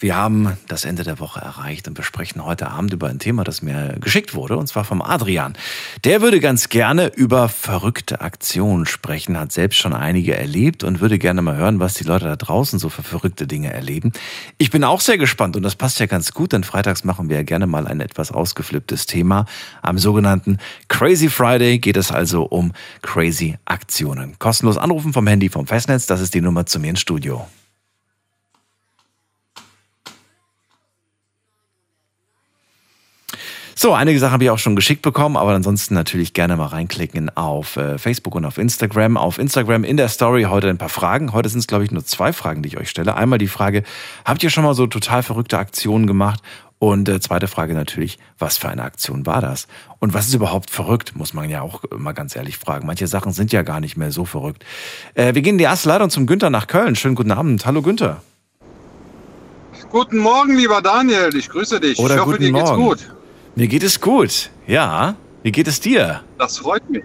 Wir haben das Ende der Woche erreicht und besprechen heute Abend über ein Thema, das mir geschickt wurde, und zwar vom Adrian. Der würde ganz gerne über verrückte Aktionen sprechen, hat selbst schon einige erlebt und würde gerne mal hören, was die Leute da draußen so für verrückte Dinge erleben. Ich bin auch sehr gespannt und das passt ja ganz gut, denn freitags machen wir ja gerne mal ein etwas ausgeflipptes Thema. Am sogenannten Crazy Friday geht es also um crazy Aktionen. Kostenlos anrufen vom Handy vom Festnetz, das ist die Nummer zu mir ins Studio. So, einige Sachen habe ich auch schon geschickt bekommen, aber ansonsten natürlich gerne mal reinklicken auf äh, Facebook und auf Instagram. Auf Instagram in der Story heute ein paar Fragen. Heute sind es, glaube ich, nur zwei Fragen, die ich euch stelle. Einmal die Frage, habt ihr schon mal so total verrückte Aktionen gemacht? Und äh, zweite Frage natürlich, was für eine Aktion war das? Und was ist überhaupt verrückt, muss man ja auch mal ganz ehrlich fragen. Manche Sachen sind ja gar nicht mehr so verrückt. Äh, wir gehen in die erste Leitung zum Günther nach Köln. Schönen guten Abend. Hallo Günther. Guten Morgen, lieber Daniel. Ich grüße dich. Oder ich hoffe, guten dir geht's Morgen. gut. Mir geht es gut. Ja. Wie geht es dir? Das freut mich.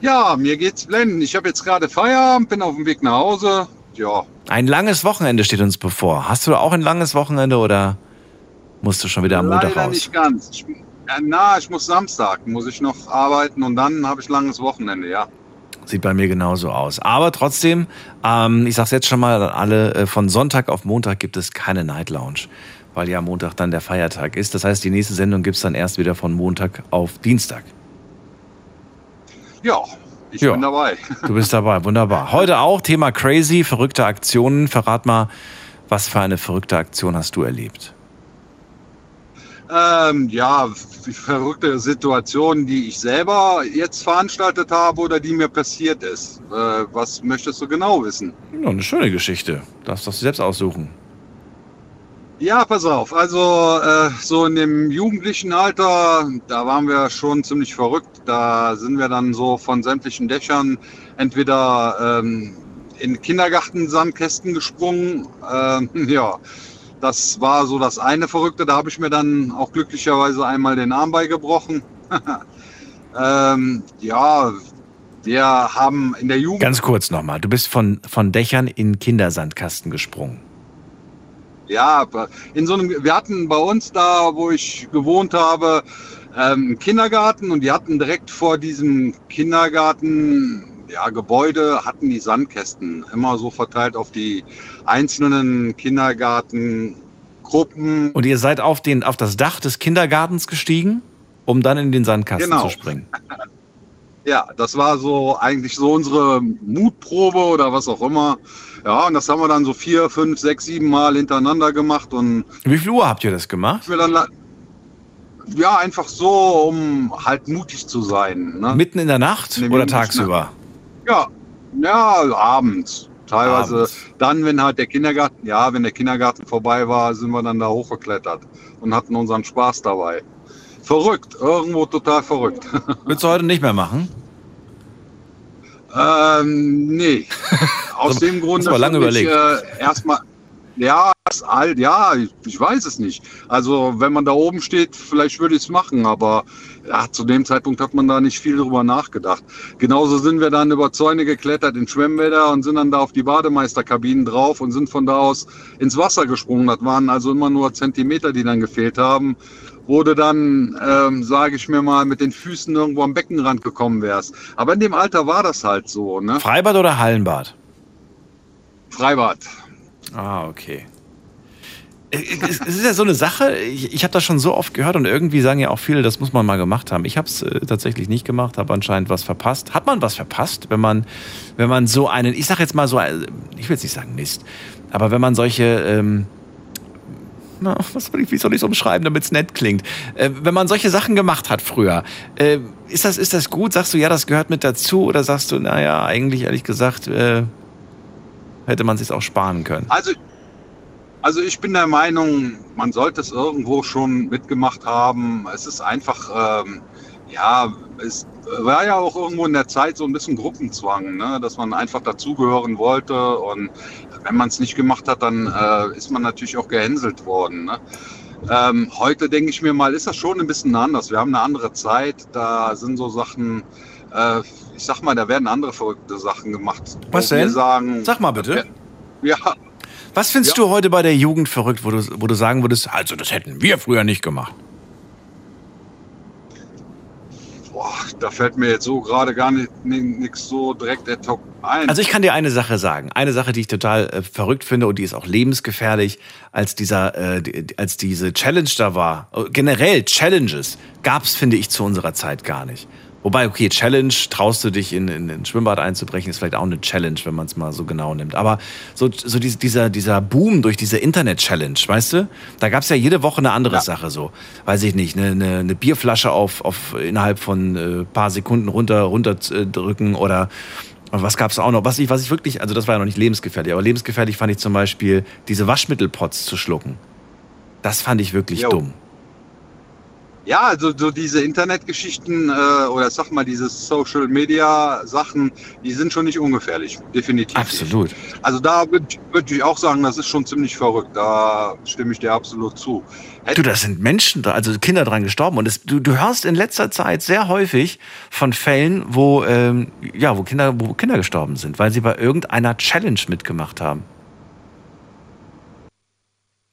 Ja, mir geht's blendend. Ich habe jetzt gerade Feierabend, bin auf dem Weg nach Hause. Ja, Ein langes Wochenende steht uns bevor. Hast du auch ein langes Wochenende oder musst du schon wieder am Montag leider raus? nicht ganz. Ich, ja, na, ich muss Samstag, muss ich noch arbeiten und dann habe ich langes Wochenende, ja. Sieht bei mir genauso aus. Aber trotzdem, ähm, ich sag's jetzt schon mal an alle, äh, von Sonntag auf Montag gibt es keine Night Lounge, weil ja Montag dann der Feiertag ist. Das heißt, die nächste Sendung gibt's dann erst wieder von Montag auf Dienstag. Ja, ich Ja. bin dabei. Du bist dabei, wunderbar. Heute auch Thema crazy, verrückte Aktionen. Verrat mal, was für eine verrückte Aktion hast du erlebt? Ähm, ja, verrückte Situationen, die ich selber jetzt veranstaltet habe oder die mir passiert ist. Äh, was möchtest du genau wissen? Ja, eine schöne Geschichte. Darfst du selbst aussuchen. Ja, pass auf. Also äh, so in dem jugendlichen Alter, da waren wir schon ziemlich verrückt. Da sind wir dann so von sämtlichen Dächern entweder ähm, in Kindergarten-Sandkästen gesprungen. Ähm, ja, das war so das eine Verrückte. Da habe ich mir dann auch glücklicherweise einmal den Arm beigebrochen. ähm, ja, wir haben in der Jugend Ganz kurz nochmal. Du bist von, von Dächern in Kindersandkasten gesprungen. Ja, in so einem, wir hatten bei uns da, wo ich gewohnt habe, ähm, einen Kindergarten und die hatten direkt vor diesem Kindergarten, ja, Gebäude, hatten die Sandkästen immer so verteilt auf die einzelnen Kindergartengruppen. Und ihr seid auf, den, auf das Dach des Kindergartens gestiegen, um dann in den Sandkasten Genau. zu springen. Ja, das war so eigentlich so unsere Mutprobe oder was auch immer. Ja, und das haben wir dann so vier, fünf, sechs, sieben Mal hintereinander gemacht und Wie viel Uhr habt ihr das gemacht? ja einfach so, um halt mutig zu sein. Ne? Mitten in der Nacht Nee, oder tagsüber? Ja, ja, abends. Teilweise Abends. dann, wenn halt der Kindergarten, ja, wenn der Kindergarten vorbei war, sind wir dann da hochgeklettert und hatten unseren Spaß dabei. Verrückt, irgendwo total verrückt. Willst du heute nicht mehr machen? Ähm, nee. Aus dem Grund, aber lange dass ich, äh, erstmal, ja, ist alt, ja, ich, ich weiß es nicht. Also, wenn man da oben steht, vielleicht würde ich es machen, aber ja, zu dem Zeitpunkt hat man da nicht viel drüber nachgedacht. Genauso sind wir dann über Zäune geklettert in Schwemmbäder und sind dann da auf die Bademeisterkabinen drauf und sind von da aus ins Wasser gesprungen. Das waren also immer nur Zentimeter, die dann gefehlt haben. Wurde dann, ähm, sage ich mir mal, mit den Füßen irgendwo am Beckenrand gekommen wärst. Aber in dem Alter war das halt so, ne? Freibad oder Hallenbad? Freibad. Ah, okay. Äh, Es es ist ja so eine Sache, ich, ich habe das schon so oft gehört und irgendwie sagen ja auch viele, das muss man mal gemacht haben. Ich habe es äh, tatsächlich nicht gemacht, habe anscheinend was verpasst. Hat man was verpasst, wenn man, wenn man so einen, ich sag jetzt mal so, ein- ich will jetzt nicht sagen Mist, aber wenn man solche, ähm, na, was soll ich, wie soll ich so beschreiben, damit es nett klingt? Äh, wenn man solche Sachen gemacht hat früher, äh, ist, das, ist das gut? Sagst du, ja, das gehört mit dazu? Oder sagst du, naja, eigentlich ehrlich gesagt, äh, hätte man sich auch sparen können? Also, also ich bin der Meinung, man sollte es irgendwo schon mitgemacht haben. Es ist einfach, ähm, Ja, es war ja auch irgendwo in der Zeit so ein bisschen Gruppenzwang, ne? dass man einfach dazugehören wollte. Und wenn man es nicht gemacht hat, dann äh, ist man natürlich auch gehänselt worden. Ne? Ähm, heute denke ich mir mal, ist das schon ein bisschen anders. Wir haben eine andere Zeit. Da sind so Sachen, äh, ich sag mal, da werden andere verrückte Sachen gemacht. Was denn? Sagen, Sag mal bitte. ja, Was findest Ja. du heute bei der Jugend verrückt, wo du, wo du sagen würdest, also das hätten wir früher nicht gemacht? Boah, da fällt mir jetzt so gerade gar nicht nichts so direkt ad hoc ein. Also ich kann dir eine Sache sagen, eine Sache, die ich total äh, verrückt finde und die ist auch lebensgefährlich, als dieser, äh, die, als diese Challenge da war. Äh, Generell Challenges gab's, finde ich, zu unserer Zeit gar nicht. Wobei, okay, Challenge, traust du dich in, in, in ein Schwimmbad einzubrechen, ist vielleicht auch eine Challenge, wenn man es mal so genau nimmt. Aber so, so dies- dieser, dieser Boom durch diese Internet-Challenge, weißt du? Da gab's ja jede Woche eine andere Ja. Sache so. Weiß ich nicht, eine, eine, eine Bierflasche auf, auf innerhalb von äh, paar Sekunden runter, runterdrücken oder und was gab's auch noch? Was ich, was ich wirklich, also das war ja noch nicht lebensgefährlich, aber lebensgefährlich fand ich zum Beispiel, diese Waschmittelpots zu schlucken. Das fand ich wirklich Jo. dumm. Ja, also so diese Internetgeschichten äh, oder sag mal diese Social Media Sachen, die sind schon nicht ungefährlich, definitiv. Absolut. Nicht. Also da würde würd ich auch sagen, das ist schon ziemlich verrückt. Da stimme ich dir absolut zu. Du, da sind Menschen, da, also Kinder dran gestorben. Und es, du, du hörst in letzter Zeit sehr häufig von Fällen, wo, ähm, ja, wo, Kinder, wo Kinder gestorben sind, weil sie bei irgendeiner Challenge mitgemacht haben.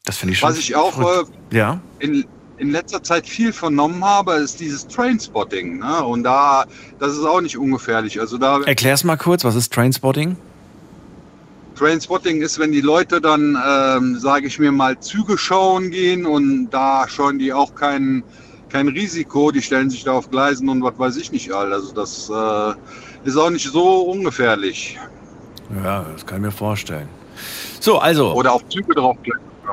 Das finde ich schon. Was ich auch äh, ja. in, in letzter Zeit viel vernommen habe, ist dieses Trainspotting. Ne? Und da, das ist auch nicht ungefährlich. Also da Erklär's mal kurz, was ist Trainspotting? Trainspotting ist, wenn die Leute dann, ähm, sage ich mir mal, Züge schauen gehen und da scheuen die auch kein, kein Risiko. Die stellen sich da auf Gleisen und was weiß ich nicht all. Also das äh, ist auch nicht so ungefährlich. Ja, das kann ich mir vorstellen. So, also. Oder auf Züge drauf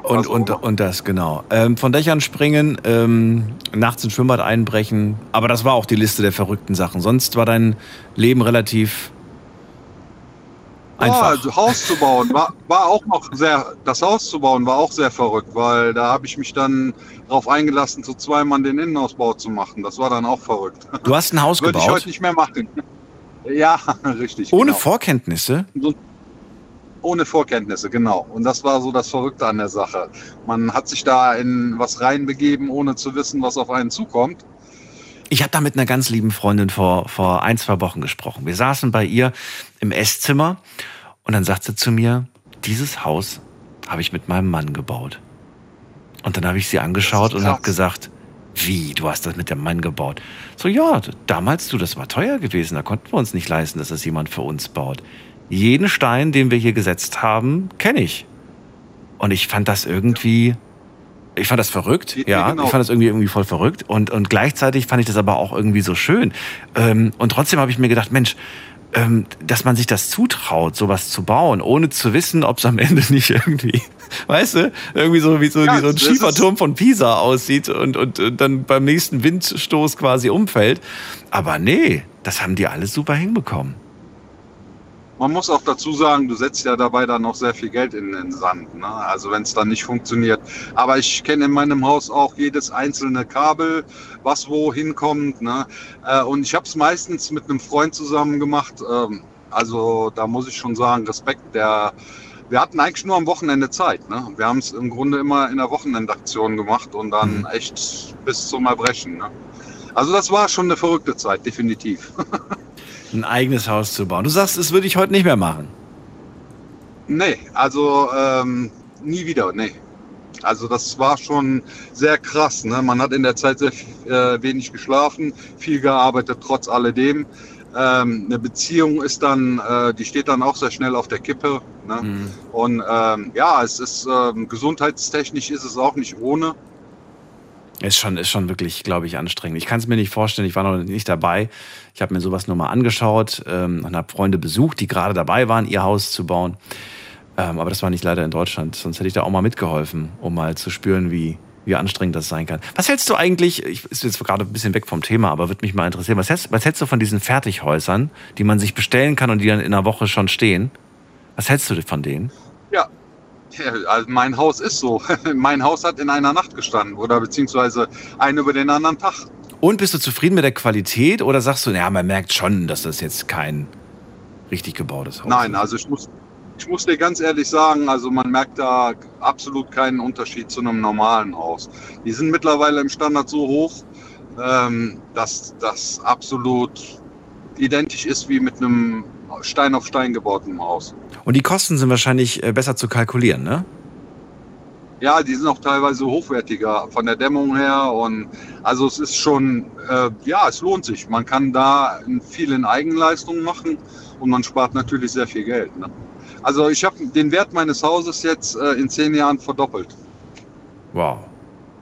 Und, und, und das, genau. Ähm, von Dächern springen, ähm, nachts ins Schwimmbad einbrechen. Aber das war auch die Liste der verrückten Sachen. Sonst war dein Leben relativ einfach. Ja, also Haus zu bauen war, war auch noch sehr, das Haus zu bauen war auch sehr verrückt, weil da habe ich mich dann darauf eingelassen, zu zweimal den Innenausbau zu machen. Das war dann auch verrückt. du hast ein Haus Würde ich gebaut, heute nicht mehr machen. Ja, richtig. ohne genau. Vorkenntnisse. Ohne Vorkenntnisse, genau. Und das war so das Verrückte an der Sache. Man hat sich da in was reinbegeben, ohne zu wissen, was auf einen zukommt. Ich habe da mit einer ganz lieben Freundin vor, vor ein, zwei Wochen gesprochen. Wir saßen bei ihr im Esszimmer und dann sagt sie zu mir, dieses Haus habe ich mit meinem Mann gebaut. Und dann habe ich sie angeschaut und habe gesagt, wie, du hast das mit dem Mann gebaut? So, ja, damals, du, das war teuer gewesen, da konnten wir uns nicht leisten, dass das jemand für uns baut. Jeden Stein, den wir hier gesetzt haben, kenne ich. Und ich fand das irgendwie, ich fand das verrückt, ja, genau. ich fand das irgendwie irgendwie voll verrückt und und gleichzeitig fand ich das aber auch irgendwie so schön. Ähm, und trotzdem habe ich mir gedacht, Mensch, ähm, dass man sich das zutraut, sowas zu bauen, ohne zu wissen, ob es am Ende nicht irgendwie, weißt du, irgendwie so wie so, Ja, wie so ein Schieferturm von Pisa aussieht und, und, und dann beim nächsten Windstoß quasi umfällt. Aber nee, das haben die alles super hinbekommen. Man muss auch dazu sagen, du setzt ja dabei dann noch sehr viel Geld in den Sand. Ne? Also wenn es dann nicht funktioniert. Aber ich kenne in meinem Haus auch jedes einzelne Kabel, was wo hinkommt. Ne? Äh, Und ich habe es meistens mit einem Freund zusammen gemacht. Ähm, Also da muss ich schon sagen, Respekt. Der, wir hatten eigentlich nur am Wochenende Zeit. Ne? Wir haben es im Grunde immer in der Wochenendaktion gemacht und dann Mhm. echt bis zum Erbrechen. Ne? Also das war schon eine verrückte Zeit, definitiv. Ein eigenes Haus zu bauen. Du sagst, das würde ich heute nicht mehr machen. Nee, also ähm, nie wieder, nee. Also das war schon sehr krass. Ne? Man hat in der Zeit sehr äh, wenig geschlafen, viel gearbeitet, trotz alledem. Ähm, eine Beziehung ist dann, äh, die steht dann auch sehr schnell auf der Kippe. Ne? Mhm. Und ähm, ja, es ist ähm, gesundheitstechnisch ist es auch nicht ohne. Ist schon, ist schon wirklich, glaube ich, anstrengend. Ich kann es mir nicht vorstellen, ich war noch nicht dabei. Ich habe mir sowas nur mal angeschaut ähm, und habe Freunde besucht, die gerade dabei waren, ihr Haus zu bauen. Ähm, aber das war nicht leider in Deutschland. Sonst hätte ich da auch mal mitgeholfen, um mal zu spüren, wie, wie anstrengend das sein kann. Was hältst du eigentlich, ich ist jetzt gerade ein bisschen weg vom Thema, aber würde mich mal interessieren, was hältst, was hältst du von diesen Fertighäusern, die man sich bestellen kann und die dann in einer Woche schon stehen? Was hältst du von denen? Ja. Ja, Also mein Haus ist so. mein Haus hat in einer Nacht gestanden oder beziehungsweise einen über den anderen Tag. Und bist du zufrieden mit der Qualität oder sagst du, naja, man merkt schon, dass das jetzt kein richtig gebautes Haus Nein, ist? also ich muss, ich muss dir ganz ehrlich sagen, also man merkt da absolut keinen Unterschied zu einem normalen Haus. Die sind mittlerweile im Standard so hoch, ähm, dass das absolut identisch ist wie mit einem Stein auf Stein gebauten Haus. Und die Kosten sind wahrscheinlich äh, besser zu kalkulieren, ne? Ja, die sind auch teilweise hochwertiger von der Dämmung her und also es ist schon, äh, ja, es lohnt sich. Man kann da viel in Eigenleistung machen und man spart natürlich sehr viel Geld. Ne? Also ich habe den Wert meines Hauses jetzt äh, in zehn Jahren verdoppelt. Wow.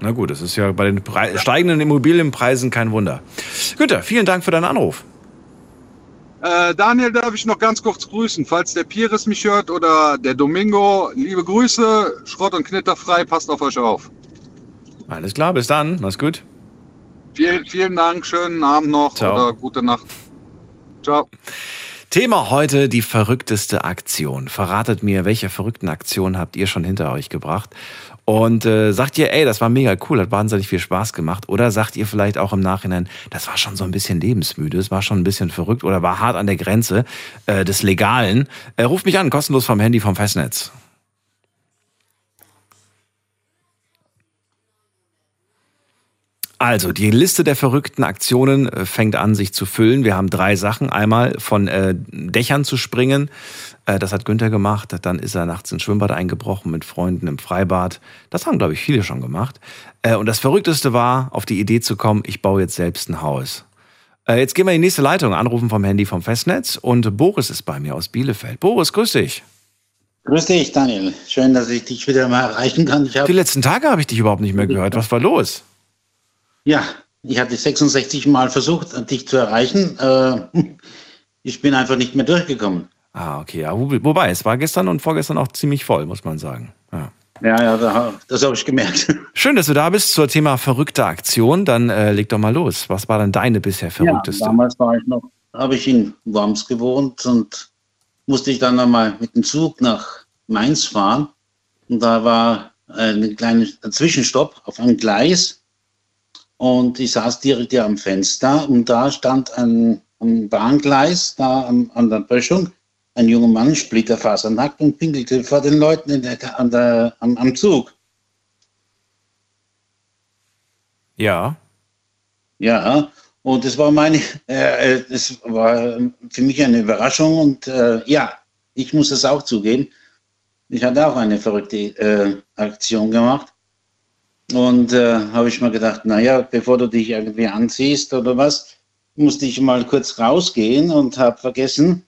Na gut, das ist ja bei den Pre steigenden Immobilienpreisen kein Wunder. Günther, vielen Dank für deinen Anruf. Äh, Daniel darf ich noch ganz kurz grüßen, falls der Pires mich hört oder der Domingo. Liebe Grüße, Schrott und Knitter frei, passt auf euch auf. Alles klar, bis dann. Mach's gut. Vielen, vielen Dank, schönen Abend noch Ciao. oder gute Nacht. Ciao. Thema heute die verrückteste Aktion. Verratet mir, welche verrückten Aktionen habt ihr schon hinter euch gebracht? Und äh, sagt ihr, ey, das war mega cool, hat wahnsinnig viel Spaß gemacht? Oder sagt ihr vielleicht auch im Nachhinein, das war schon so ein bisschen lebensmüde, es war schon ein bisschen verrückt oder war hart an der Grenze äh, des Legalen? Äh, ruft mich an, kostenlos vom Handy vom Festnetz. Also, die Liste der verrückten Aktionen äh, fängt an, sich zu füllen. Wir haben drei Sachen. Einmal von äh, Dächern zu springen. Äh, das hat Günther gemacht. Dann ist er nachts ins Schwimmbad eingebrochen mit Freunden im Freibad. Das haben, glaube ich, viele schon gemacht. Äh, und das Verrückteste war, auf die Idee zu kommen, ich baue jetzt selbst ein Haus. Äh, jetzt gehen wir in die nächste Leitung. Anrufen vom Handy vom Festnetz. Und Boris ist bei mir aus Bielefeld. Boris, grüß dich. Grüß dich, Daniel. Schön, dass ich dich wieder mal erreichen kann. Die letzten Tage habe ich dich überhaupt nicht mehr gehört. Was war los? Ja, ich hatte 66 Mal versucht, dich zu erreichen. Äh, ich bin einfach nicht mehr durchgekommen. Ah, okay. Ja, wo, wobei, es war gestern und vorgestern auch ziemlich voll, muss man sagen. Ja. Ja, ja, da, das habe ich gemerkt. Schön, dass du da bist zur Thema verrückte Aktion. Dann äh, leg doch mal los. Was war denn deine bisher verrückteste? Ja, damals war ich noch, habe ich in Worms gewohnt und musste ich dann einmal mit dem Zug nach Mainz fahren. Und da war ein kleiner Zwischenstopp auf einem Gleis. Und ich saß direkt hier am Fenster und da stand ein, am Bahngleis, da an, an der Böschung, ein junger Mann, splitterfasernackt und pinkelte vor den Leuten der, an der, am, am Zug. ja. Ja, und das war meine, äh, äh, das war für mich eine Überraschung und äh, ja, ich muss es auch zugeben. Ich hatte auch eine verrückte äh, Aktion gemacht und äh, habe ich mir gedacht, naja, bevor du dich irgendwie anziehst oder was, musste ich mal kurz rausgehen und habe vergessen,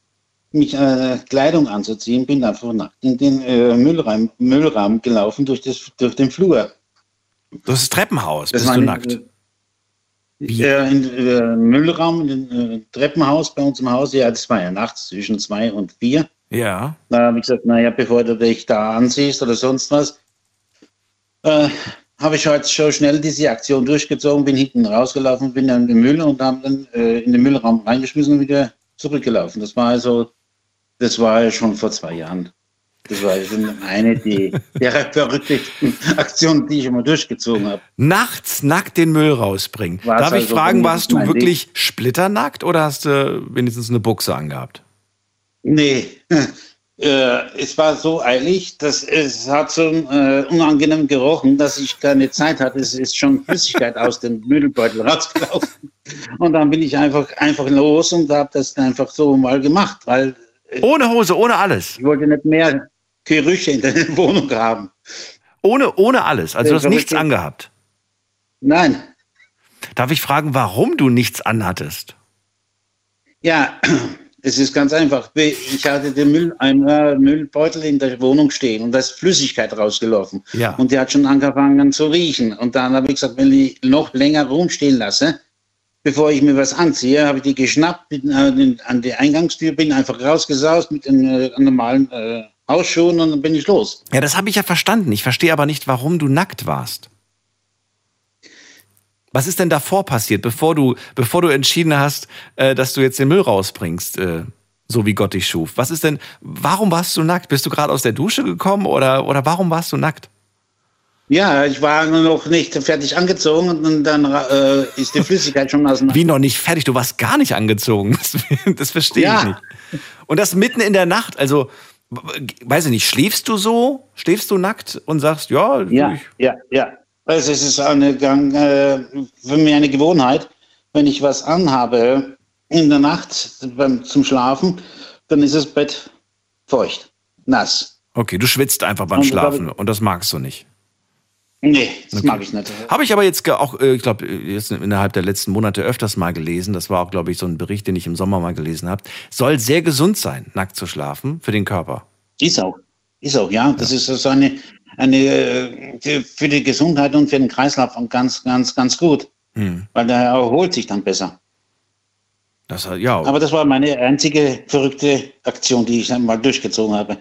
mich äh, Kleidung anzuziehen, bin einfach nackt in den äh, Müllraum, Müllraum gelaufen durch, das, durch den Flur. Das Treppenhaus. Das Bist du nackt? Äh, in äh, Müllraum, in äh, Treppenhaus bei uns im Haus, ja, das war ja nachts zwischen zwei und vier. Ja. Da habe ich gesagt, naja, bevor du dich da ansiehst oder sonst was, äh, habe ich halt so schnell diese Aktion durchgezogen, bin hinten rausgelaufen, bin dann in den Müll und haben dann äh, in den Müllraum reingeschmissen und wieder zurückgelaufen. Das war also, das war ja schon vor zwei Jahren. Das war schon eine die, der verrücktesten Aktionen, die ich immer durchgezogen habe. Nachts nackt den Müll rausbringen. War's Darf ich also fragen, bei mir warst du wirklich splitternackt oder hast du wenigstens eine Buchse angehabt? Nee, es war so eilig, dass es hat so äh, unangenehm gerochen, dass ich keine Zeit hatte. Es ist schon Flüssigkeit aus dem Müllbeutel rausgelaufen. Und dann bin ich einfach, einfach los und habe das einfach so mal gemacht, weil Ohne Hose, ohne alles. ich wollte nicht mehr Gerüche in der Wohnung haben. Ohne, ohne alles. Also du hast Ja, nichts angehabt. Nein, Darf ich fragen, warum du nichts anhattest? ja, es ist ganz einfach. Ich hatte den Mülleimer, Müllbeutel in der Wohnung stehen und da ist Flüssigkeit rausgelaufen. Ja. Und der hat schon angefangen zu riechen. Und dann habe ich gesagt, wenn ich noch länger rumstehen lasse, bevor ich mir was anziehe, habe ich die geschnappt, bin an den- an die Eingangstür, bin einfach rausgesaust mit den äh, normalen äh, Hausschuhen und dann bin ich los. Ja, das habe ich ja verstanden. Ich verstehe aber nicht, warum du nackt warst. Was ist denn davor passiert, bevor du, bevor du entschieden hast, äh, dass du jetzt den Müll rausbringst, äh, so wie Gott dich schuf? Was ist denn, warum warst du nackt? Bist du gerade aus der Dusche gekommen oder, oder warum warst du nackt? Ja, ich war noch nicht fertig angezogen und dann äh, ist die Flüssigkeit schon aus dem Wie noch nicht fertig? Du warst gar nicht angezogen. Das, das verstehe Ja. ich nicht. Und das mitten in der Nacht. Also, weiß ich nicht, schläfst du so? Schläfst du nackt und sagst, ja, Ja, ich, ja, ja. Also es ist eine, Gang- äh, für mich eine Gewohnheit, wenn ich was anhabe in der Nacht beim, zum Schlafen, dann ist das Bett feucht, nass. okay, du schwitzt einfach beim Und Schlafen glaub und das magst du nicht. Nee, das mag ich nicht. Habe ich aber jetzt auch, äh, ich glaube, jetzt innerhalb der letzten Monate öfters mal gelesen. Das war auch, glaube ich, so ein Bericht, den ich im Sommer mal gelesen habe. Soll sehr gesund sein, nackt zu schlafen für den Körper. Ist auch. Ist auch, ja. Das ist so eine, eine äh, für- die Gesundheit und für den Kreislauf ganz, ganz, ganz gut. Hm. Weil der erholt sich dann besser. Das, ja. Aber das war meine einzige verrückte Aktion, die ich einmal durchgezogen habe.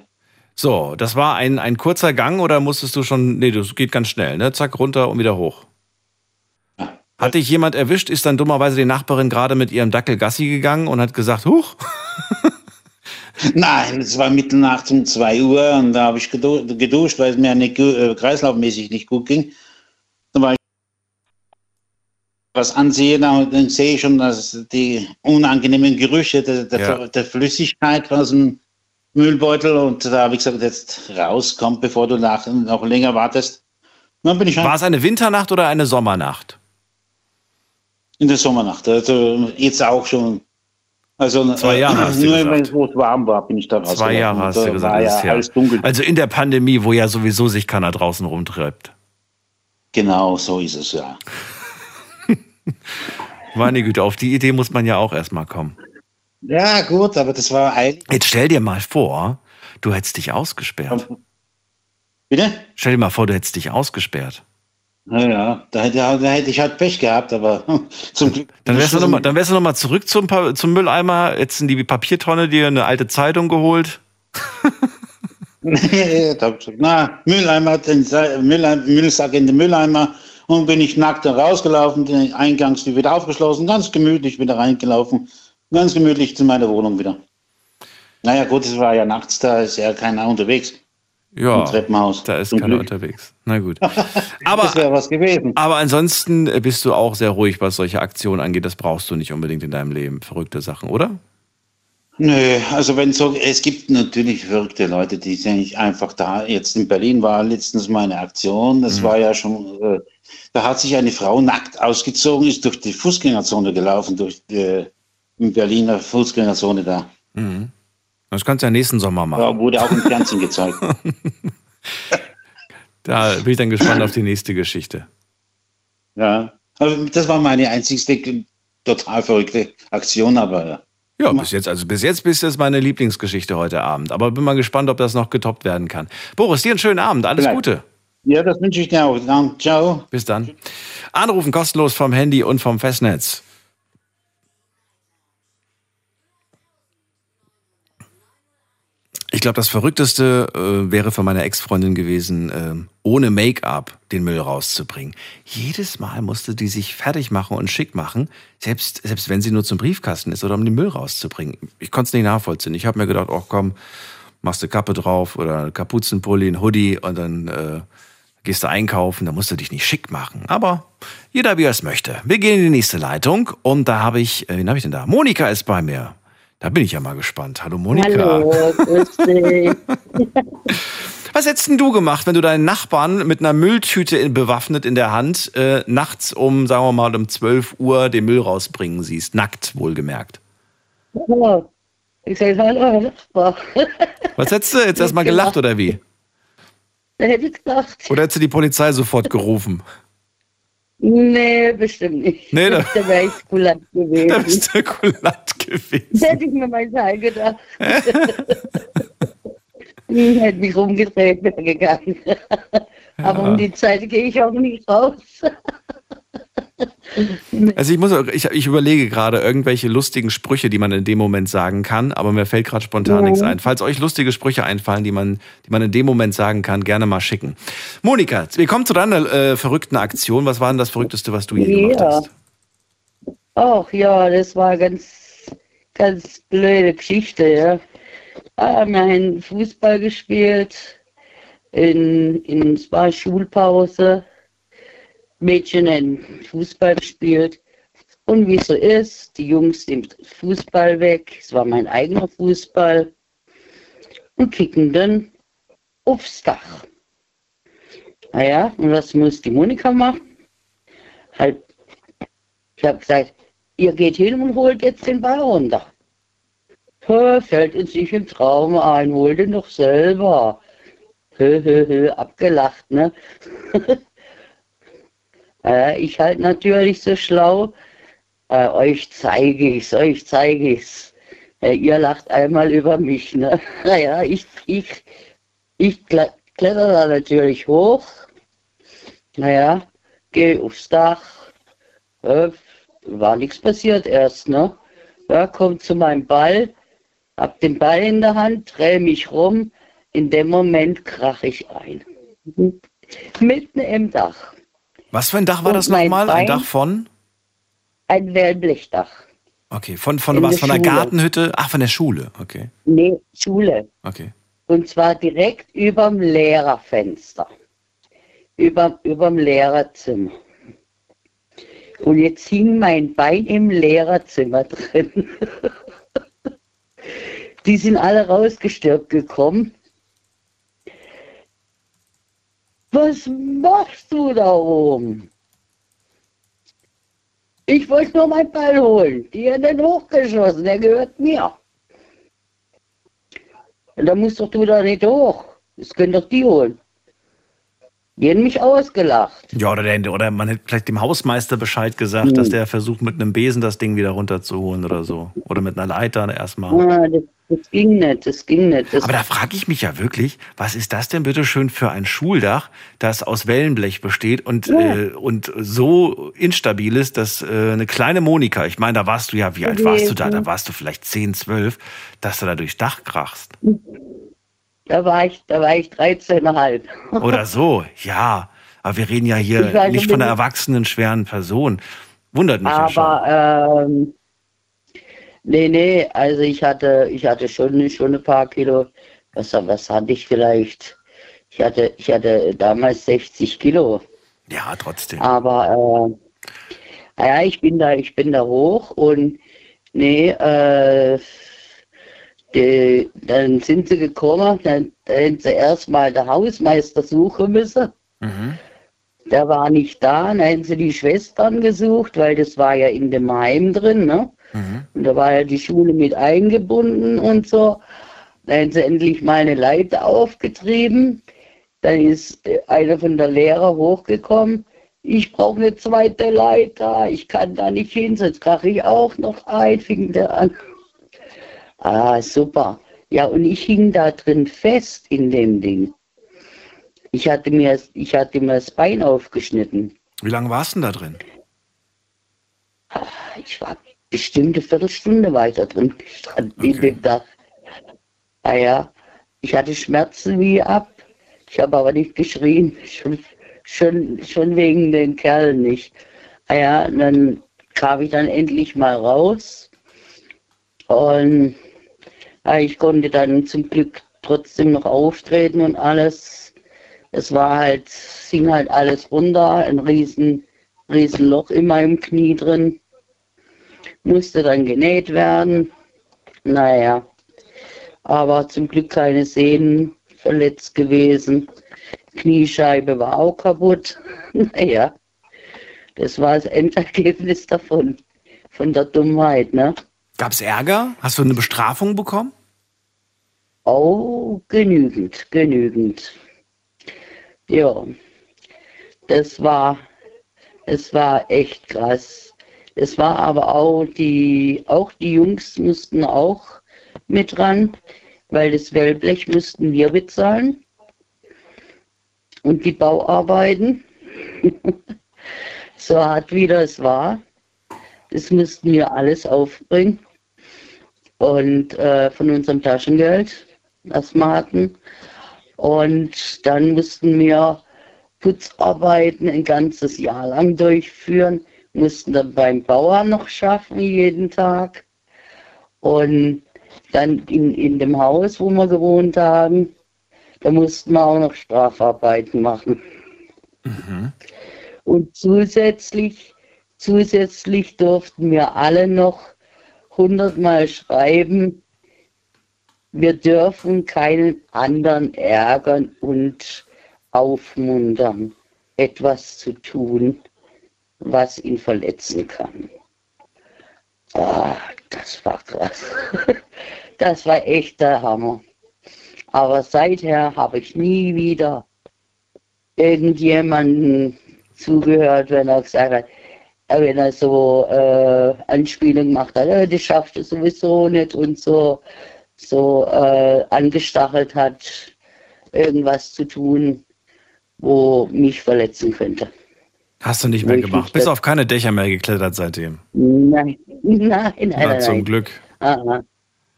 So, das war ein, ein kurzer Gang oder musstest du schon, nee, das geht ganz schnell, ne? Zack, runter und wieder hoch. Ja. Hat dich jemand erwischt, ist dann dummerweise die Nachbarin gerade mit ihrem Dackel Gassi gegangen und hat gesagt, huch, Nein, es war Mitternacht um 2 Uhr und da habe ich gedu geduscht, weil es mir nicht, äh, kreislaufmäßig nicht gut ging. Dann war ich was ansehe, dann, dann sehe ich schon, dass die unangenehmen Gerüche der, der, Ja. der Flüssigkeit aus dem Müllbeutel und da habe ich gesagt, jetzt raus, komm, bevor du nach, noch länger wartest. Dann bin ich war es eine Winternacht oder eine Sommernacht? in der Sommernacht, also jetzt auch schon. Also Zwei äh, Jahre hast du nur gesagt. wo es warm war, bin ich da Zwei rausgelaufen. Jahre hast du äh, gesagt, ja alles dunkel. Also in der Pandemie, wo ja sowieso sich keiner draußen rumtreibt. Genau, so ist es ja. Meine Güte, auf die Idee muss man ja auch erstmal kommen. Ja, gut, aber das war eilig. Jetzt stell dir mal vor, du hättest dich ausgesperrt. Bitte? Stell dir mal vor, du hättest dich ausgesperrt. Ja, ja, da hätte, da hätte ich halt Pech gehabt, aber zum Glück. Dann wärst du nochmal noch mal zurück zum, Pa- zum Mülleimer, jetzt in die Papiertonne dir eine alte Zeitung geholt. Nee, Na, Mülleimer, den Mülleimer, Müllsack in den Mülleimer und bin ich nackt rausgelaufen, den Eingangstür wieder aufgeschlossen, ganz gemütlich wieder reingelaufen, ganz gemütlich zu meiner Wohnung wieder. Naja, gut, es war ja nachts, da ist ja keiner unterwegs Ja, Treppenhaus. da ist Zum keiner Glück. unterwegs. Na gut. Das Aber, wäre was gewesen. aber ansonsten bist du auch sehr ruhig, was solche Aktionen angeht. Das brauchst du nicht unbedingt in deinem Leben. Verrückte Sachen, oder? Nö, also wenn so, es gibt natürlich verrückte Leute, die sind nicht einfach da. Jetzt in Berlin war letztens mal eine Aktion, das war ja schon, äh, da hat sich eine Frau nackt ausgezogen, ist durch die Fußgängerzone gelaufen, durch die in Berliner Fußgängerzone da. Das kannst du ja nächsten Sommer machen. Da wurde auch im Fernsehen gezeigt. Da bin ich dann gespannt auf die nächste Geschichte. Ja, also das war meine einzigste total verrückte Aktion, aber ja. Ja, bis jetzt, also bis jetzt bist du meine Lieblingsgeschichte heute Abend. Aber bin mal gespannt, ob das noch getoppt werden kann. Boris, dir einen schönen Abend. Alles Vielleicht. Gute. Ja, das wünsche ich dir auch. Ciao. Bis dann. Anrufen kostenlos vom Handy und vom Festnetz. Ich glaube, das Verrückteste äh, wäre für meine Ex-Freundin gewesen, ähm, ohne Make-up den Müll rauszubringen. Jedes Mal musste die sich fertig machen und schick machen, selbst, selbst wenn sie nur zum Briefkasten ist oder um den Müll rauszubringen. Ich konnte es nicht nachvollziehen. Ich habe mir gedacht, oh komm, machst du Kappe drauf oder Kapuzenpulli, ein Hoodie und dann äh, gehst du einkaufen, da musst du dich nicht schick machen. Aber jeder, wie er es möchte. Wir gehen in die nächste Leitung und da habe ich, äh, wen habe ich denn da? Monika ist bei mir. Da bin ich ja mal gespannt. Hallo Monika. Hallo, grüß dich. Was hättest denn du gemacht, wenn du deinen Nachbarn mit einer Mülltüte in, bewaffnet in der Hand äh, nachts um, sagen wir mal, um 12 Uhr den Müll rausbringen siehst? Nackt, wohlgemerkt. Hallo. Ich sage, hallo, Herr Nachbar. Was hättest du jetzt erstmal gelacht oder wie? Da hätte ich gedacht, Oder hättest du die Polizei sofort gerufen? Nee, bestimmt nicht. Nee, da- da wäre ich kulant Da gewesen. bist du kulant gewesen. Da hätte ich mir mein Teil gedacht. ich hätte mich rumgedreht, wäre gegangen. Aber um die Zeit gehe ich auch nicht raus. Also ich muss, ich, ich überlege gerade irgendwelche lustigen Sprüche, die man in dem Moment sagen kann, aber mir fällt gerade spontan Ja. nichts ein. Falls euch lustige Sprüche einfallen, die man, die man in dem Moment sagen kann, gerne mal schicken. Monika, wir kommen zu deiner äh, verrückten Aktion. Was war denn das Verrückteste, was du je gemacht Ja. hast? Ach ja, das war ganz, ganz blöde Geschichte, ja. Ah, Wir haben Fußball gespielt in, in es war Schulpause. Mädchen haben Fußball gespielt. Und wie es so ist, die Jungs nehmen Fußball weg. Es war mein eigener Fußball. Und kicken dann aufs Dach. Naja, und was muss die Monika machen? Halt, ich habe gesagt, ihr geht hin und holt jetzt den Ball runter. Hö, fällt uns nicht im Traum ein, hol den doch selber. Hö, hö, hö, abgelacht, ne? äh, ich halt natürlich so schlau, äh, euch zeige ich's, euch zeige ich's. Äh, ihr lacht einmal über mich, ne? Naja, ich, ich, ich kle- kletter da natürlich hoch. Naja, geh aufs Dach. Äh, war nichts passiert erst, ne? Ja, komm zu meinem Ball, hab den Ball in der Hand, dreh mich rum. In dem Moment krach ich ein. Mitten im Dach. Was für ein Dach war Und das nochmal? Ein Dach von? Ein Wellblechdach. Okay, von, von In was? der Von der Schule. Gartenhütte? Ach, von der Schule. Okay, Nee, Schule. okay. Und zwar direkt überm Lehrerfenster. Über, überm Lehrerzimmer. Und jetzt hing mein Bein im Lehrerzimmer drin. Die sind alle rausgestürbt gekommen. Was machst du da oben? Ich wollte nur meinen Ball holen. Die haben den hochgeschossen, der gehört mir. Da musst doch du da nicht hoch. Das können doch die holen. Die haben mich ausgelacht. Ja, oder, der, oder man hätte vielleicht dem Hausmeister Bescheid gesagt, Hm. dass der versucht, mit einem Besen das Ding wieder runterzuholen oder so. Oder mit einer Leiter erstmal. Ah, das, das ging nicht, das ging nicht. Das, Aber da frage ich mich ja wirklich, was ist das denn bitte schön für ein Schuldach, das aus Wellenblech besteht und, äh, und so instabil ist, dass äh, eine kleine Monika, ich meine, da warst du ja, wie alt warst du da? Da warst du vielleicht 10, 12, dass du da durchs Dach krachst. Da war ich, da war ich 13,5. Oder so, ja. Aber wir reden ja hier nicht von einer erwachsenen, schweren Person. Wundert mich ja schon. Aber ähm, nee, nee, also ich hatte, ich hatte schon, schon ein paar Kilo. Was, was hatte ich vielleicht? Ich hatte, ich hatte damals 60 Kilo. Ja, trotzdem. Aber äh, ja, ich bin da, ich bin da hoch und nee, äh, die, dann sind sie gekommen, dann, dann haben sie erstmal der Hausmeister suchen müssen. Mhm. Der war nicht da, dann haben sie die Schwestern gesucht, weil das war ja in dem Heim drin, ne? Mhm. Und da war ja die Schule mit eingebunden und so. Dann haben sie endlich mal eine Leiter aufgetrieben. Dann ist äh, einer von der Lehrer hochgekommen. Ich brauche eine zweite Leiter, ich kann da nicht hin, sonst krache ich auch noch ein, fing der an. Ah, super. Ja, und ich hing da drin fest in dem Ding. Ich hatte mir, ich hatte mir das Bein aufgeschnitten. Wie lange warst du denn da drin? Ich war bestimmt eine Viertelstunde weiter drin gestanden in Okay. dem Dach. Ah ja, ich hatte Schmerzen wie ab. Ich habe aber nicht geschrien, schon, schon, schon wegen den Kerlen nicht. Ah ja, dann kam ich dann endlich mal raus und ich konnte dann zum Glück trotzdem noch auftreten und alles. Es war halt, hing halt alles runter, ein riesen, riesen Loch in meinem Knie drin musste dann genäht werden. Naja, aber zum Glück keine Sehnen verletzt gewesen. Kniescheibe war auch kaputt. Naja, das war das Endergebnis davon, von der Dummheit, ne? Gab's Ärger? Hast du eine Bestrafung bekommen? Oh, genügend, genügend. Ja, das war, es war echt krass. Es war aber auch die, auch die Jungs mussten auch mit ran, weil das Wellblech müssten wir bezahlen. Und die Bauarbeiten. so hart wie das war. Das müssten wir alles aufbringen. Und äh, von unserem Taschengeld, das wir hatten. Und dann mussten wir Putzarbeiten ein ganzes Jahr lang durchführen, mussten dann beim Bauern noch schaffen jeden Tag. Und dann in, in dem Haus, wo wir gewohnt haben, Da mussten wir auch noch Strafarbeiten machen. Mhm. Und zusätzlich, zusätzlich durften wir alle noch hundertmal schreiben, wir dürfen keinen anderen ärgern und aufmuntern, etwas zu tun, was ihn verletzen kann. Ah, das war krass. Das war echt der Hammer. Aber seither habe ich nie wieder irgendjemanden zugehört, wenn er gesagt hat, wenn er so äh, Anspielungen gemacht hat, äh, das schafft es sowieso nicht und so, so äh, angestachelt hat, irgendwas zu tun, wo mich verletzen könnte. Hast du nicht mehr gemacht. Bist auf keine Dächer mehr geklettert seitdem. Nein, nein, nein, Na, nein. zum nein. Glück. Aha.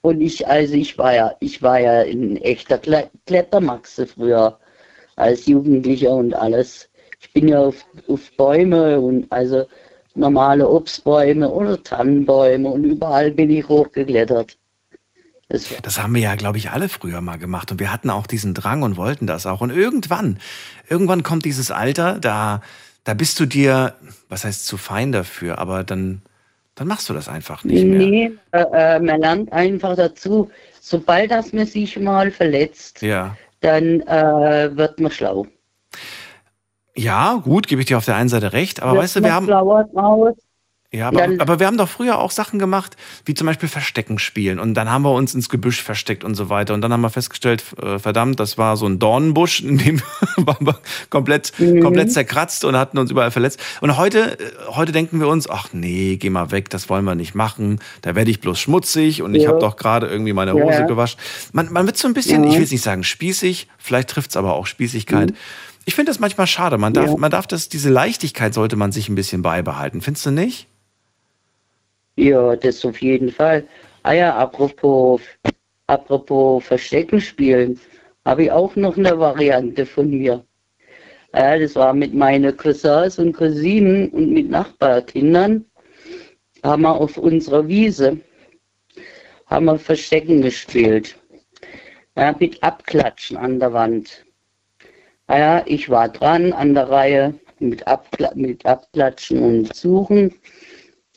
Und ich, also ich war ja, ich war ja ein echter Kle Klettermaxe früher als Jugendlicher und alles. Ich bin ja auf, auf Bäume und also normale Obstbäume oder Tannenbäume und überall bin ich hochgeklettert. Das Das haben wir ja, glaube ich, alle früher mal gemacht. Und wir hatten auch diesen Drang und wollten das auch. Und irgendwann, irgendwann kommt dieses Alter, da, da bist du dir, was heißt zu fein dafür, aber dann, dann machst du das einfach nicht mehr. nee, äh, äh, man lernt einfach dazu, sobald das man sich mal verletzt, Ja. dann äh, wird man schlau. Ja, gut, gebe ich dir auf der einen Seite recht, aber weißt du, wir haben, ja, aber, aber wir haben doch früher auch Sachen gemacht, wie zum Beispiel Verstecken spielen. Und dann haben wir uns ins Gebüsch versteckt und so weiter. Und dann haben wir festgestellt, äh, verdammt, das war so ein Dornenbusch, in dem waren wir komplett, Mhm. komplett zerkratzt und hatten uns überall verletzt. Und heute, äh, heute denken wir uns, ach nee, geh mal weg, das wollen wir nicht machen. Da werde ich bloß schmutzig und ich Ja. habe doch gerade irgendwie meine Hose ja. gewaschen. Man, man wird so ein bisschen, Ja. ich will jetzt nicht sagen spießig, vielleicht trifft es aber auch Spießigkeit. Ich finde das manchmal schade. Man darf. Ja. man darf das, diese Leichtigkeit sollte man sich ein bisschen beibehalten. Findest du nicht? Ja, das auf jeden Fall. Ah ja, apropos, apropos Verstecken spielen, habe ich auch noch eine Variante von mir. Ja, das war mit meinen Cousins und Cousinen und mit Nachbarkindern. Haben wir auf unserer Wiese haben wir Verstecken gespielt. Ja, mit Abklatschen an der Wand. Ah Ja, ich war dran an der Reihe mit, Abkla mit Abklatschen und Suchen.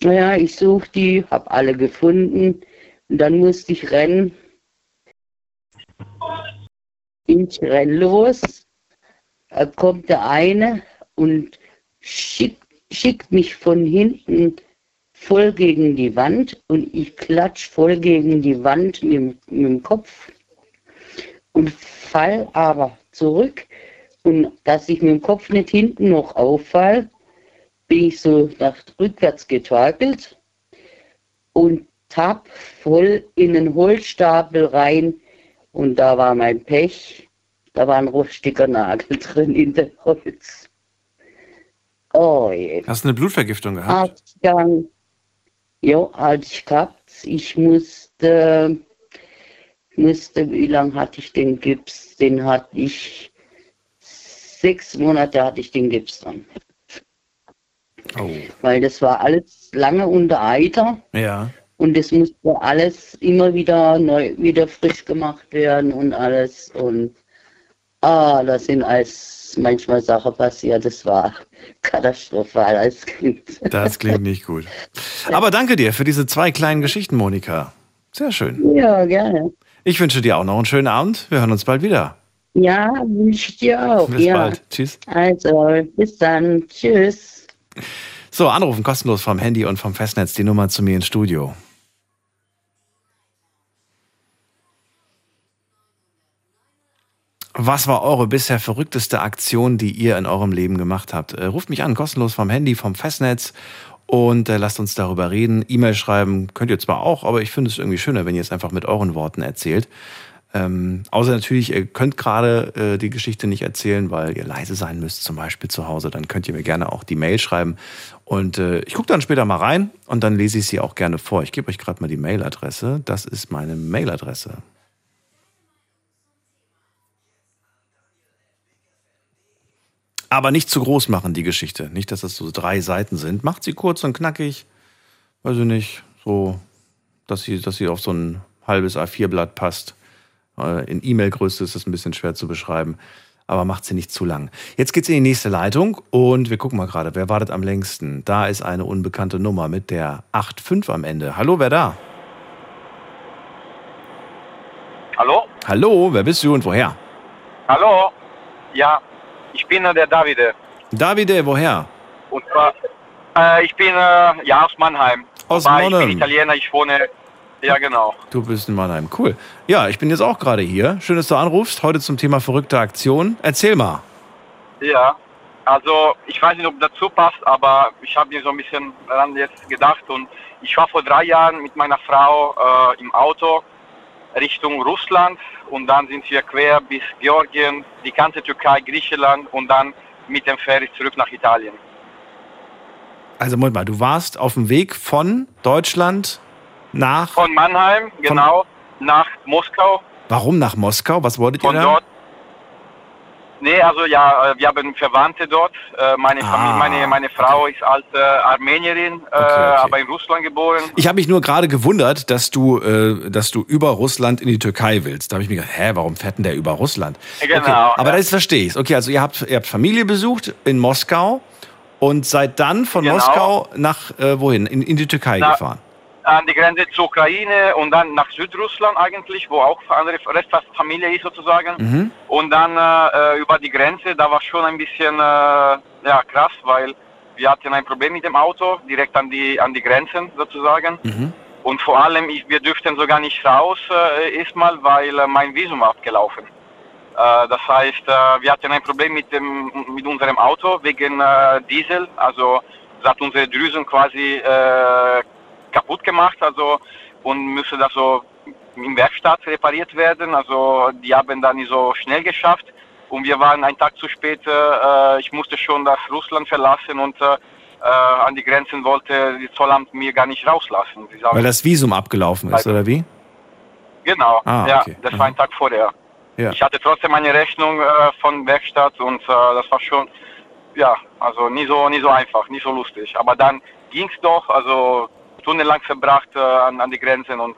Naja, ich suche die, habe alle gefunden. Und dann musste ich rennen. Ich renn los. Da kommt der eine und schickt, schickt mich von hinten voll gegen die Wand und ich klatsch voll gegen die Wand mit, mit dem Kopf und fall aber zurück. Und dass ich mit dem Kopf nicht hinten noch auffall, bin ich so nach rückwärts getorkelt und tapp voll in den Holzstapel rein. Und da war mein Pech. Da war ein rostiger Nagel drin in dem Holz. Oh je. Hast du eine Blutvergiftung gehabt? Arztgang. Jo, hatte ich gehabt. Ich musste, musste, wie lange hatte ich den Gips? Den hatte ich, sechs Monate hatte ich den Gips dran. Oh. Weil das war alles lange unter Eiter Ja. und es musste alles immer wieder neu, wieder frisch gemacht werden und alles. Und ah, da sind als manchmal Sachen passiert. Das war katastrophal als Kind. Das klingt nicht gut. Aber danke dir für diese zwei kleinen Geschichten, Monika. Sehr schön. Ja, gerne. Ich wünsche dir auch noch einen schönen Abend. Wir hören uns bald wieder. Ja, wünsche ich dir auch. Bis ja. bald. Tschüss. Also, bis dann. Tschüss. So, anrufen kostenlos vom Handy und vom Festnetz die Nummer zu mir ins Studio. Was war eure bisher verrückteste Aktion, die ihr in eurem Leben gemacht habt? Äh, ruft mich an, kostenlos vom Handy, vom Festnetz und äh, lasst uns darüber reden. E-Mail schreiben könnt ihr zwar auch, aber ich finde es irgendwie schöner, wenn ihr es einfach mit euren Worten erzählt. Ähm, außer natürlich, ihr könnt gerade äh, die Geschichte nicht erzählen, weil ihr leise sein müsst, zum Beispiel zu Hause. Dann könnt ihr mir gerne auch die Mail schreiben. Und äh, ich gucke dann später mal rein und dann lese ich sie auch gerne vor. Ich gebe euch gerade mal die Mailadresse. Das ist meine Mailadresse. Aber nicht zu groß machen, die Geschichte. Nicht, dass das so drei Seiten sind. Macht sie kurz und knackig. Weiß ich nicht. So, dass sie, dass sie auf so ein halbes A4-Blatt passt. Äh, In E-Mail-Größe ist das ein bisschen schwer zu beschreiben, aber macht sie nicht zu lang. Jetzt geht's in die nächste Leitung und wir gucken mal gerade, wer wartet am längsten? Da ist eine unbekannte Nummer mit der 85 am Ende. Hallo, wer da? Hallo? Hallo, wer bist du und woher? Hallo? Ja, ich bin äh, der Davide. Davide, woher? Und zwar, äh, ich bin äh, ja aus Mannheim. Aus Wobei, Ich Mannheim. bin Italiener, ich wohne. Ja, genau. Du bist in Mannheim. Cool. Ja, ich bin jetzt auch gerade hier. Schön, dass du anrufst. Heute zum Thema verrückte Aktion. Erzähl mal. Ja, also ich weiß nicht, ob dazu passt, aber ich habe mir so ein bisschen daran jetzt gedacht und ich war vor drei Jahren mit meiner Frau äh, im Auto Richtung Russland und dann sind wir quer bis Georgien, die ganze Türkei, Griechenland und dann mit dem Ferry zurück nach Italien. Also, Moment mal, du warst auf dem Weg von Deutschland nach. Von Mannheim, genau, nach Moskau. Warum nach Moskau? Was wolltet ihr Von da? dort. Nee, also ja, äh, wir haben Verwandte dort. Äh, Meine, Ah, Familie, meine, meine Frau ist als äh, Armenierin, äh, aber in Russland geboren. Ich habe mich nur gerade gewundert, dass du, dass du über Russland in die Türkei willst. Da habe ich mir gedacht, hä, warum fährt denn der über Russland? Genau, Okay, aber ja. das verstehe ich. Okay, also ihr habt, ihr habt Familie besucht in Moskau und seid dann von Genau. Moskau nach äh, wohin? In, in die Türkei Na, gefahren. An die Grenze zur Ukraine und dann nach Südrussland eigentlich, wo auch andere Rest der Familie ist sozusagen. Mhm. Und dann äh, über die Grenze, da war schon ein bisschen äh, ja, krass, weil wir hatten ein Problem mit dem Auto, direkt an die, an die Grenzen sozusagen. Mhm. Und vor allem, ich, wir dürften sogar nicht raus äh, erstmal, weil äh, mein Visum abgelaufen. Äh, das heißt, äh, wir hatten ein Problem mit, dem, mit unserem Auto wegen Diesel. Also das hat unsere Drüsen quasi äh, kaputt gemacht also und müsste das so im Werkstatt repariert werden. Also die haben da nicht so schnell geschafft. Und wir waren einen Tag zu spät. Äh, ich musste schon das Russland verlassen und äh, äh, an die Grenzen wollte die Zollamt mir gar nicht rauslassen. Sagen, Weil das Visum abgelaufen ist, oder wie? Genau, Ah, ja, okay. das war ein Tag vorher. Ja. Ich hatte trotzdem eine Rechnung äh, von Werkstatt und äh, das war schon, ja, also nie so, nie so einfach, nicht so lustig. Aber dann ging's doch, also stundenlang verbracht äh, an, an die Grenzen und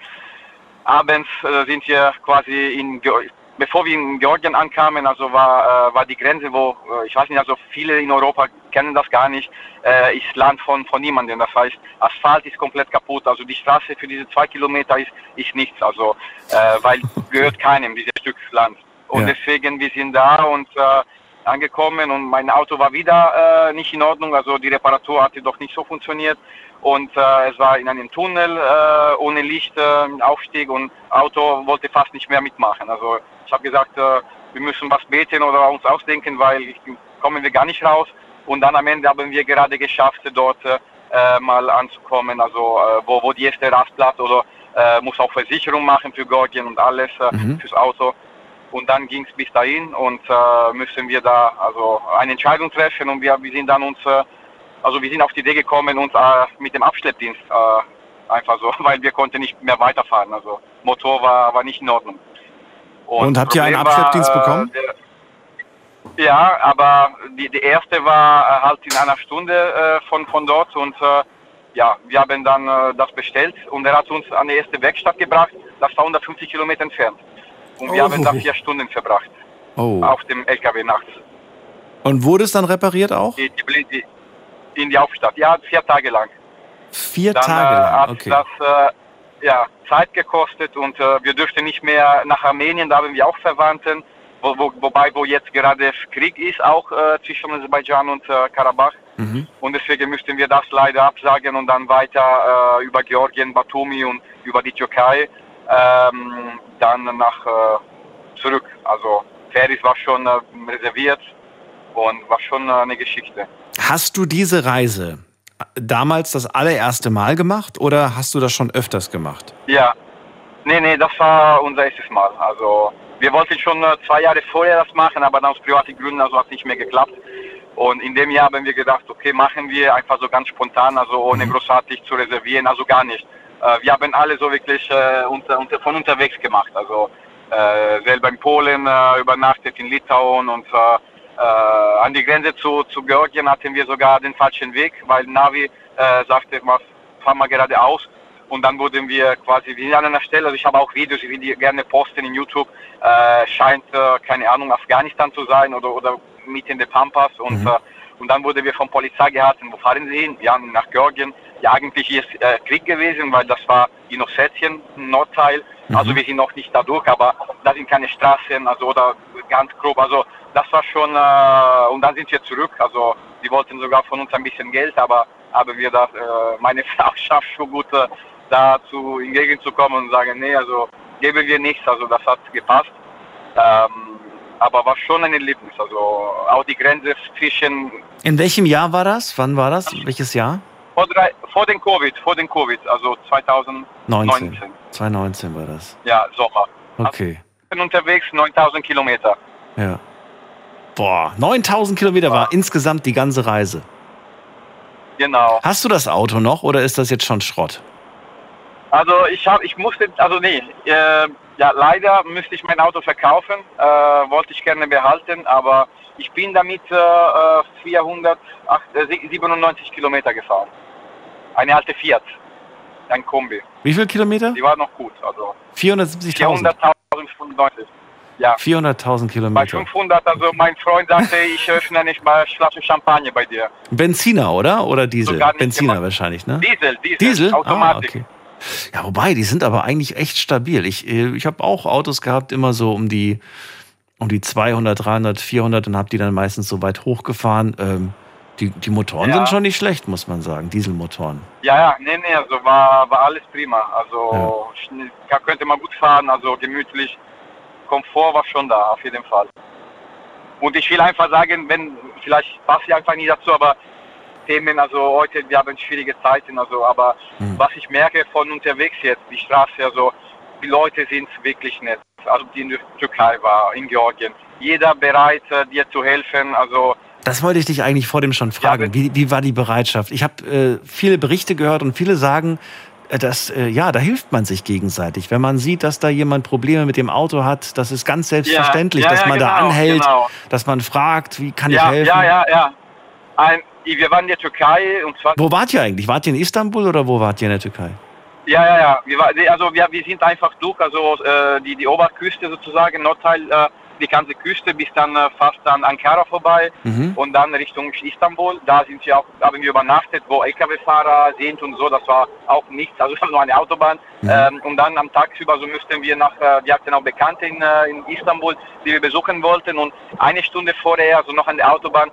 abends äh, sind wir quasi in, Ge- bevor wir in Georgien ankamen, also war, äh, war die Grenze, wo, äh, ich weiß nicht, also viele in Europa kennen das gar nicht, äh, ist Land von, von niemandem. Das heißt, Asphalt ist komplett kaputt, also die Straße für diese zwei Kilometer ist, ist nichts, also, äh, weil gehört keinem, dieses Stück Land. Und Ja. deswegen, wir sind da und äh, angekommen und mein Auto war wieder äh, nicht in Ordnung, also die Reparatur hatte doch nicht so funktioniert und äh, es war in einem Tunnel äh, ohne Licht, äh, Aufstieg und Auto wollte fast nicht mehr mitmachen. Also ich habe gesagt, äh, wir müssen was beten oder uns ausdenken, weil ich, kommen wir gar nicht raus. Und dann am Ende haben wir gerade geschafft, dort äh, mal anzukommen, also äh, wo, wo die erste Rastplatz oder äh, muss auch Versicherung machen für Georgien und alles äh, Mhm. fürs Auto. Und dann ging es bis dahin und äh, müssen wir da also eine Entscheidung treffen und wir, wir sind dann uns, äh, also wir sind auf die Idee gekommen, uns äh, mit dem Abschleppdienst äh, einfach so, weil wir konnten nicht mehr weiterfahren. Also Motor war, war nicht in Ordnung. Und habt ihr einen Problem war, Abschleppdienst äh, bekommen? der- ja, aber die, die erste war äh, halt in einer Stunde äh, von, von dort und äh, ja, wir haben dann äh, das bestellt und er hat uns an die erste Werkstatt gebracht. Das war 150 Kilometer entfernt. Und wir Oh. haben da vier Stunden verbracht Oh. auf dem LKW nachts. Und wurde es dann repariert auch? Die, die, in die Hauptstadt. Ja, vier Tage lang. Vier Dann Tage äh, lang. hat Okay. das äh, ja, Zeit gekostet und äh, wir dürften nicht mehr nach Armenien, da haben wir auch Verwandten, wo, wo, wobei wo jetzt gerade Krieg ist, auch äh, zwischen Aserbaidschan und äh, Karabach. Mhm. Und deswegen müssten wir das leider absagen und dann weiter äh, über Georgien, Batumi und über die Türkei ähm, dann nach äh, zurück. Also Ferris war schon äh, reserviert und war schon eine Geschichte. Hast du diese Reise damals das allererste Mal gemacht oder hast du das schon öfters gemacht? Ja, nee, nee, das war unser erstes Mal. Also wir wollten schon äh, zwei Jahre vorher das machen, aber dann aus privaten Gründen also hat nicht mehr geklappt. Und in dem Jahr haben wir gedacht, okay, machen wir einfach so ganz spontan, also ohne großartig zu reservieren, also gar nicht. Äh, wir haben alle so wirklich äh, unter, unter, von unterwegs gemacht, also äh, selber in Polen äh, übernachtet, in Litauen und äh, an die Grenze zu, zu Georgien hatten wir sogar den falschen Weg, weil Navi äh, sagte, fahr mal geradeaus. Und dann wurden wir quasi, wir sind an einer Stelle, also ich habe auch Videos, ich will die gerne posten in YouTube, äh, scheint, äh, keine Ahnung, Afghanistan zu sein oder, oder mitten in den Pampas. Und, Mhm. äh, und dann wurde wir von Polizei gehalten, wo fahren Sie hin? Ja, nach Georgien. Ja, eigentlich ist äh, Krieg gewesen, weil das war in Ossetien, Nordteil. Also wir sind noch nicht da durch, aber da sind keine Straßen, also oder ganz grob. Also das war schon, äh, und dann sind wir zurück. Also die wollten sogar von uns ein bisschen Geld, aber haben wir das, äh, meine Frau schafft schon gut, äh, dazu entgegenzukommen und sagen, nee, also geben wir nichts, also das hat gepasst. Ähm, aber war schon ein Erlebnis, also auch die Grenze zwischen In welchem Jahr war das? Wann war das? Welches Jahr? vor, drei, vor den Covid, vor den Covid, also 2019, 19. 2019 war das. ja, Sommer. Okay. Bin unterwegs, 9000 Kilometer. Ja. Boah, 9000 Kilometer war insgesamt die ganze Reise. Genau. Hast du das Auto noch oder ist das jetzt schon Schrott? Also ich habe, ich musste, also nee, äh, ja leider müsste ich mein Auto verkaufen, äh, wollte ich gerne behalten, aber ich bin damit äh, äh, 497 Kilometer gefahren. Eine alte Fiat, ein Kombi. Wie viele Kilometer? Die war noch gut, also 470.000. 400.095. Ja. 400.000 Bei Kilometer. 500, also mein Freund sagte, ich öffne nicht mal eine Flasche Champagner bei dir. Benziner, oder? Oder Diesel? Benziner gemacht. wahrscheinlich, ne? Diesel, Diesel, Diesel? Ah, Automatik. okay. Ja, wobei, die sind aber eigentlich echt stabil. Ich, äh, ich habe auch Autos gehabt, immer so um die, um die 200, 300, 400 und habe die dann meistens so weit hochgefahren. Ähm, die, die Motoren Ja. sind schon nicht schlecht, muss man sagen. Dieselmotoren. Ja, ja, nee, nee, also war, war alles prima. Also da könnte man gut fahren, also gemütlich. Komfort war schon da, auf jeden Fall. Und ich will einfach sagen, wenn, vielleicht passt ich einfach nicht dazu, aber Themen, also heute, wir haben schwierige Zeiten, also, aber Hm. was ich merke von unterwegs jetzt, die Straße, also, die Leute sind wirklich nett. Also, die in der Türkei war, in Georgien. Jeder bereit, äh, dir zu helfen, also, Das wollte ich dich eigentlich vor dem schon fragen. wenn- wie, wie war die Bereitschaft? Ich habe äh, viele Berichte gehört und viele sagen, äh, dass, äh, ja, da hilft man sich gegenseitig. Wenn man sieht, dass da jemand Probleme mit dem Auto hat, das ist ganz selbstverständlich, ja, dass ja, man da genau, anhält, genau. dass man fragt, wie kann ich ja, helfen? ja, ja, ja. Ein, wir waren in der Türkei und zwar Wo wart ihr eigentlich? Wart ihr in Istanbul oder wo wart ihr in der Türkei? Ja, ja, ja. Wir, war- also wir, wir sind einfach durch, also äh, die, die Oberküste sozusagen, Nordteil, äh, die ganze Küste bis dann äh, fast an Ankara vorbei Mhm. und dann Richtung Istanbul. Da sind wir auch, haben wir übernachtet, wo LKW-Fahrer sind und so. Das war auch nichts, also nur eine Autobahn. Ähm, und dann am Tag über so müssten wir nach, äh, wir hatten auch Bekannte in, äh, in Istanbul, die wir besuchen wollten und eine Stunde vorher, also noch an der Autobahn,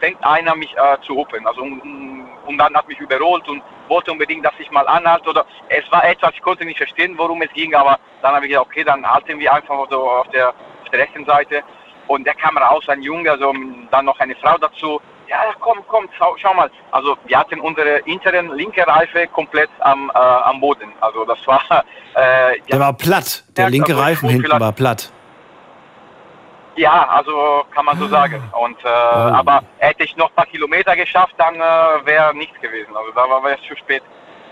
fängt einer mich äh, zu rufen. Also und, und dann hat mich überholt und wollte unbedingt, dass ich mal anhalte. Oder es war etwas, ich konnte nicht verstehen, worum es ging, aber dann habe ich gesagt, okay, dann halten wir einfach so auf der, der rechten Seite. Und der kam raus, ein Junge, also dann noch eine Frau dazu. Ja, komm, komm, schau, schau mal. Also wir hatten unsere interen linke Reife komplett am, äh, am Boden. Also das war äh, Der war platt. Der Ja, linke also Reifen hinten war platt. Ja, also kann man so sagen. Und äh, aber hätte ich noch ein paar Kilometer geschafft, dann äh, wäre nichts gewesen. Also da war es zu spät.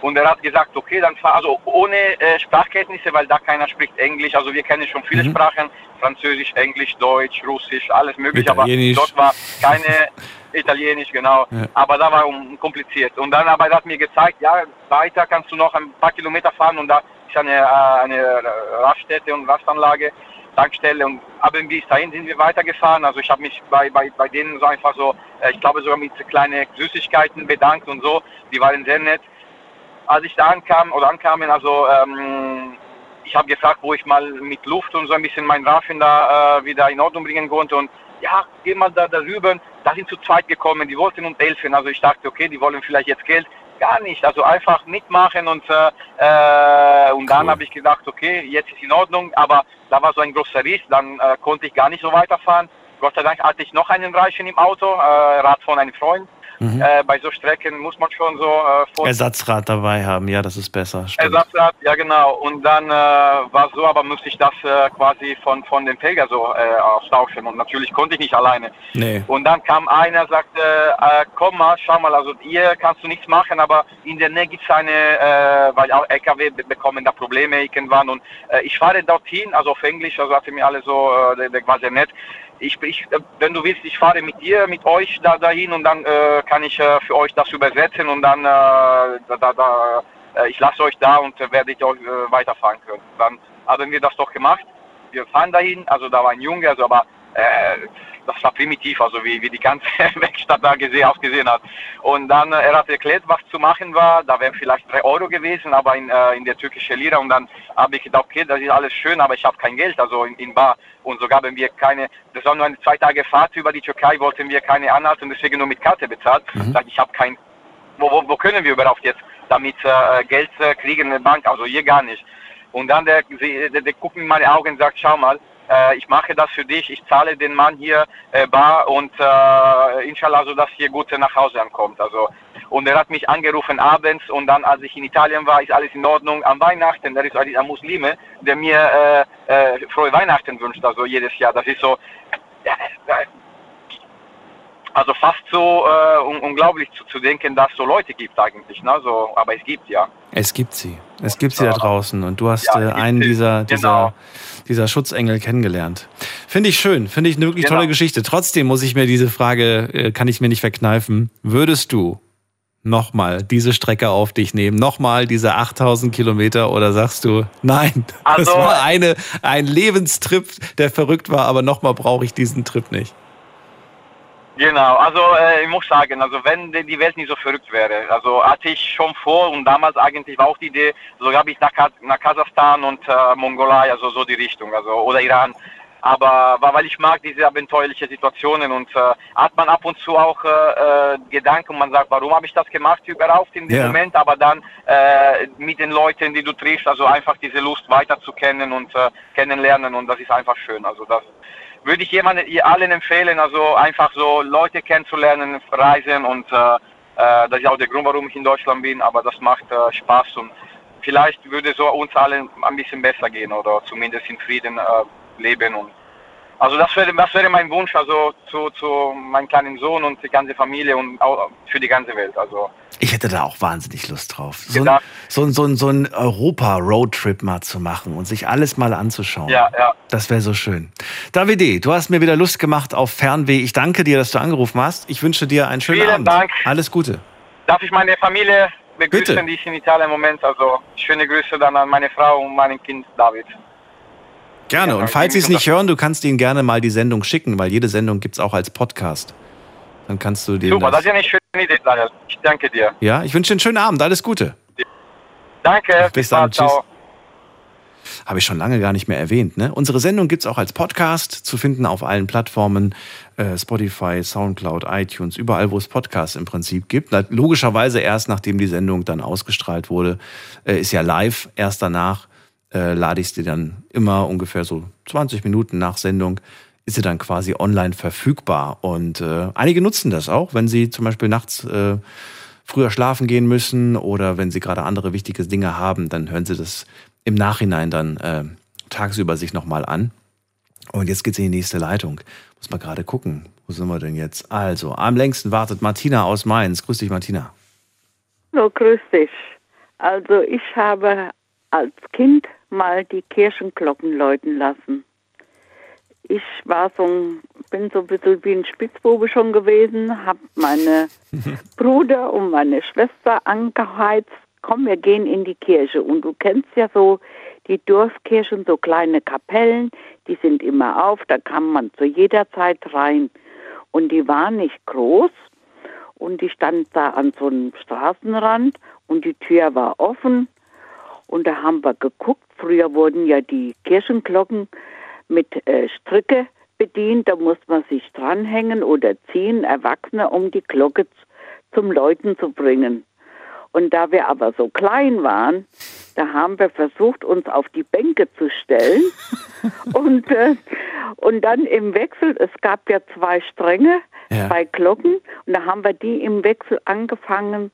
Und er hat gesagt, okay, dann fahr, also ohne äh, Sprachkenntnisse, weil da keiner spricht Englisch. Also wir kennen schon viele Mhm. Sprachen, Französisch, Englisch, Deutsch, Russisch, alles mögliche. Italienisch. Aber dort war keine Italienisch, genau. Ja. Aber da war um, kompliziert. Und dann aber er hat mir gezeigt, ja, weiter kannst du noch ein paar Kilometer fahren und da ist eine, äh, eine Raststätte und Rastanlage. Tankstelle und ab bis dahin sind wir weitergefahren. Also ich habe mich bei, bei, bei denen so einfach so, äh, ich glaube sogar mit kleinen Süßigkeiten bedankt und so. Die waren sehr nett. Als ich da ankam oder ankamen, also ähm, ich habe gefragt, wo ich mal mit Luft und so ein bisschen meinen Raffen da äh, wieder in Ordnung bringen konnte und ja, geh mal da darüber. Da sind zu zweit gekommen, die wollten uns helfen. Also ich dachte, okay, die wollen vielleicht jetzt Geld. Gar nicht, also einfach mitmachen und, äh, äh, und dann Cool. habe ich gedacht, okay, jetzt ist in Ordnung, aber da war so ein großer Riss, dann äh, konnte ich gar nicht so weiterfahren. Gott sei Dank hatte ich noch einen Reifen im Auto, äh, Rad von einem Freund. Mhm. Äh, bei so Strecken muss man schon so äh, vor Ersatzrad dabei haben, ja, das ist besser. Stimmt. Ersatzrad, ja genau. Und dann äh, war so, aber musste ich das äh, quasi von, von dem Träger so äh, austauschen. Und natürlich konnte ich nicht alleine. Nee. Und dann kam einer, sagte, äh, komm mal, schau mal, also hier kannst du nichts machen, aber in der Nähe gibt es eine, weil auch LKW be- bekommen da Probleme irgendwann. Und ich fahre dorthin, also auf Englisch, also hatte mir alle so, der, der war sehr nett. Ich, ich, wenn du willst, ich fahre mit dir, mit euch da dahin und dann äh, kann ich äh, für euch das übersetzen und dann äh, da, da, äh, ich lasse euch da und äh, werdet euch äh, weiterfahren können. Dann haben wir das doch gemacht. Wir fahren dahin, also da war ein Junge, also aber äh, das war primitiv, also wie, wie die ganze Werkstatt da gesehen, ausgesehen hat. Und dann, äh, er hat erklärt, was zu machen war. Da wären vielleicht drei Euro gewesen, aber in, äh, in der türkischen Lira. Und dann habe ich gedacht, okay, das ist alles schön, aber ich habe kein Geld, also in, in Bar. Und so gaben wir keine, das war nur eine zwei Tage Fahrt über die Türkei, wollten wir keine anhalten, deswegen nur mit Karte bezahlt. Mhm. Ich habe kein, wo, wo, wo können wir überhaupt jetzt damit äh, Geld äh, kriegen in der Bank? Also hier gar nicht. Und dann der, der, der, der guckt in meine Augen und sagt, schau mal, äh, ich mache das für dich, ich zahle den Mann hier äh, bar und äh, inshallah, so dass hier gut nach Hause ankommt. Also und er hat mich angerufen abends und dann, als ich in Italien war, ist alles in Ordnung. Am Weihnachten, der ist ein Muslime, der mir äh, äh, frohe Weihnachten wünscht, also jedes Jahr. Das ist so, ja, also fast so äh, un unglaublich zu, zu denken, dass es so Leute gibt eigentlich. Ne? So, aber es gibt ja. Es gibt sie. Es gibt sie da draußen. Und du hast ja, äh, einen dieser, dieser, genau. Dieser Schutzengel kennengelernt. Finde ich schön. Finde ich eine wirklich genau. tolle Geschichte. Trotzdem muss ich mir diese Frage, äh, kann ich mir nicht verkneifen. Würdest du nochmal diese Strecke auf dich nehmen? Nochmal diese 8000 Kilometer? Oder sagst du, nein, also, das war eine, ein Lebenstrip, der verrückt war, aber nochmal brauche ich diesen Trip nicht? Genau, also äh, ich muss sagen, also wenn die Welt nicht so verrückt wäre, also hatte ich schon vor und damals eigentlich war auch die Idee, so habe ich nach, nach Kasachstan und äh, Mongolei, also so die Richtung, also oder Iran. Aber weil ich mag diese abenteuerlichen Situationen und äh, hat man ab und zu auch äh, äh Gedanken, man sagt, warum habe ich das gemacht überhaupt in dem yeah. Moment, aber dann äh, mit den Leuten, die du triffst, also einfach diese Lust weiter zu kennen und äh, kennenlernen und das ist einfach schön. Also das würde ich jemanden, allen empfehlen, also einfach so Leute kennenzulernen, reisen und äh, äh, das ist auch der Grund, warum ich in Deutschland bin, aber das macht äh, Spaß und vielleicht würde so uns allen ein bisschen besser gehen oder zumindest in Frieden äh, leben und also das wäre, das wäre mein Wunsch, also zu, zu meinem kleinen Sohn und die ganze Familie und auch für die ganze Welt. Also ich hätte da auch wahnsinnig Lust drauf. So, ein, so, so, so ein Europa-Roadtrip mal zu machen und sich alles mal anzuschauen. Ja, ja. Das wäre so schön. Davide, du hast mir wieder Lust gemacht auf Fernweh. Ich danke dir, dass du angerufen hast. Ich wünsche dir einen schönen Vielen Abend. Dank. Alles Gute. Darf ich meine Familie begrüßen, Bitte. die ist in Italien im Moment. Also schöne Grüße dann an meine Frau und meinen Kind David. Gerne. Und falls Sie es nicht hören, du kannst Ihnen gerne mal die Sendung schicken, weil jede Sendung gibt es auch als Podcast. Dann kannst du den. Super, das, das ist ja eine schöne Idee, Daniel. Ich danke dir. Ja, ich wünsche dir einen schönen Abend. Alles Gute. Danke. Bis dann. Tschüss. Habe ich schon lange gar nicht mehr erwähnt. Ne? Unsere Sendung gibt es auch als Podcast zu finden auf allen Plattformen. Äh, Spotify, Soundcloud, iTunes, überall, wo es Podcasts im Prinzip gibt. Logischerweise erst nachdem die Sendung dann ausgestrahlt wurde, äh, ist ja live. Erst danach äh, lade ich sie dann immer ungefähr so 20 Minuten nach Sendung ist sie dann quasi online verfügbar. Und äh, einige nutzen das auch, wenn sie zum Beispiel nachts äh, früher schlafen gehen müssen oder wenn sie gerade andere wichtige Dinge haben, dann hören sie das im Nachhinein dann äh, tagsüber sich nochmal an. Und jetzt geht's in die nächste Leitung. Muss mal gerade gucken. Wo sind wir denn jetzt? Also, am längsten wartet Martina aus Mainz. Grüß dich, Martina. Hallo, grüß dich. Also, ich habe als Kind mal die Kirchenglocken läuten lassen. Ich war so ein, bin so ein bisschen wie ein Spitzbube schon gewesen, habe meine Bruder und meine Schwester angeheizt, komm, wir gehen in die Kirche. Und du kennst ja so die Dorfkirchen, so kleine Kapellen, die sind immer auf, da kann man zu jeder Zeit rein. Und die waren nicht groß und die stand da an so einem Straßenrand und die Tür war offen und da haben wir geguckt. Früher wurden ja die Kirchenglocken mit äh, Stricke bedient. Da muss man sich dranhängen oder ziehen, Erwachsene, um die Glocke zum Läuten zu bringen. Und da wir aber so klein waren, da haben wir versucht, uns auf die Bänke zu stellen. und, äh, und dann im Wechsel, es gab ja zwei Stränge, ja. zwei Glocken, und da haben wir die im Wechsel angefangen,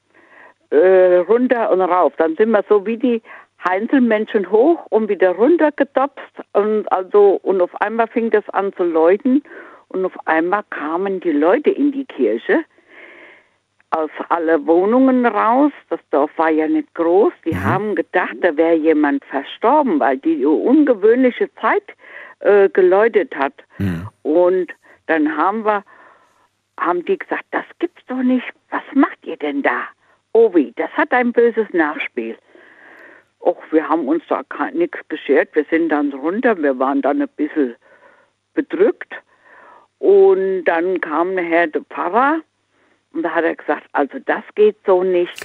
äh, runter und rauf. Dann sind wir so wie die Einzelmenschen hoch und wieder runter getopst und also und auf einmal fing das an zu läuten und auf einmal kamen die Leute in die Kirche aus alle Wohnungen raus. Das Dorf war ja nicht groß. Die mhm. haben gedacht, da wäre jemand verstorben, weil die ungewöhnliche Zeit äh, geläutet hat. Mhm. Und dann haben wir, haben die gesagt, das gibt's doch nicht. Was macht ihr denn da? Ovi, das hat ein böses Nachspiel. Och, wir haben uns da nichts beschert. Wir sind dann runter. Wir waren dann ein bisschen bedrückt. Und dann kam nachher der Pfarrer und da hat er gesagt, also das geht so nicht.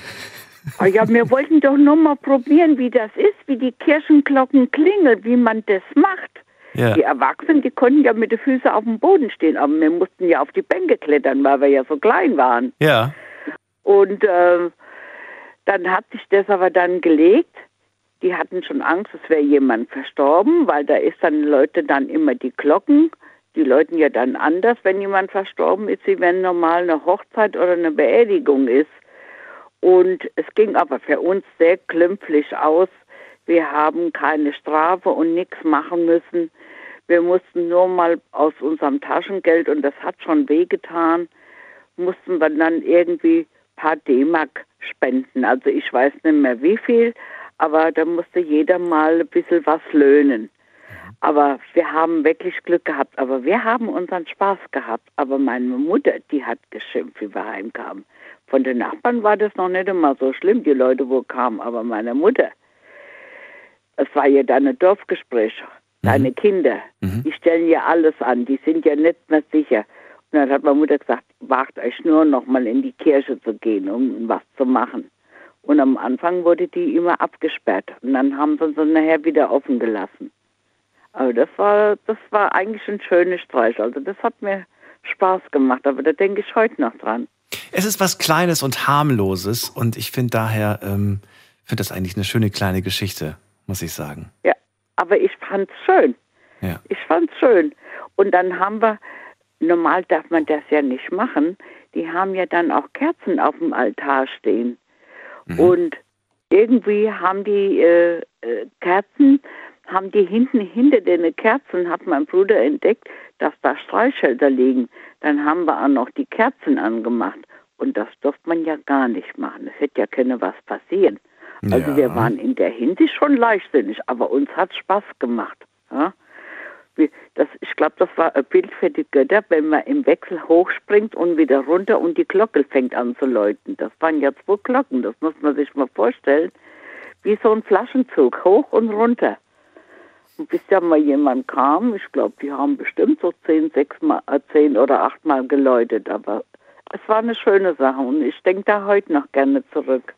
Oh ja, wir wollten doch nur mal probieren, wie das ist, wie die Kirchenglocken klingeln, wie man das macht. Ja. Die Erwachsenen, die konnten ja mit den Füßen auf dem Boden stehen, aber wir mussten ja auf die Bänke klettern, weil wir ja so klein waren. Ja. Und äh, dann hat sich das aber dann gelegt. Die hatten schon Angst, es wäre jemand verstorben, weil da ist dann Leute dann immer die Glocken. Die läuten ja dann anders, wenn jemand verstorben ist, wie wenn normal eine Hochzeit oder eine Beerdigung ist. Und es ging aber für uns sehr glimpflich aus. Wir haben keine Strafe und nichts machen müssen. Wir mussten nur mal aus unserem Taschengeld, und das hat schon wehgetan, mussten wir dann irgendwie ein paar D-Mark spenden. Also ich weiß nicht mehr wie viel, aber da musste jeder mal ein bisschen was löhnen. Aber wir haben wirklich Glück gehabt. Aber wir haben unseren Spaß gehabt. Aber meine Mutter, die hat geschimpft, wie wir heimkamen. Von den Nachbarn war das noch nicht immer so schlimm, die Leute, wo kamen. Aber meine Mutter, es war ja dann ein Dorfgespräch. Deine Kinder, die stellen ja alles an, die sind ja nicht mehr sicher. Und dann hat meine Mutter gesagt, wagt euch nur noch mal in die Kirche zu gehen, um was zu machen. Und am Anfang wurde die immer abgesperrt. Und dann haben sie sie nachher wieder offen gelassen. Aber das war, das war eigentlich ein schöner Streich. Also das hat mir Spaß gemacht. Aber da denke ich heute noch dran. Es ist was Kleines und harmloses und ich finde daher, ähm, finde das eigentlich eine schöne kleine Geschichte, muss ich sagen. Ja, aber ich fand's schön. Ja. Ich fand's schön. Und dann haben wir, normal darf man das ja nicht machen, die haben ja dann auch Kerzen auf dem Altar stehen. Und irgendwie haben die äh, äh, Kerzen, haben die hinten hinter den Kerzen, hat mein Bruder entdeckt, dass da Streichhölzer liegen. Dann haben wir auch noch die Kerzen angemacht. Und das durfte man ja gar nicht machen. Es hätte ja können was passieren. Also Ja. wir waren in der Hinsicht schon leichtsinnig, aber uns hat Spaß gemacht. Ja? Wie- Das, ich glaube, das war ein Bild für die Götter, wenn man im Wechsel hochspringt und wieder runter und die Glocke fängt an zu läuten. Das waren ja zwei Glocken, das muss man sich mal vorstellen. Wie so ein Flaschenzug, hoch und runter. Und bis ja mal jemand kam, ich glaube, die haben bestimmt so zehn, sechs mal, äh, zehn oder acht Mal geläutet, aber es war eine schöne Sache und ich denke da heute noch gerne zurück.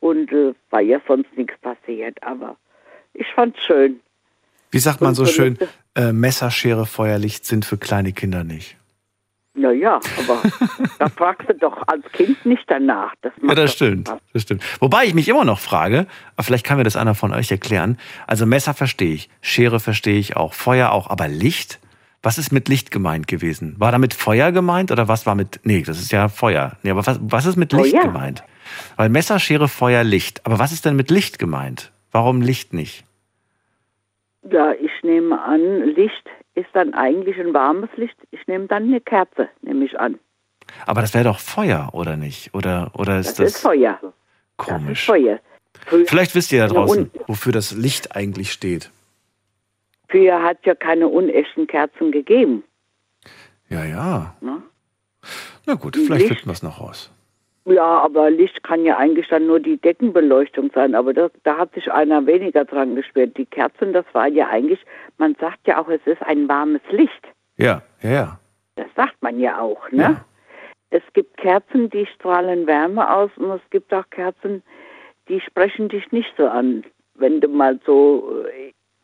Und äh, war ja sonst nichts passiert, aber ich fand's schön. Wie sagt man so schön, äh, Messer, Schere, Feuerlicht sind für kleine Kinder nicht. Naja, aber da fragst du doch als Kind nicht danach. Das Ja, das stimmt. Spaß. Das stimmt. Wobei ich mich immer noch frage, aber vielleicht kann mir das einer von euch erklären. Also Messer verstehe ich, Schere verstehe ich auch, Feuer auch, aber Licht? Was ist mit Licht gemeint gewesen? War damit Feuer gemeint oder was war mit. Nee, das ist ja Feuer. Nee, aber was, was ist mit Licht Feuer. gemeint? Weil Messer, Schere, Feuer, Licht. Aber was ist denn mit Licht gemeint? Warum Licht nicht? Ja, ich nehme an, Licht ist dann eigentlich ein warmes Licht. Ich nehme dann eine Kerze, nehme ich an. Aber das wäre doch Feuer, oder nicht? Oder, oder ist Das, das, ist Feuer. Das ist komisch? Feuer. Früher, Vielleicht wisst ihr da draußen, wofür das Licht eigentlich steht. früher hat ja keine unechten Kerzen gegeben. Ja, ja. Ne? Na gut, vielleicht Licht. finden wir es noch raus. Ja, aber Licht kann ja eigentlich dann nur die Deckenbeleuchtung sein. Aber das, da hat sich einer weniger dran gespielt. Die Kerzen, das war ja eigentlich, man sagt ja auch, es ist ein warmes Licht. Ja, ja, ja. Das sagt man ja auch, ne? Ja. Es gibt Kerzen, die strahlen Wärme aus und es gibt auch Kerzen, die sprechen dich nicht so an. Wenn du mal so,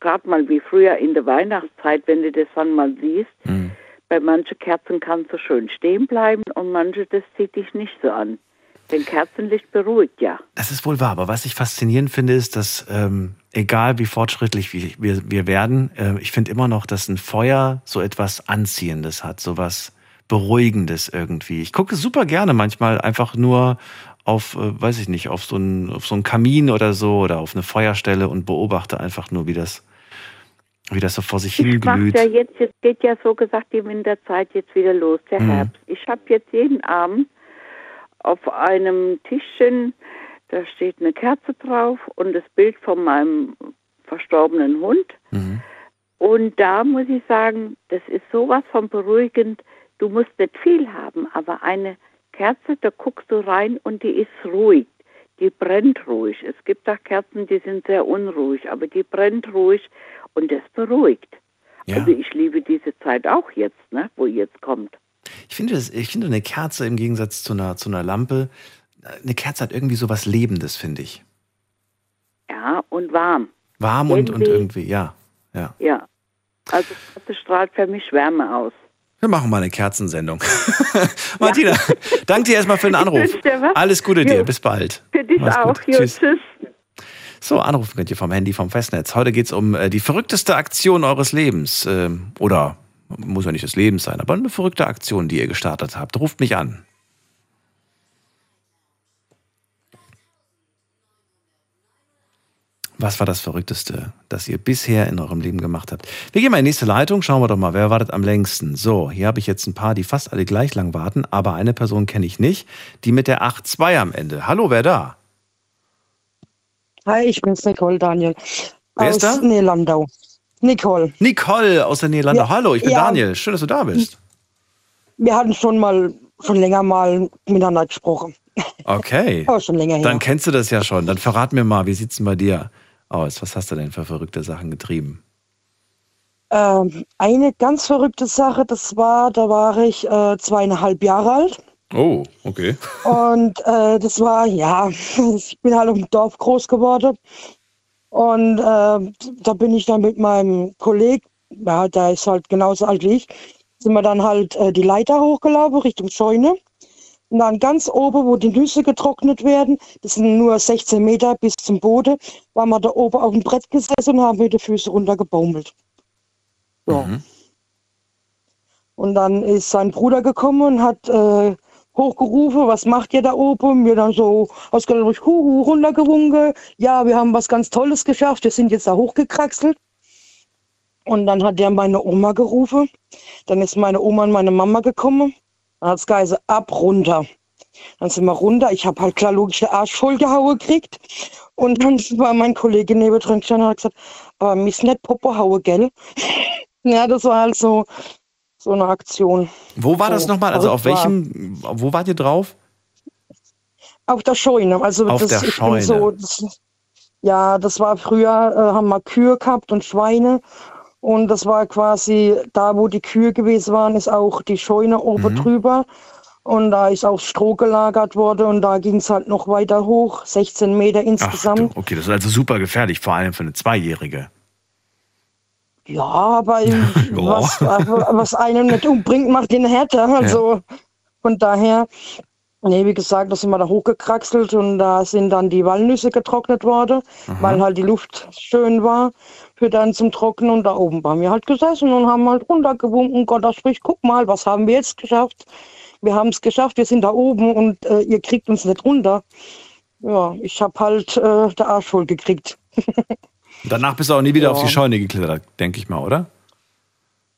gerade mal wie früher in der Weihnachtszeit, wenn du das dann mal siehst, Hm. bei manchen Kerzen kannst du schön stehen bleiben und manche, das zieht dich nicht so an. Denn Kerzenlicht beruhigt ja. Das ist wohl wahr, aber was ich faszinierend finde, ist, dass ähm, egal wie fortschrittlich wir, wir, werden, äh, ich finde immer noch, dass ein Feuer so etwas Anziehendes hat, so was Beruhigendes irgendwie. Ich gucke super gerne manchmal einfach nur auf, äh, weiß ich nicht, auf so einen auf so einen Kamin oder so oder auf eine Feuerstelle und beobachte einfach nur, wie das, wie das so vor sich hin glüht. ja jetzt, jetzt geht ja so gesagt die Winterzeit jetzt wieder los, der Mhm. Herbst. Ich habe jetzt jeden Abend auf einem Tischchen, da steht eine Kerze drauf und das Bild von meinem verstorbenen Hund. Mhm. Und da muss ich sagen, das ist sowas von beruhigend. Du musst nicht viel haben, aber eine Kerze, da guckst du rein und die ist ruhig. die brennt ruhig. Es gibt auch Kerzen, die sind sehr unruhig, aber die brennt ruhig und das beruhigt. Ja. Also ich liebe diese Zeit auch jetzt, ne, wo jetzt kommt. Ich finde, das, ich finde eine Kerze im Gegensatz zu einer, zu einer Lampe, eine Kerze hat irgendwie so was Lebendes, finde ich. Ja, und warm. Warm und, und Irgendwie- irgendwie, ja. ja. Ja. Also Kerze strahlt für mich Wärme aus. Wir machen mal eine Kerzensendung. Martina, danke dir erstmal für den Anruf. Alles Gute dir, Jo. bis bald. Für dich Mach's auch. Jo, Tschüss. tschüss. So, anrufen könnt ihr vom Handy, vom Festnetz. Heute geht's um äh, die verrückteste Aktion eures Lebens. Ähm, oder muss ja nicht des Lebens sein, aber eine verrückte Aktion, die ihr gestartet habt. Ruft mich an. Was war das Verrückteste, das ihr bisher in eurem Leben gemacht habt? Wir gehen mal in die nächste Leitung. Schauen wir doch mal, wer wartet am längsten? So, hier habe ich jetzt ein paar, die fast alle gleich lang warten, aber eine Person kenne ich nicht. Die mit der 8-2 am Ende. Hallo, wer da? Hi, ich bin's Nicole Daniel. Wer aus ist da? Niederlandau. Nicole. Nicole aus der Niederlande. Ja, Hallo, ich bin ja. Daniel. Schön, dass du da bist. Wir hatten schon mal, schon länger mal miteinander gesprochen. Okay. Aber schon länger her. Dann kennst du das ja schon. Dann verrat mir mal, wie sieht's denn bei dir aus? Was hast du denn für verrückte Sachen getrieben? Ähm, eine ganz verrückte Sache, das war, da war ich äh, zweieinhalb Jahre alt. Oh, okay. Und äh, das war, ja, ich bin halt dem Dorf groß geworden. Und äh, da bin ich dann mit meinem Kollegen, ja, der ist halt genauso alt wie ich, sind wir dann halt äh, die Leiter hochgelaufen Richtung Scheune. Und dann ganz oben, wo die Nüsse getrocknet werden, das sind nur 16 Meter bis zum Boden, waren wir da oben auf dem Brett gesessen und haben mit den Füßen runtergebaumelt. Ja. Und dann ist sein Bruder gekommen und hat äh, hochgerufen, was macht ihr da oben? Wir dann so ausgelacht, huhu, runtergewunken. Ja, wir haben was ganz Tolles geschafft, wir sind jetzt da hochgekraxelt. Und dann hat er meine Oma gerufen. Dann ist meine Oma und meine Mama gekommen. Dann hat es geheißen, ab, runter. Dann sind wir runter. Ich habe halt klar logisch den Arsch vollgehauen gekriegt. Und dann war mein Kollege neben dran gestanden und hat gesagt, aber miss nicht Popo hauen, gell? ja, das war halt so, so eine Aktion. Wo war das So, nochmal? Also auf verrückt war. welchem, wo wart ihr drauf? Auf der Scheune. Also Auf das, der Scheune. So, das, ja, das war früher, äh, haben wir Kühe gehabt und Schweine. Und das war quasi da, wo die Kühe gewesen waren, ist auch die Scheune oben Mhm. drüber. Und da ist auch Stroh gelagert worden und da ging es halt noch weiter hoch, 16 Meter Ach, insgesamt. okay, das ist also super gefährlich, vor allem für eine Zweijährige. Ja, aber was, was einen nicht umbringt, macht den härter. Also von daher, nee, wie gesagt, da sind wir da hochgekraxelt und da sind dann die Walnüsse getrocknet worden, weil halt die Luft schön war für dann zum Trocknen. Und da oben waren wir halt gesessen und haben halt runtergewunken. Gott, das spricht, guck mal, was haben wir jetzt geschafft? Wir haben es geschafft, wir sind da oben und äh, ihr kriegt uns nicht runter. Ja, ich habe halt äh, der Arsch voll gekriegt. Und danach bist du auch nie wieder Ja. auf die Scheune geklettert, denke ich mal, oder?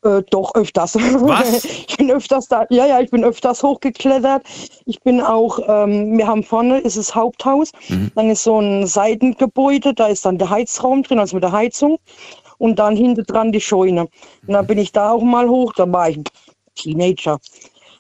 Äh, doch, öfters. Was? Ich bin öfters da, ja, ja, ich bin öfters hochgeklettert. Ich bin auch, ähm, wir haben vorne ist das Haupthaus, Mhm. dann ist so ein Seitengebäude, da ist dann der Heizraum drin, also mit der Heizung. Und dann hinten dran die Scheune. Und dann bin ich da auch mal hoch, da war ich Teenager.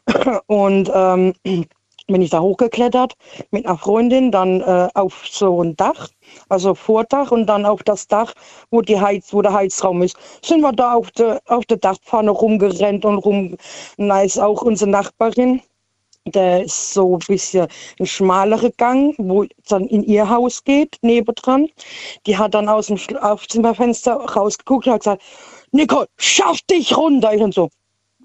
Und ähm, bin ich da hochgeklettert mit einer Freundin, dann äh, auf so ein Dach, also Vordach und dann auf das Dach, wo, die Heiz, wo der Heizraum ist. Sind wir da auf der auf der Dachpfanne rumgerannt und rum. Ist auch unsere Nachbarin, der ist so ein bisschen ein schmalerer Gang, wo dann in ihr Haus geht, nebendran. Die hat dann aus dem Schlafzimmerfenster rausgeguckt und hat gesagt, Nicole, schaff dich runter. Ich dann so,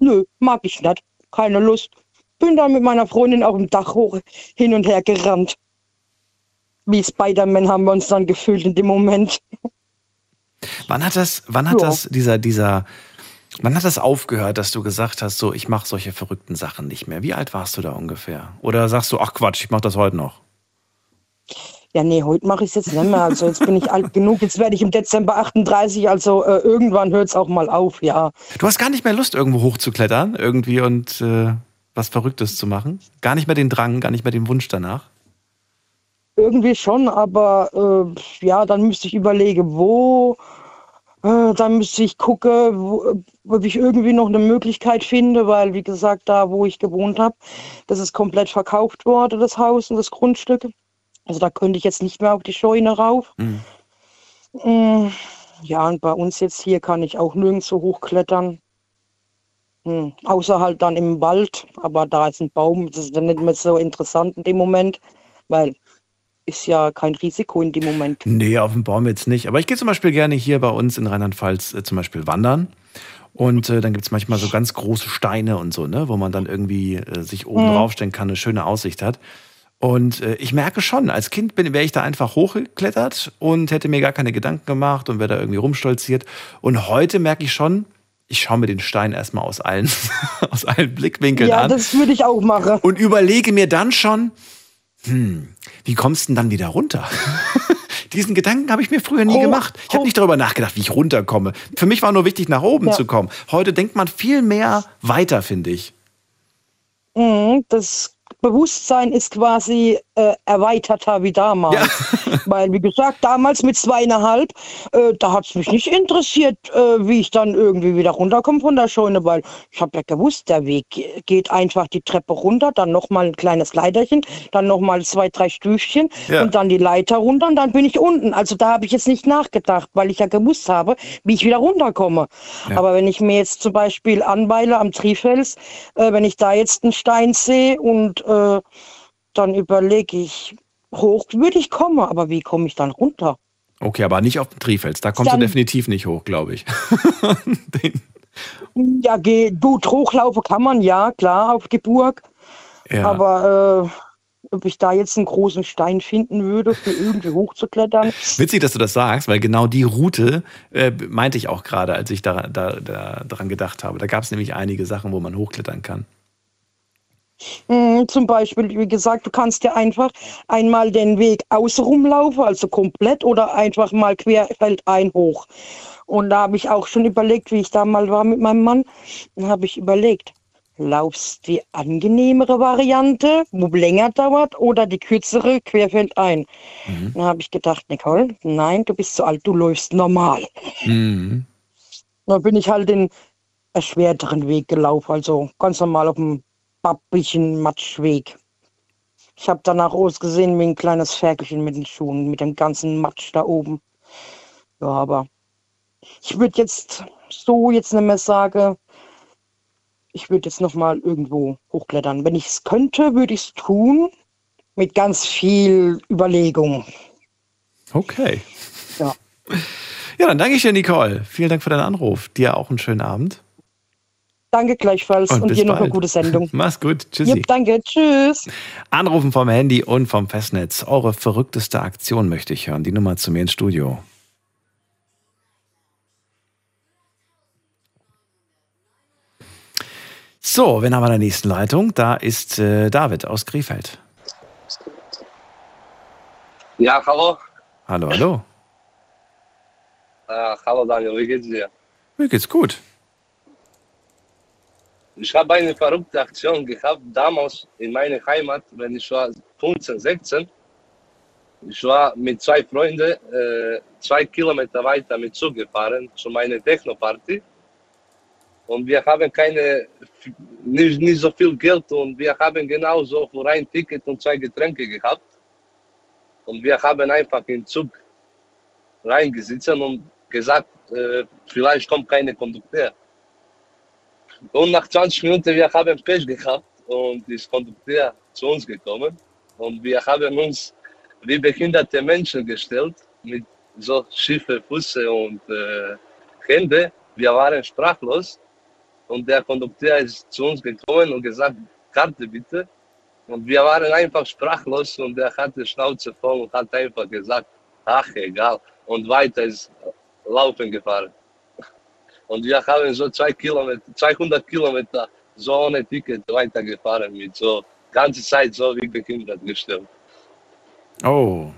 nö, mag ich nicht, keine Lust. Bin dann mit meiner Freundin auf dem Dach hoch hin und her gerannt. Wie Spider-Man haben wir uns dann gefühlt in dem Moment. Wann hat das, wann hat Ja. das, dieser, dieser, wann hat das aufgehört, dass du gesagt hast, so, ich mache solche verrückten Sachen nicht mehr? Wie alt warst du da ungefähr? Oder sagst du, ach Quatsch, ich mache das heute noch? Ja, nee, heute mache ich es jetzt nicht mehr. Also jetzt bin ich alt genug. Jetzt werde ich im Dezember 38. Also äh, irgendwann hört es auch mal auf, ja. Du hast gar nicht mehr Lust, irgendwo hochzuklettern, irgendwie und äh, was Verrücktes zu machen? Gar nicht mehr den Drang, gar nicht mehr den Wunsch danach? Irgendwie schon, aber äh, ja, dann müsste ich überlegen, wo. Äh, dann müsste ich gucken, wo, ob ich irgendwie noch eine Möglichkeit finde, weil, wie gesagt, da, wo ich gewohnt habe, das ist komplett verkauft worden, das Haus und das Grundstück. Also da könnte ich jetzt nicht mehr auf die Scheune rauf. Mhm. Mm, Ja, und bei uns jetzt hier kann ich auch nirgends so hochklettern. Hm, außer halt dann im Wald, aber da ist ein Baum, das ist dann nicht mehr so interessant in dem Moment, weil ist ja kein Risiko in dem Moment. Nee, auf dem Baum jetzt nicht. Aber ich gehe zum Beispiel gerne hier bei uns in Rheinland-Pfalz äh, zum Beispiel wandern. Und äh, dann gibt es manchmal so ganz große Steine und so, ne, wo man dann irgendwie äh, sich oben Mhm. draufstellen kann, eine schöne Aussicht hat. Und äh, ich merke schon, als Kind bin wäre ich da einfach hochgeklettert und hätte mir gar keine Gedanken gemacht und wäre da irgendwie rumstolziert. Und heute merke ich schon, ich schaue mir den Stein erstmal aus allen, aus allen Blickwinkeln Ja, an das würde ich auch machen. und überlege mir dann schon, hm, wie kommst du denn dann wieder runter? Diesen Gedanken habe ich mir früher nie Oh, gemacht. Ich habe oh. nicht darüber nachgedacht, wie ich runterkomme. Für mich war nur wichtig, nach oben Ja. zu kommen. Heute denkt man viel mehr weiter, finde ich. Mhm, Das Bewusstsein ist quasi äh, erweiterter wie damals. Weil, wie gesagt, damals mit zweieinhalb, äh, da hat es mich nicht interessiert, äh, wie ich dann irgendwie wieder runterkomme von der Scheune, weil ich habe ja gewusst, der Weg ge- geht einfach die Treppe runter, dann nochmal ein kleines Leiterchen, dann nochmal zwei, drei Stüfchen Ja. und dann die Leiter runter und dann bin ich unten. Also da habe ich jetzt nicht nachgedacht, weil ich ja gewusst habe, wie ich wieder runterkomme. Ja. Aber wenn ich mir jetzt zum Beispiel anweile am Trifels, äh, wenn ich da jetzt einen Stein sehe und äh, dann überlege ich, hoch würde ich kommen, aber wie komme ich dann runter? Okay, aber nicht auf den Trifels. Da kommst Dann- du definitiv nicht hoch, glaube ich. Ja, geh, gut, hochlaufen kann man, ja, klar, auf die Burg. Ja. Aber äh, ob ich da jetzt einen großen Stein finden würde, für irgendwie hochzuklettern, Witzig, dass du das sagst, weil genau die Route äh, meinte ich auch gerade, als ich da, da, da, daran gedacht habe. Da gab es nämlich einige Sachen, wo man hochklettern kann. Mm, Zum Beispiel, wie gesagt, du kannst ja einfach einmal den Weg außenrum laufen, also komplett, oder einfach mal querfeldein hoch. Und da habe ich auch schon überlegt, wie ich da mal war mit meinem Mann, dann habe ich überlegt, laufst die angenehmere Variante, wo länger dauert, oder die kürzere querfeldein? Dann habe ich gedacht, Nicole, nein, du bist zu alt, du läufst normal. Mhm. Da bin ich halt den erschwerteren Weg gelaufen, also ganz normal auf dem babbigen Matschweg. Ich habe danach ausgesehen wie ein kleines Ferkelchen mit den Schuhen, mit dem ganzen Matsch da oben. Ja, aber ich würde jetzt so jetzt nicht mehr sagen, ich würde jetzt noch mal irgendwo hochklettern. Wenn ich es könnte, würde ich es tun, mit ganz viel Überlegung. Okay. Ja. Ja, dann danke ich dir, Nicole. Vielen Dank für deinen Anruf. Dir auch einen schönen Abend. Danke gleichfalls Und und, dir noch eine gute Sendung. Mach's gut. Tschüssi. Jupp, danke, tschüss. Anrufen vom Handy und vom Festnetz. Eure verrückteste Aktion möchte ich hören. Die Nummer zu mir ins Studio. So, wen haben wir in der nächsten Leitung? Da ist äh, David aus Krefeld. Ja, hallo. Hallo, hallo. Äh, hallo Daniel, wie geht's dir? Mir geht's gut. Ich habe eine verrückte Aktion gehabt damals in meiner Heimat, wenn ich war 15, 16. Ich war mit zwei Freunden äh, zwei Kilometer weiter mit Zug gefahren zu meiner Techno-Party. Und wir haben keine, nicht, nicht so viel Geld und wir haben genauso für ein Ticket und zwei Getränke gehabt. Und wir haben einfach in Zug reingesessen und gesagt, äh, vielleicht kommt keine Kondukteur. Und nach 20 Minuten, wir haben Pech gehabt und ist Kondukteur zu uns gekommen. Und wir haben uns wie behinderte Menschen gestellt, mit so schiefe Füße und äh, Hände. Wir waren sprachlos. Und der Kondukteur ist zu uns gekommen und gesagt, Karte bitte. Und wir waren einfach sprachlos und er hatte Schnauze voll und hat einfach gesagt, ach egal. Und weiter ist laufen gefahren. Und wir haben so zwei Kilometer, 200 Kilometer so ohne Ticket weitergefahren mit so ganze Zeit so wie behindert gestellt. Oh,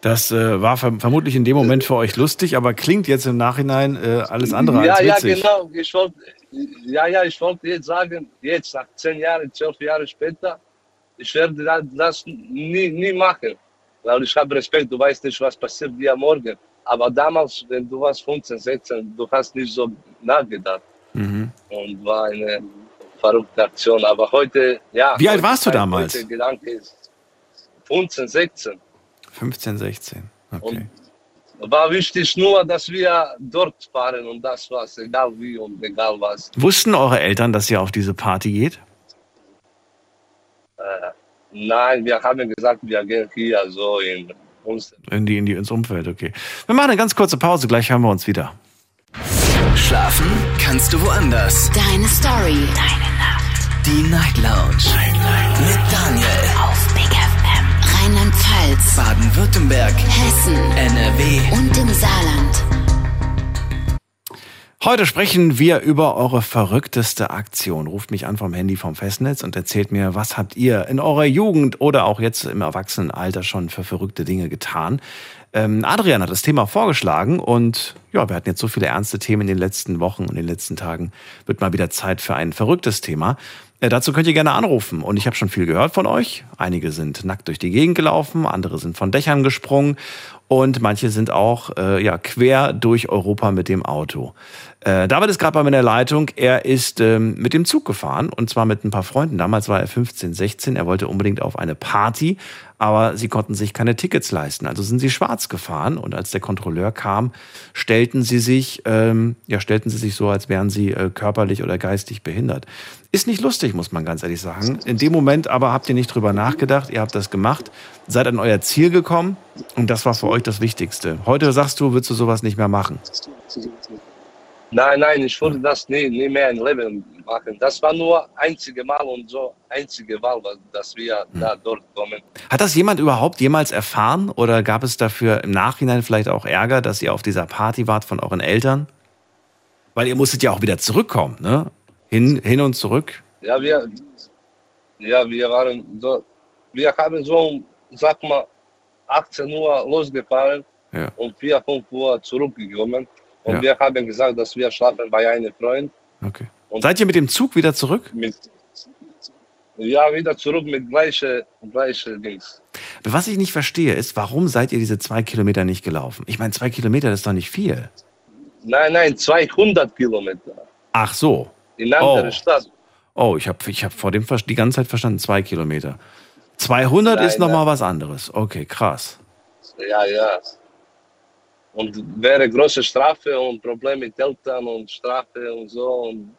das äh, war verm vermutlich in dem Moment für euch lustig, aber klingt jetzt im Nachhinein äh, alles andere ja, als ja, witzig. genau. Ich wollte, ja, ja, ich wollte jetzt sagen, jetzt nach zehn Jahren, zwölf Jahre später, ich werde da- das nie, nie machen. Weil ich habe Respekt, du weißt nicht, was passiert dir morgen. Aber damals, wenn du warst 15, 16, du hast nicht so nachgedacht. Mhm. Und war eine verrückte Aktion. Aber heute, ja. Wie alt warst du damals? Heute Gedanke ist 15, 16. 15, 16. Okay. Und war wichtig nur, dass wir dort fahren und das war's, egal wie und egal was. Wussten eure Eltern, dass ihr auf diese Party geht? Äh, nein, wir haben gesagt, wir gehen hier so in uns. In die, in die, ins Umfeld, okay. Wir machen eine ganz kurze Pause, gleich hören wir uns wieder. Schlafen kannst du woanders. Deine Story. Deine Nacht. Die Night Lounge. Night, Night. Mit Daniel. Auf Big FM. Rheinland-Pfalz. Baden-Württemberg. Hessen. NRW. Und im Saarland. Heute sprechen wir über eure verrückteste Aktion. Ruft mich an vom Handy vom Festnetz und erzählt mir, was habt ihr in eurer Jugend oder auch jetzt im Erwachsenenalter schon für verrückte Dinge getan? Ähm, Adrian hat das Thema vorgeschlagen und ja, wir hatten jetzt so viele ernste Themen in den letzten Wochen und in den letzten Tagen. Wird mal wieder Zeit für ein verrücktes Thema. Äh, dazu könnt ihr gerne anrufen und ich habe schon viel gehört von euch. Einige sind nackt durch die Gegend gelaufen, andere sind von Dächern gesprungen und manche sind auch äh, ja, quer durch Europa mit dem Auto. Äh, David ist gerade bei mir in der Leitung. Er ist ähm, mit dem Zug gefahren und zwar mit ein paar Freunden. Damals war er 15, 16. Er wollte unbedingt auf eine Party, aber sie konnten sich keine Tickets leisten. Also sind sie schwarz gefahren und als der Kontrolleur kam, stellten sie sich, ähm, ja, stellten sie sich so, als wären sie äh, körperlich oder geistig behindert. Ist nicht lustig, muss man ganz ehrlich sagen. In dem Moment aber habt ihr nicht drüber nachgedacht, ihr habt das gemacht, seid an euer Ziel gekommen und das war für euch das Wichtigste. Heute sagst du, würdest du sowas nicht mehr machen. Nein, nein, ich würde das nie, nie mehr im Leben machen. Das war nur einzige Mal und so einzige Wahl, dass wir da dort kommen. Hat das jemand überhaupt jemals erfahren oder gab es dafür im Nachhinein vielleicht auch Ärger, dass ihr auf dieser Party wart von euren Eltern? Weil ihr musstet ja auch wieder zurückkommen, ne? Hin, hin und zurück. Ja, wir, ja, wir waren so, wir haben so, sag mal, 18 Uhr losgefahren Ja. und 4, 5 Uhr zurückgekommen. Und Ja. wir haben gesagt, dass wir schlafen bei einem Freund. Okay. Und Seid ihr mit dem Zug wieder zurück? mit, ja, wieder zurück mit gleiche, gleiche Dings. Was ich nicht verstehe, ist, warum seid ihr diese zwei Kilometer nicht gelaufen? Ich meine, zwei Kilometer das ist doch nicht viel. Nein, nein, 200 Kilometer Ach so. In eine andere Oh. Stadt. Oh, ich habe ich hab vor dem Ver- die ganze Zeit verstanden, zwei Kilometer. 200 Nein, ist nochmal was anderes. Okay, krass. Ja, ja. Und wäre große Strafe und Probleme mit Eltern und Strafe und so. Und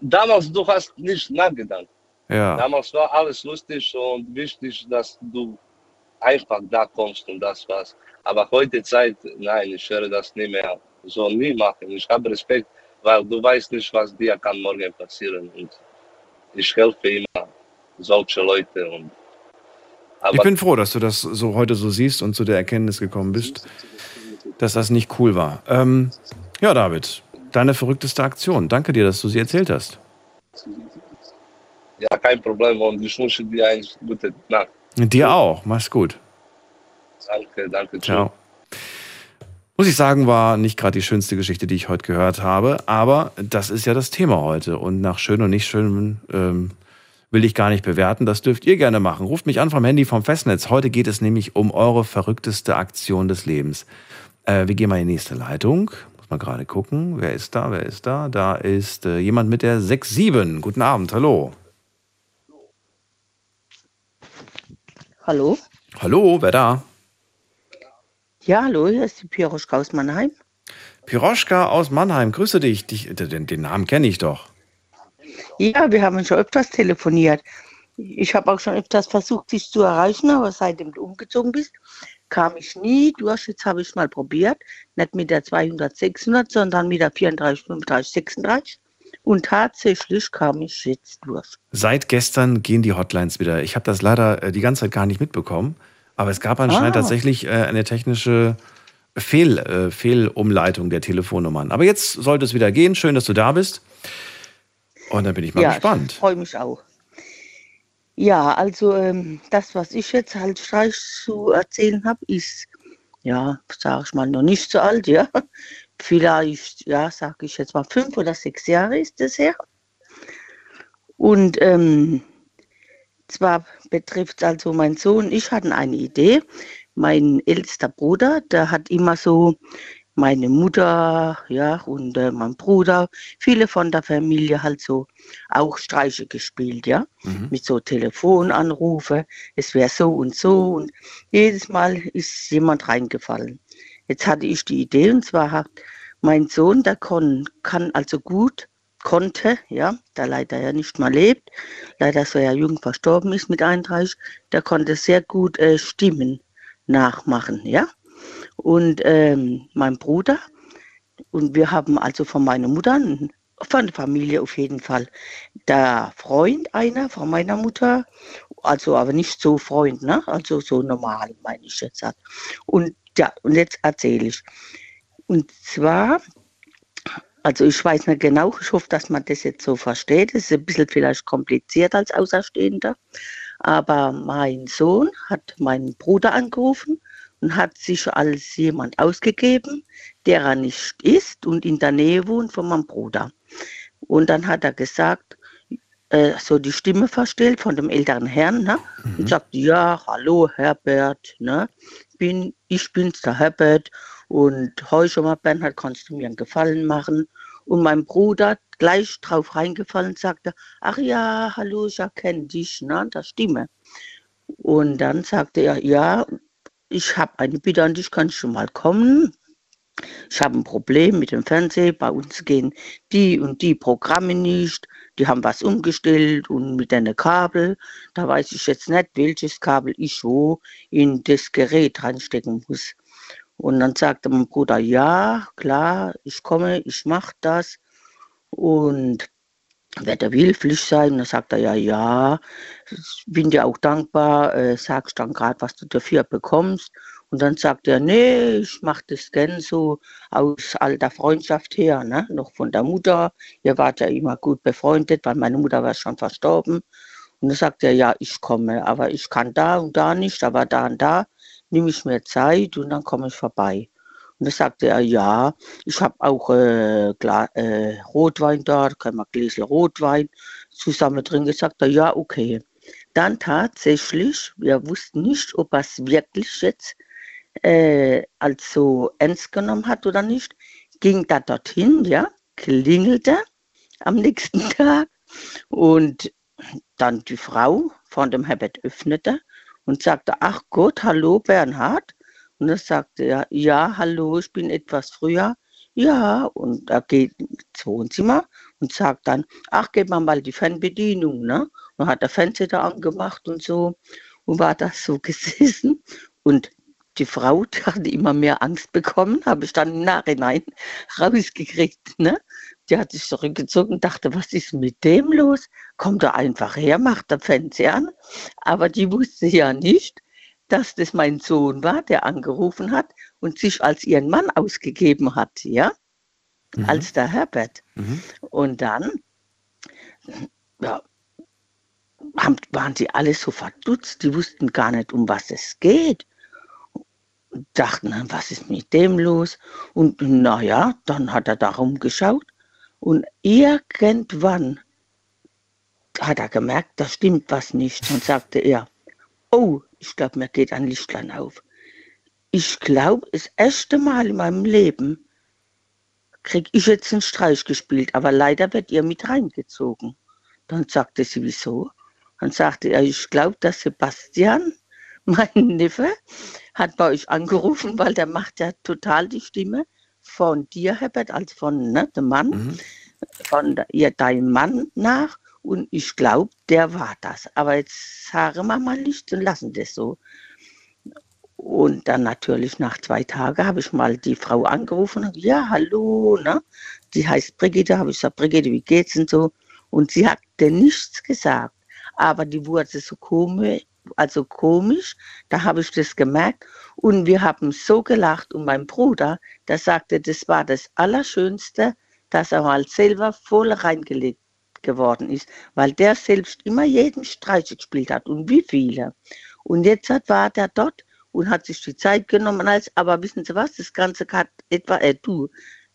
damals, du hast nicht nachgedacht. Ja. Damals war alles lustig und wichtig, dass du einfach da kommst und das war's. Aber heute Zeit, nein, ich werde das nie mehr so nie machen. Ich habe Respekt, weil du weißt nicht, was dir kann morgen passieren. Und ich helfe immer solche Leute. Und, Ich bin froh, dass du das so heute so siehst und zu der Erkenntnis gekommen bist, dass das nicht cool war. Ähm, ja, David, deine verrückteste Aktion. Danke dir, dass du sie erzählt hast. ja, kein Problem und ich wünsche dir eine gute Nacht. Dir auch. Mach's gut. Danke, danke. Ciao. Muss ich sagen, war nicht gerade die schönste Geschichte, die ich heute gehört habe, aber das ist ja das Thema heute. Und nach schön und nicht schön ähm, will ich gar nicht bewerten. Das dürft ihr gerne machen. Ruft mich an vom Handy vom Festnetz. Heute geht es nämlich um eure verrückteste Aktion des Lebens. Äh, wir gehen mal in die nächste Leitung. Muss mal gerade gucken. Wer ist da? Wer ist da? Da ist äh, jemand mit der 6-7. Guten Abend. Hallo. Hallo? Hallo, wer da? Ja, hallo, hier ist die Piroschka aus Mannheim. Piroschka aus Mannheim. Grüße dich. dich den, den Namen kenne ich doch. Ja, wir haben schon öfters telefoniert. Ich habe auch schon öfters versucht, dich zu erreichen, aber seitdem du umgezogen bist, kam ich nie durch. Jetzt habe ich es mal probiert. Nicht mit der 200, 600, sondern mit der 34, 35, 36. Und tatsächlich kam ich jetzt durch. Seit gestern gehen die Hotlines wieder. Ich habe das leider äh, die ganze Zeit gar nicht mitbekommen. Aber es gab anscheinend Ah. tatsächlich äh, eine technische Fehl, äh, Fehlumleitung der Telefonnummern. Aber jetzt sollte es wieder gehen. Schön, dass du da bist. Und dann bin ich mal ja, gespannt. ich freue mich auch. Ja, also ähm, das, was ich jetzt halt Streich zu erzählen habe, ist, ja, sage ich mal, noch nicht so alt, ja. Vielleicht, ja, sage ich jetzt mal, fünf oder sechs Jahre ist das her. Und ähm, zwar betrifft also mein Sohn, ich hatten eine Idee. Mein ältester Bruder, der hat immer so meine Mutter, ja, und äh, mein Bruder, viele von der Familie halt so auch Streiche gespielt, ja, Mhm. mit so Telefonanrufe, es wäre so und so und jedes Mal ist jemand reingefallen. Jetzt hatte ich die Idee und zwar hat mein Sohn, der kon, kann also gut, konnte, ja, der leider ja nicht mehr lebt, leider so ja jung verstorben ist mit 31, der konnte sehr gut äh, Stimmen nachmachen, ja. Und ähm, mein Bruder, und wir haben also von meiner Mutter, von der Familie auf jeden Fall, der Freund einer von meiner Mutter, also aber nicht so Freund, ne? also so normal, meine ich jetzt. halt. Und ja, und jetzt erzähle ich. Und zwar, also ich weiß nicht genau, ich hoffe, dass man das jetzt so versteht. Es ist ein bisschen vielleicht kompliziert als Außerstehender. Aber mein Sohn hat meinen Bruder angerufen und hat sich als jemand ausgegeben, der er nicht ist und in der Nähe wohnt von meinem Bruder. Und dann hat er gesagt, äh, so die Stimme verstellt von dem älteren Herrn, ne? Und sagt, ja, hallo Herbert, ne? Bin, ich bin's, der Herbert. Und heu schon mal, Bernhard, kannst du mir einen Gefallen machen? Und mein Bruder gleich drauf reingefallen sagte, ach ja, hallo, ich erkenne dich, ne? Der Stimme. Und dann sagte er, ja, ich habe eine Bitte an dich, kannst du mal kommen? Ich habe ein Problem mit dem Fernsehen. Bei uns gehen die und die Programme nicht. Die haben was umgestellt und mit einem Kabel. Da weiß ich jetzt nicht, welches Kabel ich wo in das Gerät reinstecken muss. Und dann sagte mein Bruder, ja, klar, ich komme, ich mache das. Und wird er behilflich sein? Dann sagt er, ja, ja, ich bin dir auch dankbar, äh, sagst dann gerade, was du dafür bekommst. Und dann sagt er, nee, ich mache das gern so aus alter Freundschaft her, ne? noch von der Mutter. Ihr wart ja immer gut befreundet, weil meine Mutter war schon verstorben. Und dann sagt er, ja, ich komme, aber ich kann da und da nicht, aber da und da nehme ich mir Zeit und dann komme ich vorbei. Und dann sagte er, ja, ich habe auch äh, äh, Rotwein da, können wir Gläser Rotwein zusammen trinken. Sagt er, ja, okay. Dann tatsächlich, wir wussten nicht, ob er es wirklich jetzt äh, also ernst genommen hat oder nicht, ging da dorthin, ja, klingelte am nächsten Tag und dann die Frau von dem Herbert öffnete und sagte, ach Gott, hallo Bernhard. Und dann sagte er, ja, hallo, ich bin etwas früher. Ja, und er geht ins Wohnzimmer und sagt dann, ach, gib mal mal die Fernbedienung, ne? Und hat der Fernseher da angemacht und so und war da so gesessen. Und die Frau, die hatte immer mehr Angst bekommen, habe ich dann im Nachhinein rausgekriegt, ne? Die hat sich zurückgezogen und dachte, was ist mit dem los? Kommt er einfach her, macht der Fernseher an. Aber die wusste ja nicht, dass das mein Sohn war, der angerufen hat und sich als ihren Mann ausgegeben hat, ja, als der Herbert. Und dann ja, haben, waren sie alle so verdutzt, die wussten gar nicht, um was es geht. Dachten, na, was ist mit dem los? Und naja, dann hat er darum geschaut und irgendwann hat er gemerkt, da stimmt was nicht. Und sagte er, oh, ich glaube, mir geht ein Lichtlein auf. Ich glaube, das erste Mal in meinem Leben krieg ich jetzt einen Streich gespielt, aber leider wird ihr mit reingezogen. Dann sagte sie, wieso? Dann sagte er, ich glaube, dass Sebastian, mein Neffe, hat bei euch angerufen, weil der macht ja total die Stimme von dir, Herbert, als von ne, dem Mann, von der- ihr, deinem Mann nach. Und ich glaube, der war das. Aber jetzt sagen wir mal nicht und lassen das so. Und dann natürlich nach zwei Tagen habe ich mal die Frau angerufen und ja, hallo, ne? Die heißt Brigitte, habe ich gesagt, Brigitte, wie geht's und so. Und sie hat denn nichts gesagt. Aber die wurde so komisch, also komisch, da habe ich das gemerkt. Und wir haben so gelacht. Und mein Bruder, der sagte, das war das Allerschönste, dass er mal selber voll reingelegt geworden ist, weil der selbst immer jeden Streich gespielt hat und wie viele. Und jetzt war der dort und hat sich die Zeit genommen, als, aber wissen Sie was, das Ganze hat etwa, äh, du,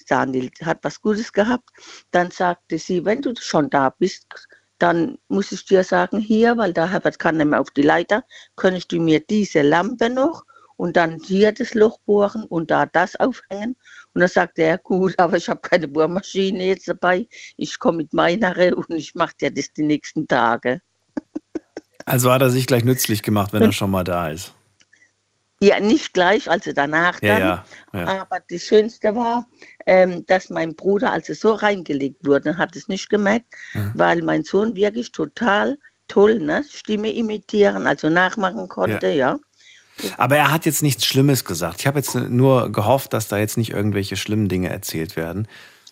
Daniel, hat was Gutes gehabt. Dann sagte sie, wenn du schon da bist, dann muss ich dir sagen, hier, weil der Herbert kann nicht mehr auf die Leiter, könntest du mir diese Lampe noch und dann hier das Loch bohren und da das aufhängen. Und dann sagte er, gut, aber ich habe keine Bohrmaschine jetzt dabei. Ich komme mit meiner und ich mache dir das die nächsten Tage. Also hat er sich gleich nützlich gemacht, wenn er schon mal da ist. Ja, nicht gleich, also danach Ja, dann. ja, ja. Aber das Schönste war, ähm, dass mein Bruder, als es so reingelegt wurde, hat es nicht gemerkt, Mhm. weil mein Sohn wirklich total toll, ne, Stimme imitieren, also nachmachen konnte, ja. Aber er hat jetzt nichts Schlimmes gesagt. Ich habe jetzt nur gehofft, dass da jetzt nicht irgendwelche schlimmen Dinge erzählt werden.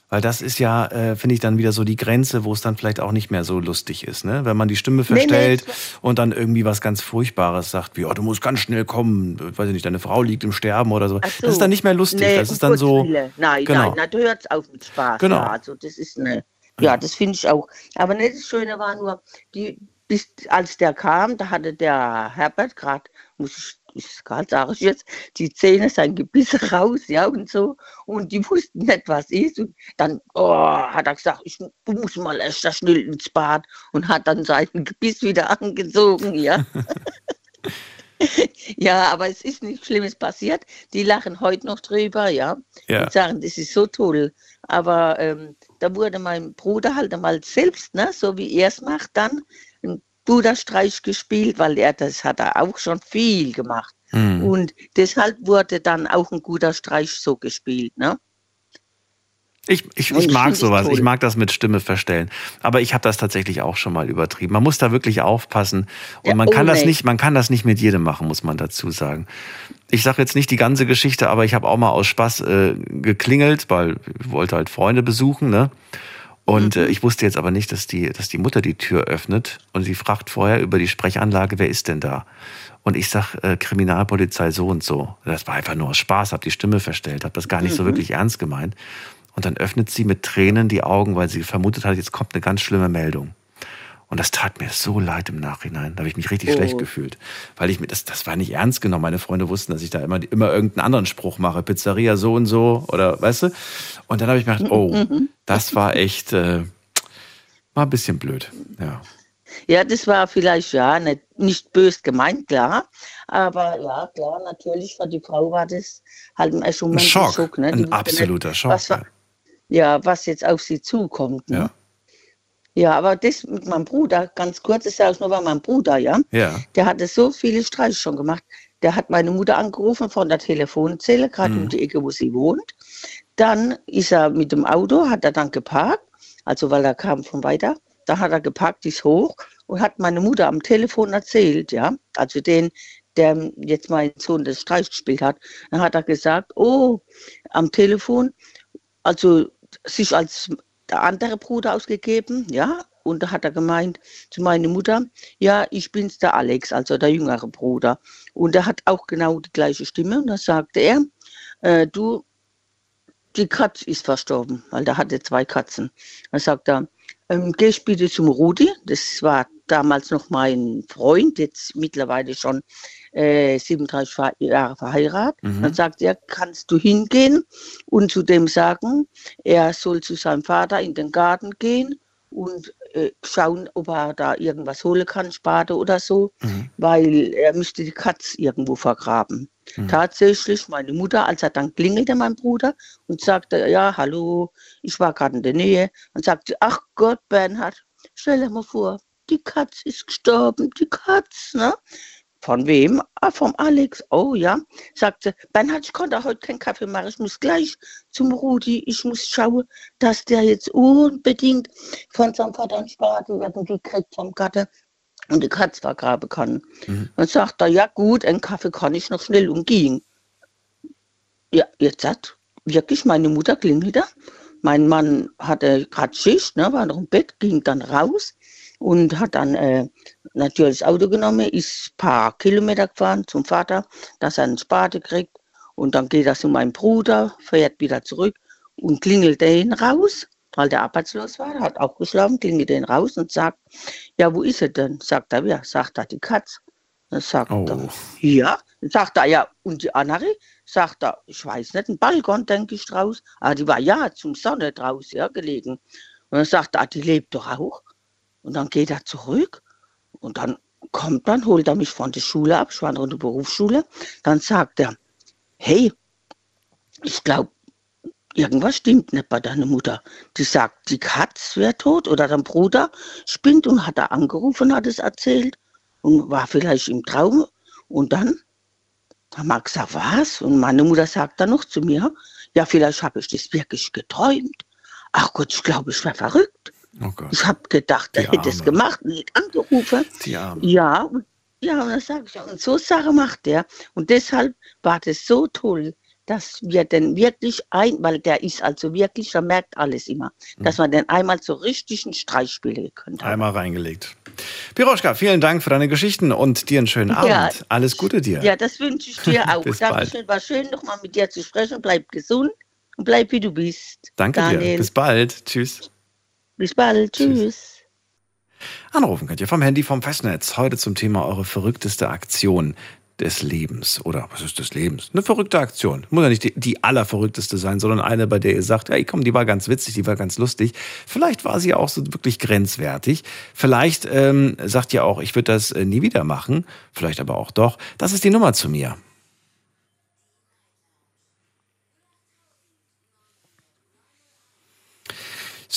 Weil das ist ja, äh, finde ich, dann wieder so die Grenze, wo es dann vielleicht auch nicht mehr so lustig ist. Ne? Wenn man die Stimme Nee, nee, verstellt und dann irgendwie was ganz Furchtbares sagt, wie, oh, du musst ganz schnell kommen, weiß ich nicht, deine Frau liegt im Sterben oder so. Ach Das ist dann nicht mehr lustig. Nee, das ist dann so. Nein, genau. nein, na, da hört es auf mit Spaß. Genau. Ja, also das ist eine, ja, das finde ich auch. Aber nicht das Schöne war nur, die, bis, als der kam, da hatte der Herbert gerade, muss ich, ich sage ich jetzt, die Zähne, sein Gebiss raus, ja, und so. Und die wussten nicht, was ist. Und dann oh, hat er gesagt, ich muss mal erst da schnell ins Bad und hat dann sein Gebiss wieder angezogen, ja. Ja, aber es ist nichts Schlimmes passiert. Die lachen heute noch drüber, ja. Ja. Und sagen, das ist so toll. Aber ähm, da wurde mein Bruder halt einmal selbst, ne, so wie er es macht, dann ein guter Streich gespielt, weil er das hat er auch schon viel gemacht. Hm. Und deshalb wurde dann auch ein guter Streich so gespielt, ne? Ich, ich, ich mag sowas. Ich mag das mit Stimme verstellen. Aber ich habe das tatsächlich auch schon mal übertrieben. Man muss da wirklich aufpassen. Und Ja, man oh kann das nee. nicht, man kann das nicht mit jedem machen, muss man dazu sagen. Ich sage jetzt nicht die ganze Geschichte, aber ich habe auch mal aus Spaß äh, geklingelt, weil ich wollte halt Freunde besuchen, ne? Und Mhm. äh, ich wusste jetzt aber nicht, dass die, dass die Mutter die Tür öffnet und sie fragt vorher über die Sprechanlage, wer ist denn da? Und ich sag äh, Kriminalpolizei so und so. Das war einfach nur aus Spaß, habe die Stimme verstellt, habe das gar nicht so Mhm. wirklich ernst gemeint. Und dann öffnet sie mit Tränen die Augen, weil sie vermutet hat, jetzt kommt eine ganz schlimme Meldung. Und das tat mir so leid im Nachhinein. Da habe ich mich richtig Oh. schlecht gefühlt. Weil ich mir, das, das war nicht ernst genommen. Meine Freunde wussten, dass ich da immer, immer irgendeinen anderen Spruch mache. Pizzeria so und so oder weißt du? Und dann habe ich mir gedacht, oh, Mhm. das war echt, äh, war ein bisschen blöd. Ja. Ja, das war vielleicht ja nicht, nicht bös gemeint, klar. Aber ja, klar, natürlich für die Frau war das halt ein schon Ein mal Schock, ne? Ein absoluter nicht, Schock. Was, war- ja, was jetzt auf sie zukommt. Ne? Ja. Ja, aber das mit meinem Bruder, ganz kurz, das sage ich nur bei meinem Bruder, ja. Ja. Der hatte so viele Streiche schon gemacht. Der hat meine Mutter angerufen von der Telefonzelle, gerade Mhm. um die Ecke, wo sie wohnt. Dann ist er mit dem Auto, hat er dann geparkt, also weil er kam von weiter. Da hat er geparkt, ist hoch und hat meine Mutter am Telefon erzählt, ja. Also den, der jetzt mein Sohn das Streich gespielt hat. Dann hat er gesagt, oh, am Telefon, also sich als der andere Bruder ausgegeben, ja. Und da hat er gemeint zu meiner Mutter, ja, ich bin's der Alex, also der jüngere Bruder. Und er hat auch genau die gleiche Stimme. Und da sagte er, äh, du, die Katze ist verstorben, weil der hatte zwei Katzen. Dann sagt er, ähm, gehst bitte zum Rudi, das war damals noch mein Freund, jetzt mittlerweile schon äh, 37 Ver- Jahre verheiratet. Mhm. Dann sagt er, kannst du hingehen und zu dem sagen, er soll zu seinem Vater in den Garten gehen und äh, schauen, ob er da irgendwas holen kann, Spade oder so, weil er müsste die Katze irgendwo vergraben. Mhm. Tatsächlich, meine Mutter, als er dann klingelte, mein Bruder, und sagte, ja, hallo, ich war gerade in der Nähe, und sagte, ach Gott, Bernhard, stell dir mal vor, die Katze ist gestorben, die Katze, ne? Von wem? Ah, vom Alex. Oh ja. Sagte, Bernhard, ich konnte heute keinen Kaffee machen. Ich muss gleich zum Rudi. Ich muss schauen, dass der jetzt unbedingt von seinem Vater einen Spade irgendwie kriegt vom Gatte und die Katze vergraben kann. Dann sagt er, ja gut, einen Kaffee kann ich noch schnell und ging. Ja, jetzt hat wirklich meine Mutter klingelte. Mein Mann hatte gerade Schicht, ne, war noch im Bett, ging dann raus und hat dann äh, natürlich das Auto genommen, ist ein paar Kilometer gefahren zum Vater, dass er einen Spade kriegt. Und dann geht er zu meinem Bruder, fährt wieder zurück und klingelt den raus, weil der arbeitslos war, hat auch geschlafen, klingelt den raus und sagt, ja, wo ist er denn? Sagt er, ja, sagt er, die Katze. Dann sagt er, ja. Sagt er, ja, und die andere? Sagt er, ich weiß nicht, ein Balkon, denke ich, draus. Aber die war ja zum Sonne draus, ja, gelegen. Und dann sagt er, ah, die lebt doch auch. Und dann geht er zurück und dann kommt dann, holt er mich von der Schule ab, ich war noch in der Berufsschule. Dann sagt er, hey, ich glaube, irgendwas stimmt nicht bei deiner Mutter. Die sagt, die Katz wäre tot oder dein Bruder spinnt und hat er angerufen, hat es erzählt und war vielleicht im Traum. Und dann haben wir gesagt, was? Und meine Mutter sagt dann noch zu mir, ja, vielleicht habe ich das wirklich geträumt. Ach Gott, ich glaube, ich war verrückt. Oh. Ich habe gedacht, er hätte es gemacht, nicht angerufen. Die Arme. Ja, und, ja, und dann sage ich, ja, und so Sache macht er. Und deshalb war das so toll, dass wir den wirklich ein, weil der ist also wirklich, der merkt alles immer, dass man den einmal so richtig einen Streich spielen können. Einmal reingelegt. Piroschka, vielen Dank für deine Geschichten und dir einen schönen Abend. Ja. Alles Gute dir. Ja, das wünsche ich dir auch. Bis bald. Dankeschön, war schön, nochmal mit dir zu sprechen. Bleib gesund und bleib wie du bist. Danke Daniel. dir. Bis bald. Tschüss. Bis bald. Tschüss. Anrufen könnt ihr vom Handy vom Festnetz. Heute zum Thema eure verrückteste Aktion des Lebens. Oder was ist des Lebens? Eine verrückte Aktion. Muss ja nicht die, die allerverrückteste sein, sondern eine, bei der ihr sagt, hey komm, die war ganz witzig, die war ganz lustig. Vielleicht war sie auch so wirklich grenzwertig. Vielleicht ähm, sagt ihr auch, ich würde das äh, nie wieder machen. Vielleicht aber auch doch. Das ist die Nummer zu mir.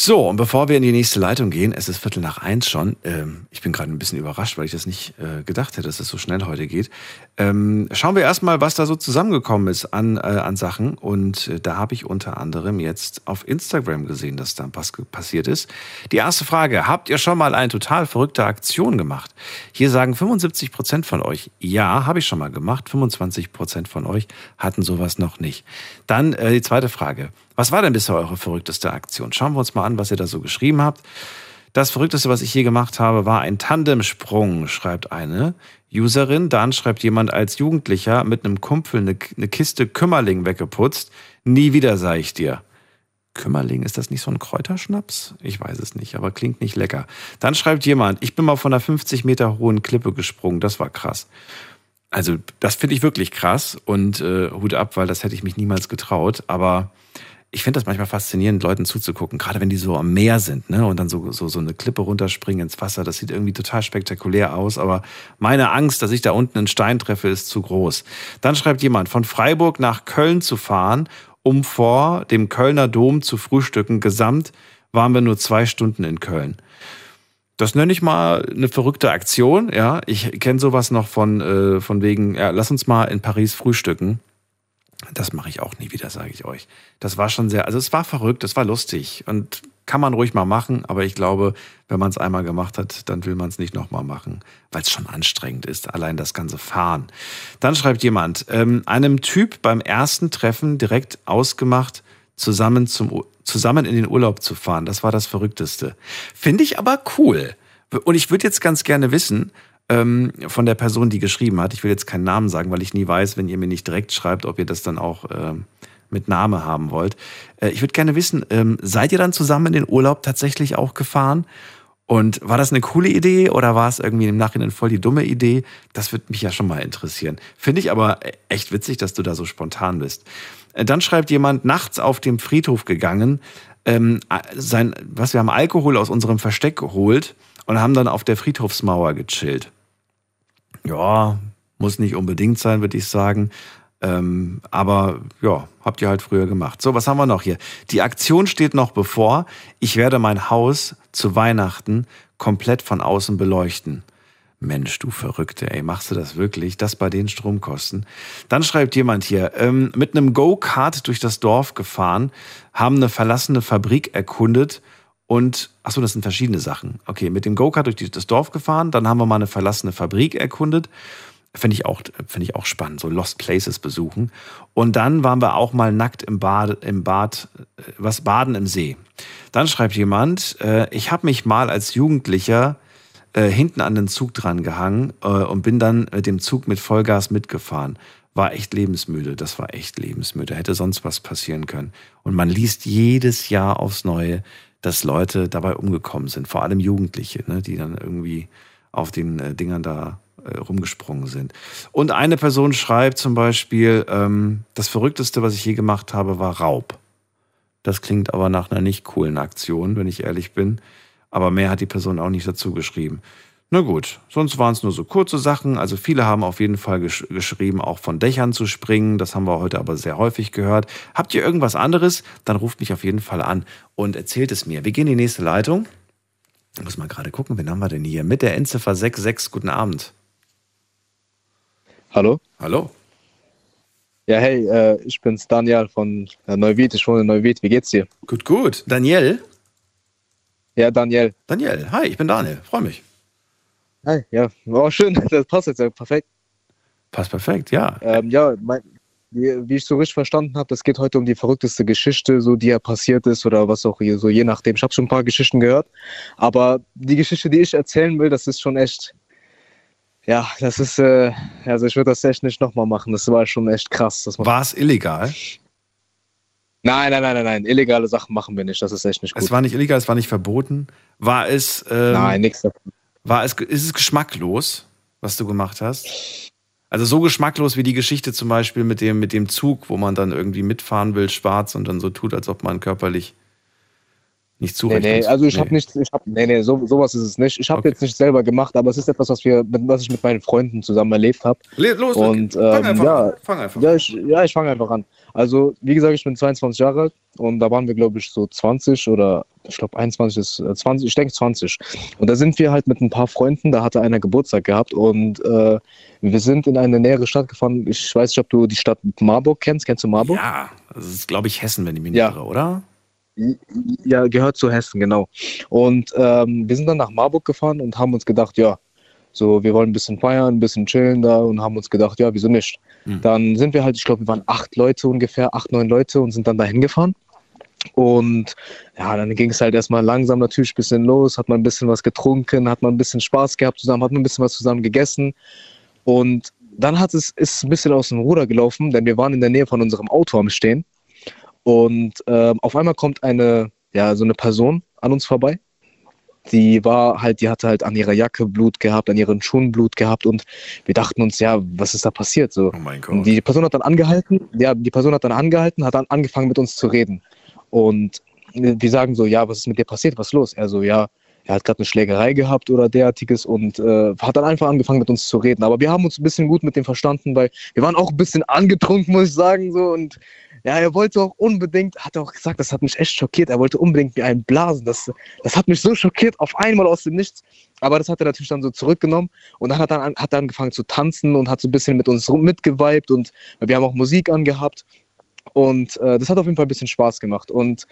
So, und bevor wir in die nächste Leitung gehen, es ist Viertel nach eins schon. Ähm, ich bin gerade ein bisschen überrascht, weil ich das nicht äh, gedacht hätte, dass es so schnell heute geht. Ähm, schauen wir erstmal, was da so zusammengekommen ist an, äh, an Sachen. Und äh, da habe ich unter anderem jetzt auf Instagram gesehen, dass da was passiert ist. Die erste Frage, habt ihr schon mal eine total verrückte Aktion gemacht? Hier sagen 75 Prozent von euch, ja, habe ich schon mal gemacht. 25 Prozent von euch hatten sowas noch nicht. Dann äh, die zweite Frage. Was war denn bisher eure verrückteste Aktion? Schauen wir uns mal an, was ihr da so geschrieben habt. Das Verrückteste, was ich je gemacht habe, war ein Tandemsprung, schreibt eine Userin. Dann schreibt jemand als Jugendlicher mit einem Kumpel eine, eine Kiste Kümmerling weggeputzt. Nie wieder, sag ich dir. Kümmerling, ist das nicht so ein Kräuterschnaps? Ich weiß es nicht, aber klingt nicht lecker. Dann schreibt jemand, ich bin mal von einer 50 Meter hohen Klippe gesprungen, das war krass. Also, das finde ich wirklich krass und äh, Hut ab, weil das hätte ich mich niemals getraut. Aber ich finde das manchmal faszinierend, Leuten zuzugucken, gerade wenn die so am Meer sind, ne, und dann so, so, so eine Klippe runterspringen ins Wasser. Das sieht irgendwie total spektakulär aus, aber meine Angst, dass ich da unten einen Stein treffe, ist zu groß. Dann schreibt jemand, von Freiburg nach Köln zu fahren, um vor dem Kölner Dom zu frühstücken. Gesamt waren wir nur zwei Stunden in Köln. Das nenne ich mal eine verrückte Aktion. Ja, ich kenne sowas noch von, äh, von wegen, ja, lass uns mal in Paris frühstücken. Das mache ich auch nie wieder, sage ich euch. Das war schon sehr, also es war verrückt, es war lustig und kann man ruhig mal machen, aber ich glaube, wenn man es einmal gemacht hat, dann will man es nicht nochmal machen, weil es schon anstrengend ist, allein das ganze Fahren. Dann schreibt jemand, ähm, einem Typ beim ersten Treffen direkt ausgemacht, zusammen, zum, zusammen in den Urlaub zu fahren. Das war das Verrückteste. Finde ich aber cool. Und ich würde jetzt ganz gerne wissen, ähm, von der Person, die geschrieben hat. Ich will jetzt keinen Namen sagen, weil ich nie weiß, wenn ihr mir nicht direkt schreibt, ob ihr das dann auch ähm, mit Name haben wollt. Äh, ich würde gerne wissen, ähm, seid ihr dann zusammen in den Urlaub tatsächlich auch gefahren? Und war das eine coole Idee oder war es irgendwie im Nachhinein voll die dumme Idee? Das würde mich ja schon mal interessieren. Finde ich aber echt witzig, dass du da so spontan bist. Äh, Dann schreibt jemand, nachts auf dem Friedhof gegangen, ähm, sein, was wir haben Alkohol aus unserem Versteck geholt und haben dann auf der Friedhofsmauer gechillt. Ja, muss nicht unbedingt sein, würde ich sagen. Ähm, aber ja, habt ihr halt früher gemacht. So, was haben wir noch hier? Die Aktion steht noch bevor. Ich werde mein Haus zu Weihnachten komplett von außen beleuchten. Mensch, du Verrückte, ey, machst du das wirklich? Das bei den Stromkosten? Dann schreibt jemand hier, ähm, mit einem Go-Kart durch das Dorf gefahren, haben eine verlassene Fabrik erkundet und, ach so, das sind verschiedene Sachen. Okay, mit dem Go-Kart durch das Dorf gefahren, dann haben wir mal eine verlassene Fabrik erkundet. Finde ich, auch, finde ich auch spannend, so Lost Places besuchen. Und dann waren wir auch mal nackt im Bad, im Bad äh, was baden im See. Dann schreibt jemand, äh, ich habe mich mal als Jugendlicher äh, hinten an den Zug dran gehangen äh, und bin dann mit dem Zug mit Vollgas mitgefahren. War echt lebensmüde, das war echt lebensmüde. Hätte sonst was passieren können. Und man liest jedes Jahr aufs Neue, dass Leute dabei umgekommen sind, vor allem Jugendliche, ne, die dann irgendwie auf den äh, Dingern da äh, rumgesprungen sind. Und eine Person schreibt zum Beispiel, ähm, das Verrückteste, was ich je gemacht habe, war Raub. Das klingt aber nach einer nicht coolen Aktion, wenn ich ehrlich bin. Aber mehr hat die Person auch nicht dazu geschrieben. Na gut, sonst waren es nur so kurze Sachen. Also viele haben auf jeden Fall gesch geschrieben, auch von Dächern zu springen. Das haben wir heute aber sehr häufig gehört. Habt ihr irgendwas anderes? Dann ruft mich auf jeden Fall an und erzählt es mir. Wir gehen in die nächste Leitung. Ich muss mal gerade gucken, wen haben wir denn hier? Mit der Endziffer 66. Guten Abend. Hallo? Hallo. Ja, hey, äh, ich bin's Daniel von äh, Neuwied. Ich wohne in Neuwied. Wie geht's dir? Gut, gut. Daniel? Ja, Daniel. Daniel, hi, ich bin Daniel. Freue mich. Hi, ja. War schön. Das passt jetzt ja perfekt. Passt perfekt, ja. Ähm, ja, mein, wie, wie ich so richtig verstanden habe, das geht heute um die verrückteste Geschichte, so die ja passiert ist oder was auch hier, so je nachdem. Ich habe schon ein paar Geschichten gehört, aber die Geschichte, die ich erzählen will, das ist schon echt, ja, das ist, äh, also ich würde das echt nicht nochmal machen. Das war schon echt krass. War es illegal? Nein, nein, nein, nein, nein. Illegale Sachen machen wir nicht. Das ist echt nicht gut. Es war nicht illegal, es war nicht verboten. War es. Ähm, Nein, nichts davon. War es, ist es geschmacklos, was du gemacht hast? Also so geschmacklos wie die Geschichte zum Beispiel mit dem, mit dem Zug, wo man dann irgendwie mitfahren will, schwarz und dann so tut, als ob man körperlich nicht Nee, zurecht nee, ist. also ich Nee. habe nicht, ich hab, nee, nee, so, sowas ist es nicht. Ich habe jetzt nicht selber gemacht, aber es ist etwas, was wir, was ich mit meinen Freunden zusammen erlebt habe. Los, und fang ähm, einfach ja, an. Fang einfach ja, ich, ja, ich fange einfach an. Also wie gesagt, ich bin 22 Jahre alt und da waren wir, glaube ich, so 20 oder ich glaube 21 ist äh, 20, ich denke 20. Und da sind wir halt mit ein paar Freunden, da hatte einer Geburtstag gehabt und äh, wir sind in eine nähere Stadt gefahren. Ich weiß nicht, ob du die Stadt Marburg kennst. Kennst du Marburg? Ja, das ist, glaube ich, Hessen, wenn ich mich nicht Ja. irre, oder? Ja, gehört zu Hessen, genau. Und ähm, wir sind dann nach Marburg gefahren und haben uns gedacht, ja, so, wir wollen ein bisschen feiern, ein bisschen chillen da und haben uns gedacht, ja, wieso nicht? Dann sind wir halt, ich glaube, wir waren acht Leute ungefähr, acht, neun Leute und sind dann dahin gefahren. Und ja, dann ging es halt erstmal langsam natürlich ein bisschen los, hat man ein bisschen was getrunken, hat man ein bisschen Spaß gehabt zusammen, hat man ein bisschen was zusammen gegessen. Und dann hat es, ist es ein bisschen aus dem Ruder gelaufen, denn wir waren in der Nähe von unserem Auto am Stehen. Und ähm, auf einmal kommt eine, ja, so eine Person an uns vorbei. Die war halt, die hatte halt an ihrer Jacke Blut gehabt, an ihren Schuhen Blut gehabt und wir dachten uns, ja, was ist da passiert? So. Oh mein Gott. Und die Person hat dann angehalten, ja, die Person hat dann angehalten, hat dann angefangen mit uns zu reden. Und wir sagen so, ja, was ist mit dir passiert? Was ist los? Er so, ja, er hat gerade eine Schlägerei gehabt oder derartiges und äh, hat dann einfach angefangen mit uns zu reden. Aber wir haben uns ein bisschen gut mit dem verstanden, weil wir waren auch ein bisschen angetrunken, muss ich sagen, so und ja, er wollte auch unbedingt, hat er auch gesagt, das hat mich echt schockiert, er wollte unbedingt mir einen blasen. Das, das hat mich so schockiert, auf einmal aus dem Nichts. Aber das hat er natürlich dann so zurückgenommen und dann hat er, hat er angefangen zu tanzen und hat so ein bisschen mit uns mitgeweibt und wir haben auch Musik angehabt. Und äh, das hat auf jeden Fall ein bisschen Spaß gemacht. Und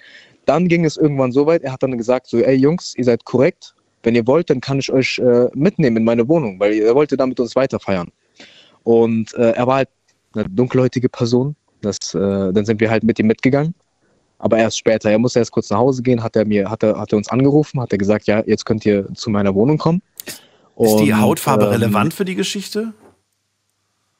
dann ging es irgendwann so weit, er hat dann gesagt, so, ey Jungs, ihr seid korrekt. Wenn ihr wollt, dann kann ich euch äh, mitnehmen in meine Wohnung, weil er wollte da mit uns weiter feiern. Und äh, er war halt eine dunkelhäutige Person. Das, äh, dann sind wir halt mit ihm mitgegangen. Aber erst später. Er musste erst kurz nach Hause gehen, hat er mir, hat er, hat er uns angerufen, hat er gesagt, ja, jetzt könnt ihr zu meiner Wohnung kommen. Ist die Und, Hautfarbe ähm, relevant für die Geschichte?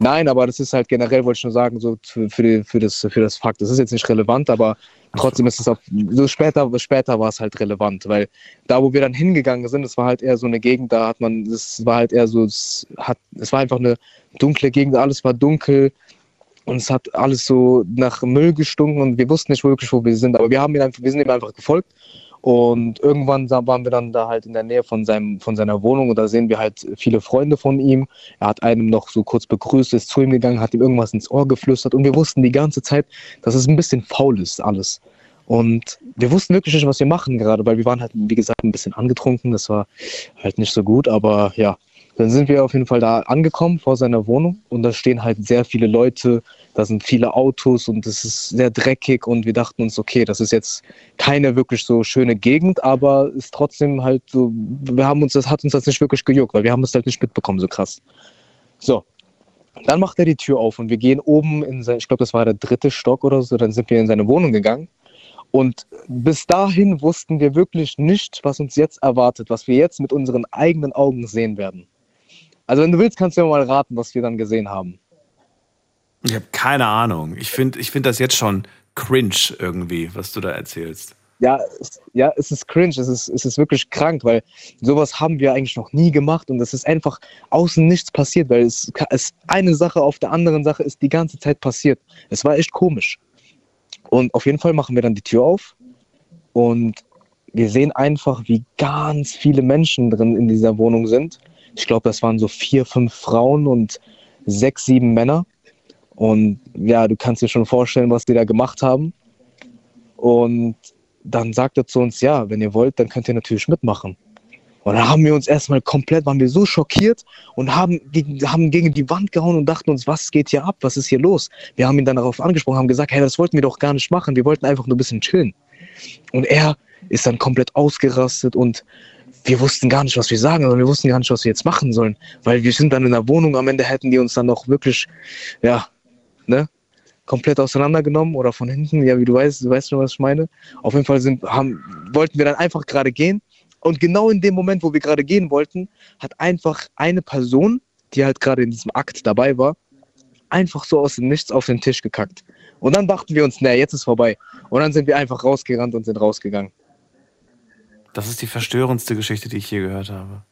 Nein, aber das ist halt generell, wollte ich nur sagen, so für, für, die, für, das, für das Fakt. Das ist jetzt nicht relevant, aber trotzdem ist es auch, so später, später war es halt relevant, weil da, wo wir dann hingegangen sind, das war halt eher so eine Gegend, da hat man, das war halt eher so, es, hat, es war einfach eine dunkle Gegend, alles war dunkel und es hat alles so nach Müll gestunken und wir wussten nicht wirklich, wo wir sind, aber wir haben ihn einfach, wir sind ihm einfach gefolgt und irgendwann waren wir dann da halt in der Nähe von, seinem, von seiner Wohnung und da sehen wir halt viele Freunde von ihm. Er hat einem noch so kurz begrüßt, ist zu ihm gegangen, hat ihm irgendwas ins Ohr geflüstert und wir wussten die ganze Zeit, dass es ein bisschen faul ist alles. Und wir wussten wirklich nicht, was wir machen gerade, weil wir waren halt, wie gesagt, ein bisschen angetrunken. Das war halt nicht so gut, aber ja. Dann sind wir auf jeden Fall da angekommen vor seiner Wohnung und da stehen halt sehr viele Leute, da sind viele Autos und es ist sehr dreckig und wir dachten uns, okay, das ist jetzt keine wirklich so schöne Gegend, aber ist trotzdem halt so, wir haben uns, das hat uns das nicht wirklich gejuckt, weil wir haben es halt nicht mitbekommen, so krass. So, dann macht er die Tür auf und wir gehen oben in sein, ich glaube, das war der dritte Stock oder so, dann sind wir in seine Wohnung gegangen. Und bis dahin wussten wir wirklich nicht, was uns jetzt erwartet, was wir jetzt mit unseren eigenen Augen sehen werden. Also wenn du willst, kannst du mir mal raten, was wir dann gesehen haben. Ich habe keine Ahnung. Ich finde ich find das jetzt schon cringe irgendwie, was du da erzählst. Ja, es, ja, es ist cringe, es ist, es ist wirklich krank, weil sowas haben wir eigentlich noch nie gemacht und es ist einfach außen nichts passiert, weil es, es eine Sache auf der anderen Sache ist die ganze Zeit passiert. Es war echt komisch. Und auf jeden Fall machen wir dann die Tür auf und wir sehen einfach, wie ganz viele Menschen drin in dieser Wohnung sind. Ich glaube, das waren so vier, fünf Frauen und sechs, sieben Männer. Und ja, du kannst dir schon vorstellen, was die da gemacht haben. Und dann sagt er zu uns, ja, wenn ihr wollt, dann könnt ihr natürlich mitmachen. Und dann haben wir uns erstmal komplett, waren wir so schockiert und haben, haben gegen die Wand gehauen und dachten uns, was geht hier ab? Was ist hier los? Wir haben ihn dann darauf angesprochen, haben gesagt, hey, das wollten wir doch gar nicht machen. Wir wollten einfach nur ein bisschen chillen. Und er ist dann komplett ausgerastet und wir wussten gar nicht, was wir sagen, sondern wir wussten gar nicht, was wir jetzt machen sollen. Weil wir sind dann in der Wohnung, am Ende hätten die uns dann noch wirklich, ja, ne, komplett auseinandergenommen oder von hinten, ja, wie du weißt, du weißt schon, was ich meine. Auf jeden Fall sind, haben, wollten wir dann einfach gerade gehen und genau in dem Moment, wo wir gerade gehen wollten, hat einfach eine Person, die halt gerade in diesem Akt dabei war, einfach so aus dem Nichts auf den Tisch gekackt. Und dann dachten wir uns, naja, jetzt ist vorbei. Und dann sind wir einfach rausgerannt und sind rausgegangen. Das ist die verstörendste Geschichte, die ich je gehört habe.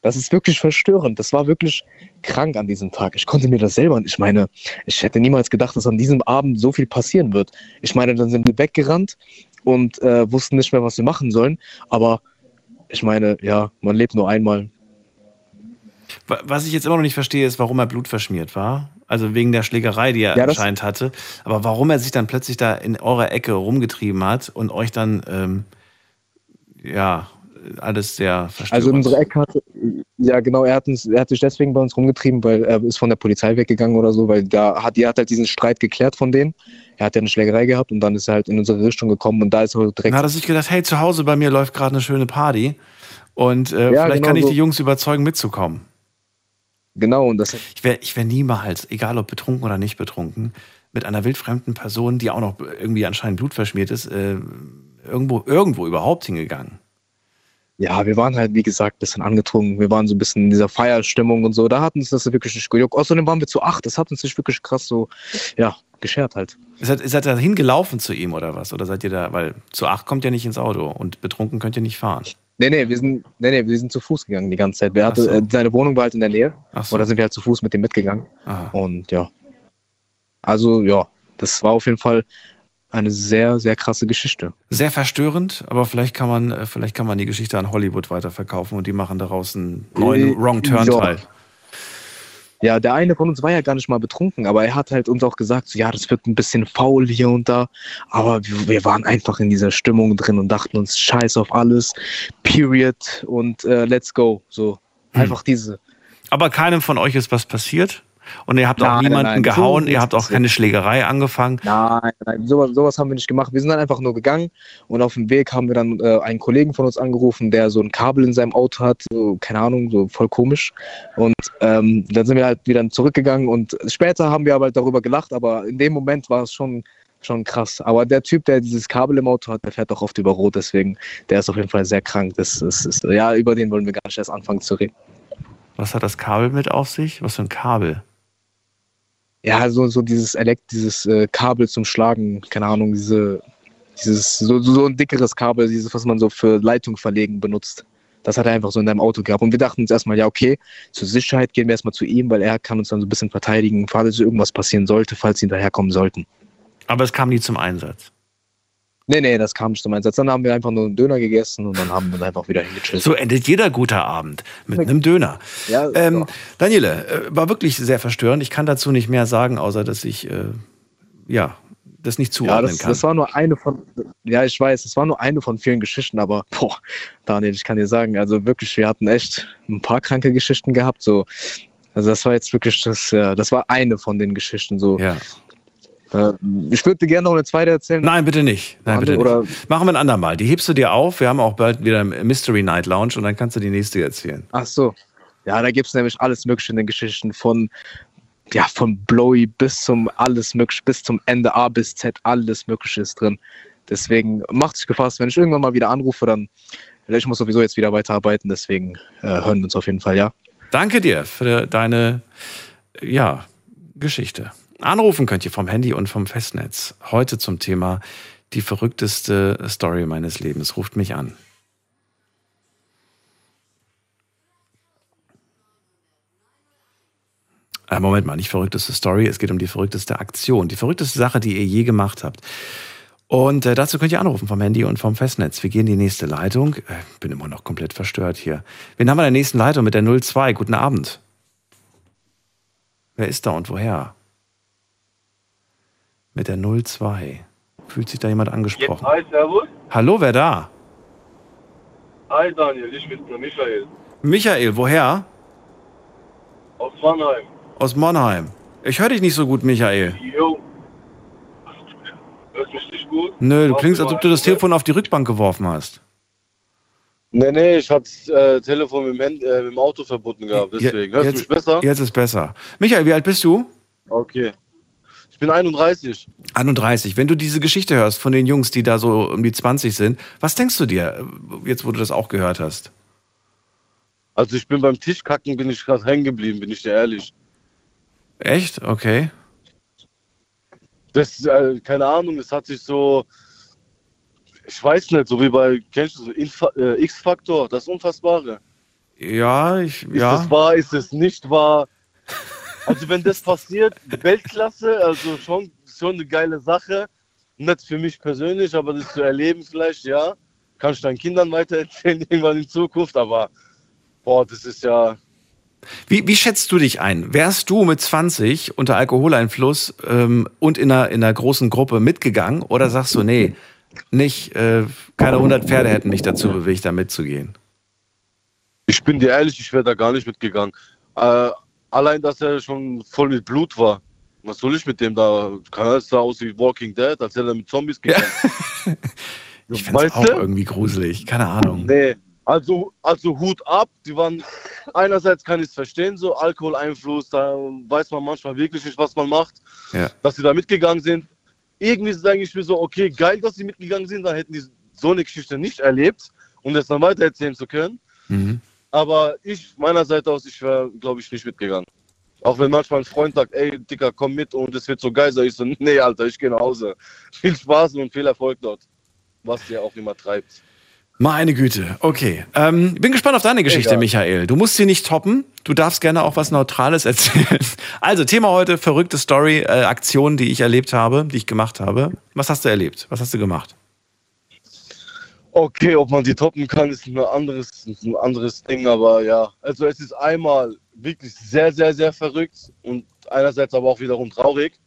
Das ist wirklich verstörend. Das war wirklich krank an diesem Tag. Ich konnte mir das selber, ich meine, ich hätte niemals gedacht, dass an diesem Abend so viel passieren wird. Ich meine, dann sind wir weggerannt und äh, wussten nicht mehr, was wir machen sollen. Aber ich meine, ja, man lebt nur einmal. Was ich jetzt immer noch nicht verstehe, ist, warum er blutverschmiert war. Also wegen der Schlägerei, die er Ja, anscheinend hatte. Aber warum er sich dann plötzlich da in eurer Ecke rumgetrieben hat und euch dann, ähm, ja, alles sehr verstört. Also unsere Ecke hatte, ja genau, er hat, uns, er hat sich deswegen bei uns rumgetrieben, weil er ist von der Polizei weggegangen oder so, weil da hat, die hat halt diesen Streit geklärt von denen. Er hat ja eine Schlägerei gehabt und dann ist er halt in unsere Richtung gekommen und da ist er direkt. Dann hat er sich gedacht, hey, zu Hause bei mir läuft gerade eine schöne Party und äh, Ja, vielleicht genau kann ich so. die Jungs überzeugen, mitzukommen. Genau, und das. Ich wäre ich wär niemals, egal ob betrunken oder nicht betrunken, mit einer wildfremden Person, die auch noch irgendwie anscheinend blutverschmiert ist, äh, irgendwo, irgendwo überhaupt hingegangen. Ja, wir waren halt, wie gesagt, ein bisschen angetrunken. Wir waren so ein bisschen in dieser Feierstimmung und so. Da hat uns das wirklich nicht gejuckt. Außerdem waren wir zu acht. Das hat uns nicht wirklich krass so, ja, geschert halt. Ihr seid, ihr seid da hingelaufen zu ihm oder was? Oder seid ihr da, weil zu acht kommt ja nicht ins Auto und betrunken könnt ihr nicht fahren. Nee, nee, wir sind, nee, nee, wir sind zu Fuß gegangen die ganze Zeit. Wir hatte, so. äh, seine Wohnung war halt in der Nähe. Ach so. Und da sind wir halt zu Fuß mit dem mitgegangen. Aha. Und ja. Also, ja, das war auf jeden Fall eine sehr, sehr krasse Geschichte. Sehr verstörend, aber vielleicht kann man, äh, vielleicht kann man die Geschichte an Hollywood weiterverkaufen und die machen daraus einen neuen Äh, Wrong Turn ja. Teil. Ja, der eine von uns war ja gar nicht mal betrunken, aber er hat halt uns auch gesagt, so, ja, das wird ein bisschen faul hier und da. Aber wir, wir waren einfach in dieser Stimmung drin und dachten uns, scheiß auf alles, period und äh, let's go. So, Hm. einfach diese. Aber keinem von euch ist was passiert und ihr habt auch Nein, niemanden nein, gehauen, so ihr habt auch keine Schlägerei angefangen. Nein, nein, sowas, sowas haben wir nicht gemacht. Wir sind dann einfach nur gegangen und auf dem Weg haben wir dann äh, einen Kollegen von uns angerufen, der so ein Kabel in seinem Auto hat, so, keine Ahnung, so voll komisch. Und ähm, dann sind wir halt wieder zurückgegangen und später haben wir aber halt darüber gelacht, aber in dem Moment war es schon, schon krass. Aber der Typ, der dieses Kabel im Auto hat, der fährt auch oft über Rot, deswegen, der ist auf jeden Fall sehr krank. Das, das ist, ja, über den wollen wir gar nicht erst anfangen zu reden. Was hat das Kabel mit auf sich? Was für ein Kabel? Ja, so, so dieses Elekt, dieses äh, Kabel zum Schlagen, keine Ahnung, diese, dieses, so, so ein dickeres Kabel, dieses, was man so für Leitung verlegen benutzt. Das hat er einfach so in deinem Auto gehabt. Und wir dachten uns erstmal, ja, okay, zur Sicherheit gehen wir erstmal zu ihm, weil er kann uns dann so ein bisschen verteidigen, falls irgendwas passieren sollte, falls sie daherkommen sollten. Aber es kam nie zum Einsatz. Nee, nee, das kam nicht zum Einsatz. Dann haben wir einfach nur einen Döner gegessen und dann haben wir uns einfach wieder hingechillt. So endet jeder gute Abend mit einem Döner. Ja, ähm, Daniele, äh, war wirklich sehr verstörend. Ich kann dazu nicht mehr sagen, außer dass ich äh, ja das nicht Ja, zuordnen das, kann. das war nur eine von, ja, ich weiß, es war nur eine von vielen Geschichten, aber boah, Daniel, ich kann dir sagen, also wirklich, wir hatten echt ein paar kranke Geschichten gehabt, so. Also das war jetzt wirklich das, ja, das war eine von den Geschichten, so. Ja. Äh, ich würde dir gerne noch eine zweite erzählen. Nein, bitte nicht. Nein, bitte nicht. Machen wir ein andermal. Die hebst du dir auf. Wir haben auch bald wieder Mystery Night Lounge und dann kannst du die nächste erzählen. Ach so. Ja, da gibt es nämlich alles Mögliche in den Geschichten von, ja, von Blowy bis zum alles Mögliche, bis zum Ende A bis Z, alles Mögliche ist drin. Deswegen macht sich gefasst, wenn ich irgendwann mal wieder anrufe, dann, ich muss sowieso jetzt wieder weiterarbeiten, deswegen äh, hören wir uns auf jeden Fall, ja. Danke dir für deine ja, Geschichte. Anrufen könnt ihr vom Handy und vom Festnetz. Heute zum Thema die verrückteste Story meines Lebens. Ruft mich an. Äh, Moment mal, nicht verrückteste Story, es geht um die verrückteste Aktion, die verrückteste Sache, die ihr je gemacht habt. Und äh, dazu könnt ihr anrufen vom Handy und vom Festnetz. Wir gehen in die nächste Leitung. Äh, bin immer noch komplett verstört hier. Wen haben wir in der nächsten Leitung mit der 02? Guten Abend. Wer ist da und woher? Mit der 02. Fühlt sich da jemand angesprochen? Hi, servus. Hallo, wer da? Hi, Daniel, ich bin der Michael Michael, woher? aus Mannheim. Aus Monheim. Ich höre dich nicht so gut, Michael. Jo. Hörst mich nicht gut? Nö, du klingst, als ob du das Telefon auf die Rückbank geworfen hast. Nee, nee, ich hatte das äh, Telefon mit dem, Hand, äh, mit dem Auto verbunden gehabt, deswegen. Hörst du mich besser? Jetzt ist besser. Michael, wie alt bist du? Okay. Ich bin 31. 31. Wenn du diese Geschichte hörst von den Jungs, die da so um die 20 sind, was denkst du dir, jetzt wo du das auch gehört hast? Also ich bin beim Tischkacken, bin ich gerade hängen geblieben, bin ich dir ehrlich. Echt? Okay. Das, äh, keine Ahnung, es hat sich so, ich weiß nicht, so wie bei, kennst du so äh, X-Faktor, das Unfassbare. Ja, ich, Ist ja. es wahr, ist es nicht wahr? Also wenn das passiert, Weltklasse, also schon, schon eine geile Sache. Nicht für mich persönlich, aber das zu erleben vielleicht, ja. Kann ich deinen Kindern weitererzählen irgendwann in Zukunft, aber boah, das ist ja, Wie, wie schätzt du dich ein? Wärst du mit 20 unter Alkoholeinfluss ähm, und in einer, in einer großen Gruppe mitgegangen oder sagst du, nee, nicht, äh, keine 100 Pferde hätten mich dazu bewegt, da mitzugehen? ich bin dir ehrlich, ich wäre da gar nicht mitgegangen. Äh, allein, dass er schon voll mit Blut war. Was soll ich mit dem da? Kann er sah aus wie Walking Dead, als hätte er mit Zombies gekämpft. Ich find's Weißt auch du? irgendwie gruselig, keine Ahnung. Nee, also, also Hut ab. Die waren, einerseits kann ich es verstehen, so Alkoholeinfluss, da weiß man manchmal wirklich nicht, was man macht. Ja. Dass sie da mitgegangen sind. Irgendwie denke ich mir so, okay, geil, dass sie mitgegangen sind, dann hätten die so eine Geschichte nicht erlebt, um das dann weitererzählen zu können. Mhm. Aber ich, meiner Seite aus, ich wäre, glaube ich, nicht mitgegangen. Auch wenn manchmal ein Freund sagt, ey, Dicker, komm mit und es wird so geil, sag ich so, nee, Alter, ich gehe nach Hause. Viel Spaß und viel Erfolg dort, was ihr auch immer treibt. Meine Güte, okay. Ähm, bin gespannt auf deine Geschichte, Egal. Michael. Du musst sie nicht toppen. Du darfst gerne auch was Neutrales erzählen. Also, Thema heute, verrückte Story, äh, Aktion, die ich erlebt habe, die ich gemacht habe. Was hast du erlebt? Was hast du gemacht? Okay, ob man die toppen kann, ist ein anderes, ein anderes Ding, aber ja. Also es ist einmal wirklich sehr, sehr, sehr verrückt und einerseits aber auch wiederum traurig.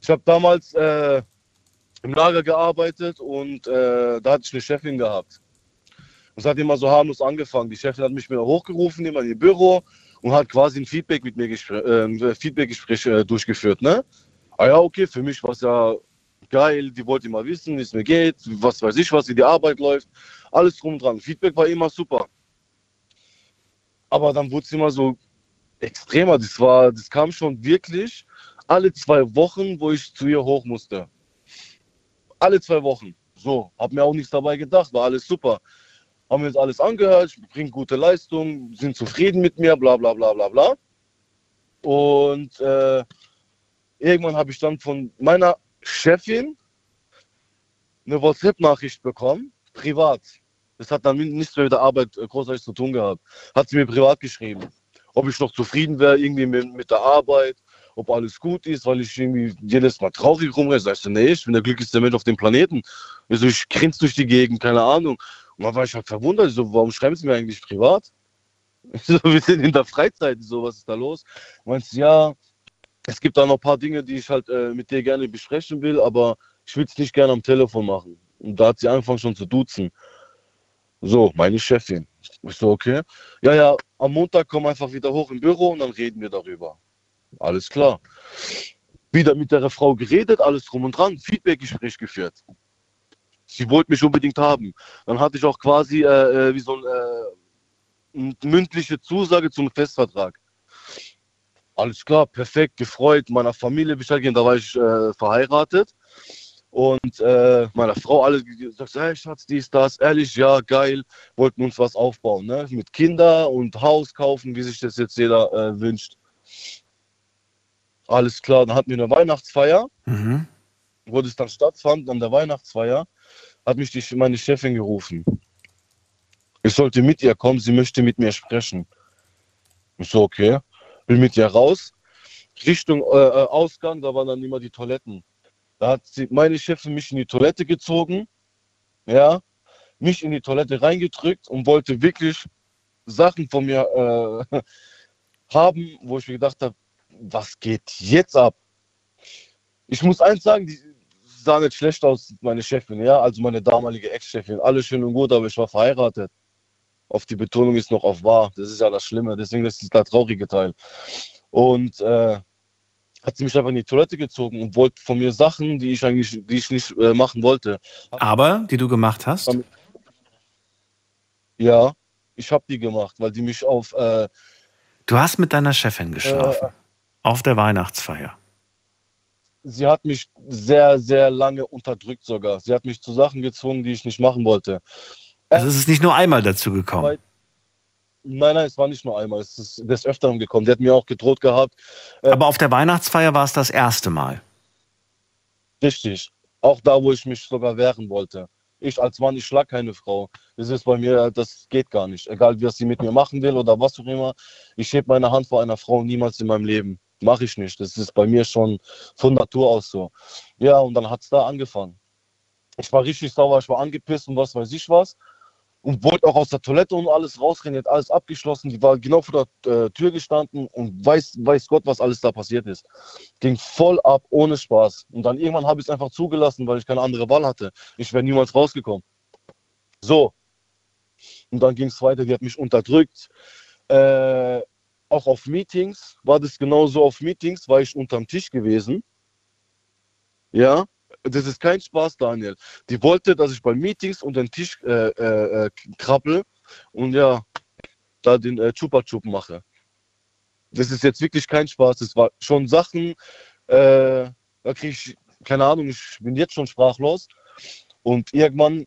Ich habe damals äh, im Lager gearbeitet und äh, da hatte ich eine Chefin gehabt. Und es hat immer so harmlos angefangen. Die Chefin hat mich wieder hochgerufen, immer in ihr Büro und hat quasi ein Feedback mit mir äh, Feedbackgespräch äh, durchgeführt. Ne? Ah ja, okay, für mich war es ja geil, die wollte immer wissen, wie es mir geht, was weiß ich was, wie die Arbeit läuft, alles drum dran. Feedback war immer super. Aber dann wurde es immer so extremer. Das war, das kam schon wirklich alle zwei Wochen, wo ich zu ihr hoch musste. Alle zwei Wochen. So, hab mir auch nichts dabei gedacht, war alles super. Haben mir jetzt alles angehört, ich bringe gute Leistung, sind zufrieden mit mir, bla bla bla bla bla. Und äh, irgendwann habe ich dann von meiner Chefin eine WhatsApp-Nachricht bekommen, privat. Das hat dann nichts mehr mit der Arbeit äh, großartig zu tun gehabt. Hat sie mir privat geschrieben, ob ich noch zufrieden wäre irgendwie mit, mit der Arbeit, ob alles gut ist, weil ich irgendwie jedes Mal traurig rumreise. Sagst du, nee, ich bin der glücklichste Mensch auf dem Planeten. Also ich grinse durch die Gegend, keine Ahnung. Und dann war ich halt verwundert, so, warum schreiben sie mir eigentlich privat? So, wir sind in der Freizeit, so, was ist da los? Meinst ja, es gibt da noch ein paar Dinge, die ich halt äh, mit dir gerne besprechen will, aber ich will es nicht gerne am Telefon machen. Und da hat sie angefangen schon zu duzen. So, meine Chefin. Ich so, okay. Ja, ja, am Montag komm einfach wieder hoch im Büro und dann reden wir darüber. Alles klar. Wieder mit der Frau geredet, alles drum und dran, Feedbackgespräch geführt. Sie wollte mich unbedingt haben. Dann hatte ich auch quasi äh, äh, wie so ein, äh, eine mündliche Zusage zum Festvertrag. Alles klar, perfekt, gefreut, meiner Familie Bescheid geben, da war ich äh, verheiratet. Und äh, meiner Frau alle gesagt, hey Schatz, dies, das, ehrlich, ja, geil, wollten uns was aufbauen, ne? Mit Kinder und Haus kaufen, wie sich das jetzt jeder äh, wünscht. Alles klar, dann hatten wir eine Weihnachtsfeier, Mhm. wo das dann stattfand, an der Weihnachtsfeier, hat mich die, meine Chefin gerufen. Ich sollte mit ihr kommen, sie möchte mit mir sprechen. Ich so, okay. Bin mit ihr raus. Richtung äh, äh, Ausgang, da waren dann immer die Toiletten. Da hat sie, meine Chefin mich in die Toilette gezogen, ja, mich in die Toilette reingedrückt und wollte wirklich Sachen von mir äh, haben, wo ich mir gedacht habe, was geht jetzt ab? Ich muss eins sagen, die sah nicht schlecht aus, meine Chefin, ja, also meine damalige Ex-Chefin. Alles schön und gut, aber ich war verheiratet. Auf die Betonung ist noch auf wahr. Das ist ja das Schlimme. Deswegen ist das der traurige Teil. Und äh, hat sie mich einfach in die Toilette gezogen und wollte von mir Sachen, die ich eigentlich, die ich nicht äh, machen wollte. Aber, die du gemacht hast? Ja, ich habe die gemacht, weil die mich auf. Äh, Du hast mit deiner Chefin geschlafen. auf der Weihnachtsfeier. sie hat mich sehr, sehr lange unterdrückt sogar. Sie hat mich zu Sachen gezwungen, die ich nicht machen wollte. Also es ist nicht nur einmal dazu gekommen. Nein, nein, es war nicht nur einmal. Es ist des Öfteren gekommen. Die hat mir auch gedroht gehabt. Äh, Aber auf der Weihnachtsfeier war es das erste Mal. Richtig. Auch da, wo ich mich sogar wehren wollte. Ich als Mann, ich schlag keine Frau. Das ist bei mir, das geht gar nicht. Egal, was sie mit mir machen will oder was auch immer. Ich heb meine Hand vor einer Frau niemals in meinem Leben. Mache ich nicht. Das ist bei mir schon von Natur aus so. Ja, und dann hat es da angefangen. Ich war richtig sauer, ich war angepisst und was weiß ich was. Und wollte auch aus der Toilette und alles rausrennen, die hat alles abgeschlossen. Die war genau vor der äh, Tür gestanden und weiß, weiß Gott, was alles da passiert ist. Ging voll ab, ohne Spaß. Und dann irgendwann habe ich es einfach zugelassen, weil ich keine andere Wahl hatte. Ich wäre niemals rausgekommen. So. Und dann ging es weiter, die hat mich unterdrückt. Äh, auch auf Meetings war das genauso. Auf Meetings war ich unterm Tisch gewesen. Ja, das ist kein Spaß, Daniel. Die wollte, dass ich bei Meetings unter den Tisch äh, äh, krabbel und ja, da den äh, Chupa Chup mache. Das ist jetzt wirklich kein Spaß. Das war schon Sachen, äh, da kriege ich, keine Ahnung, ich bin jetzt schon sprachlos. Und irgendwann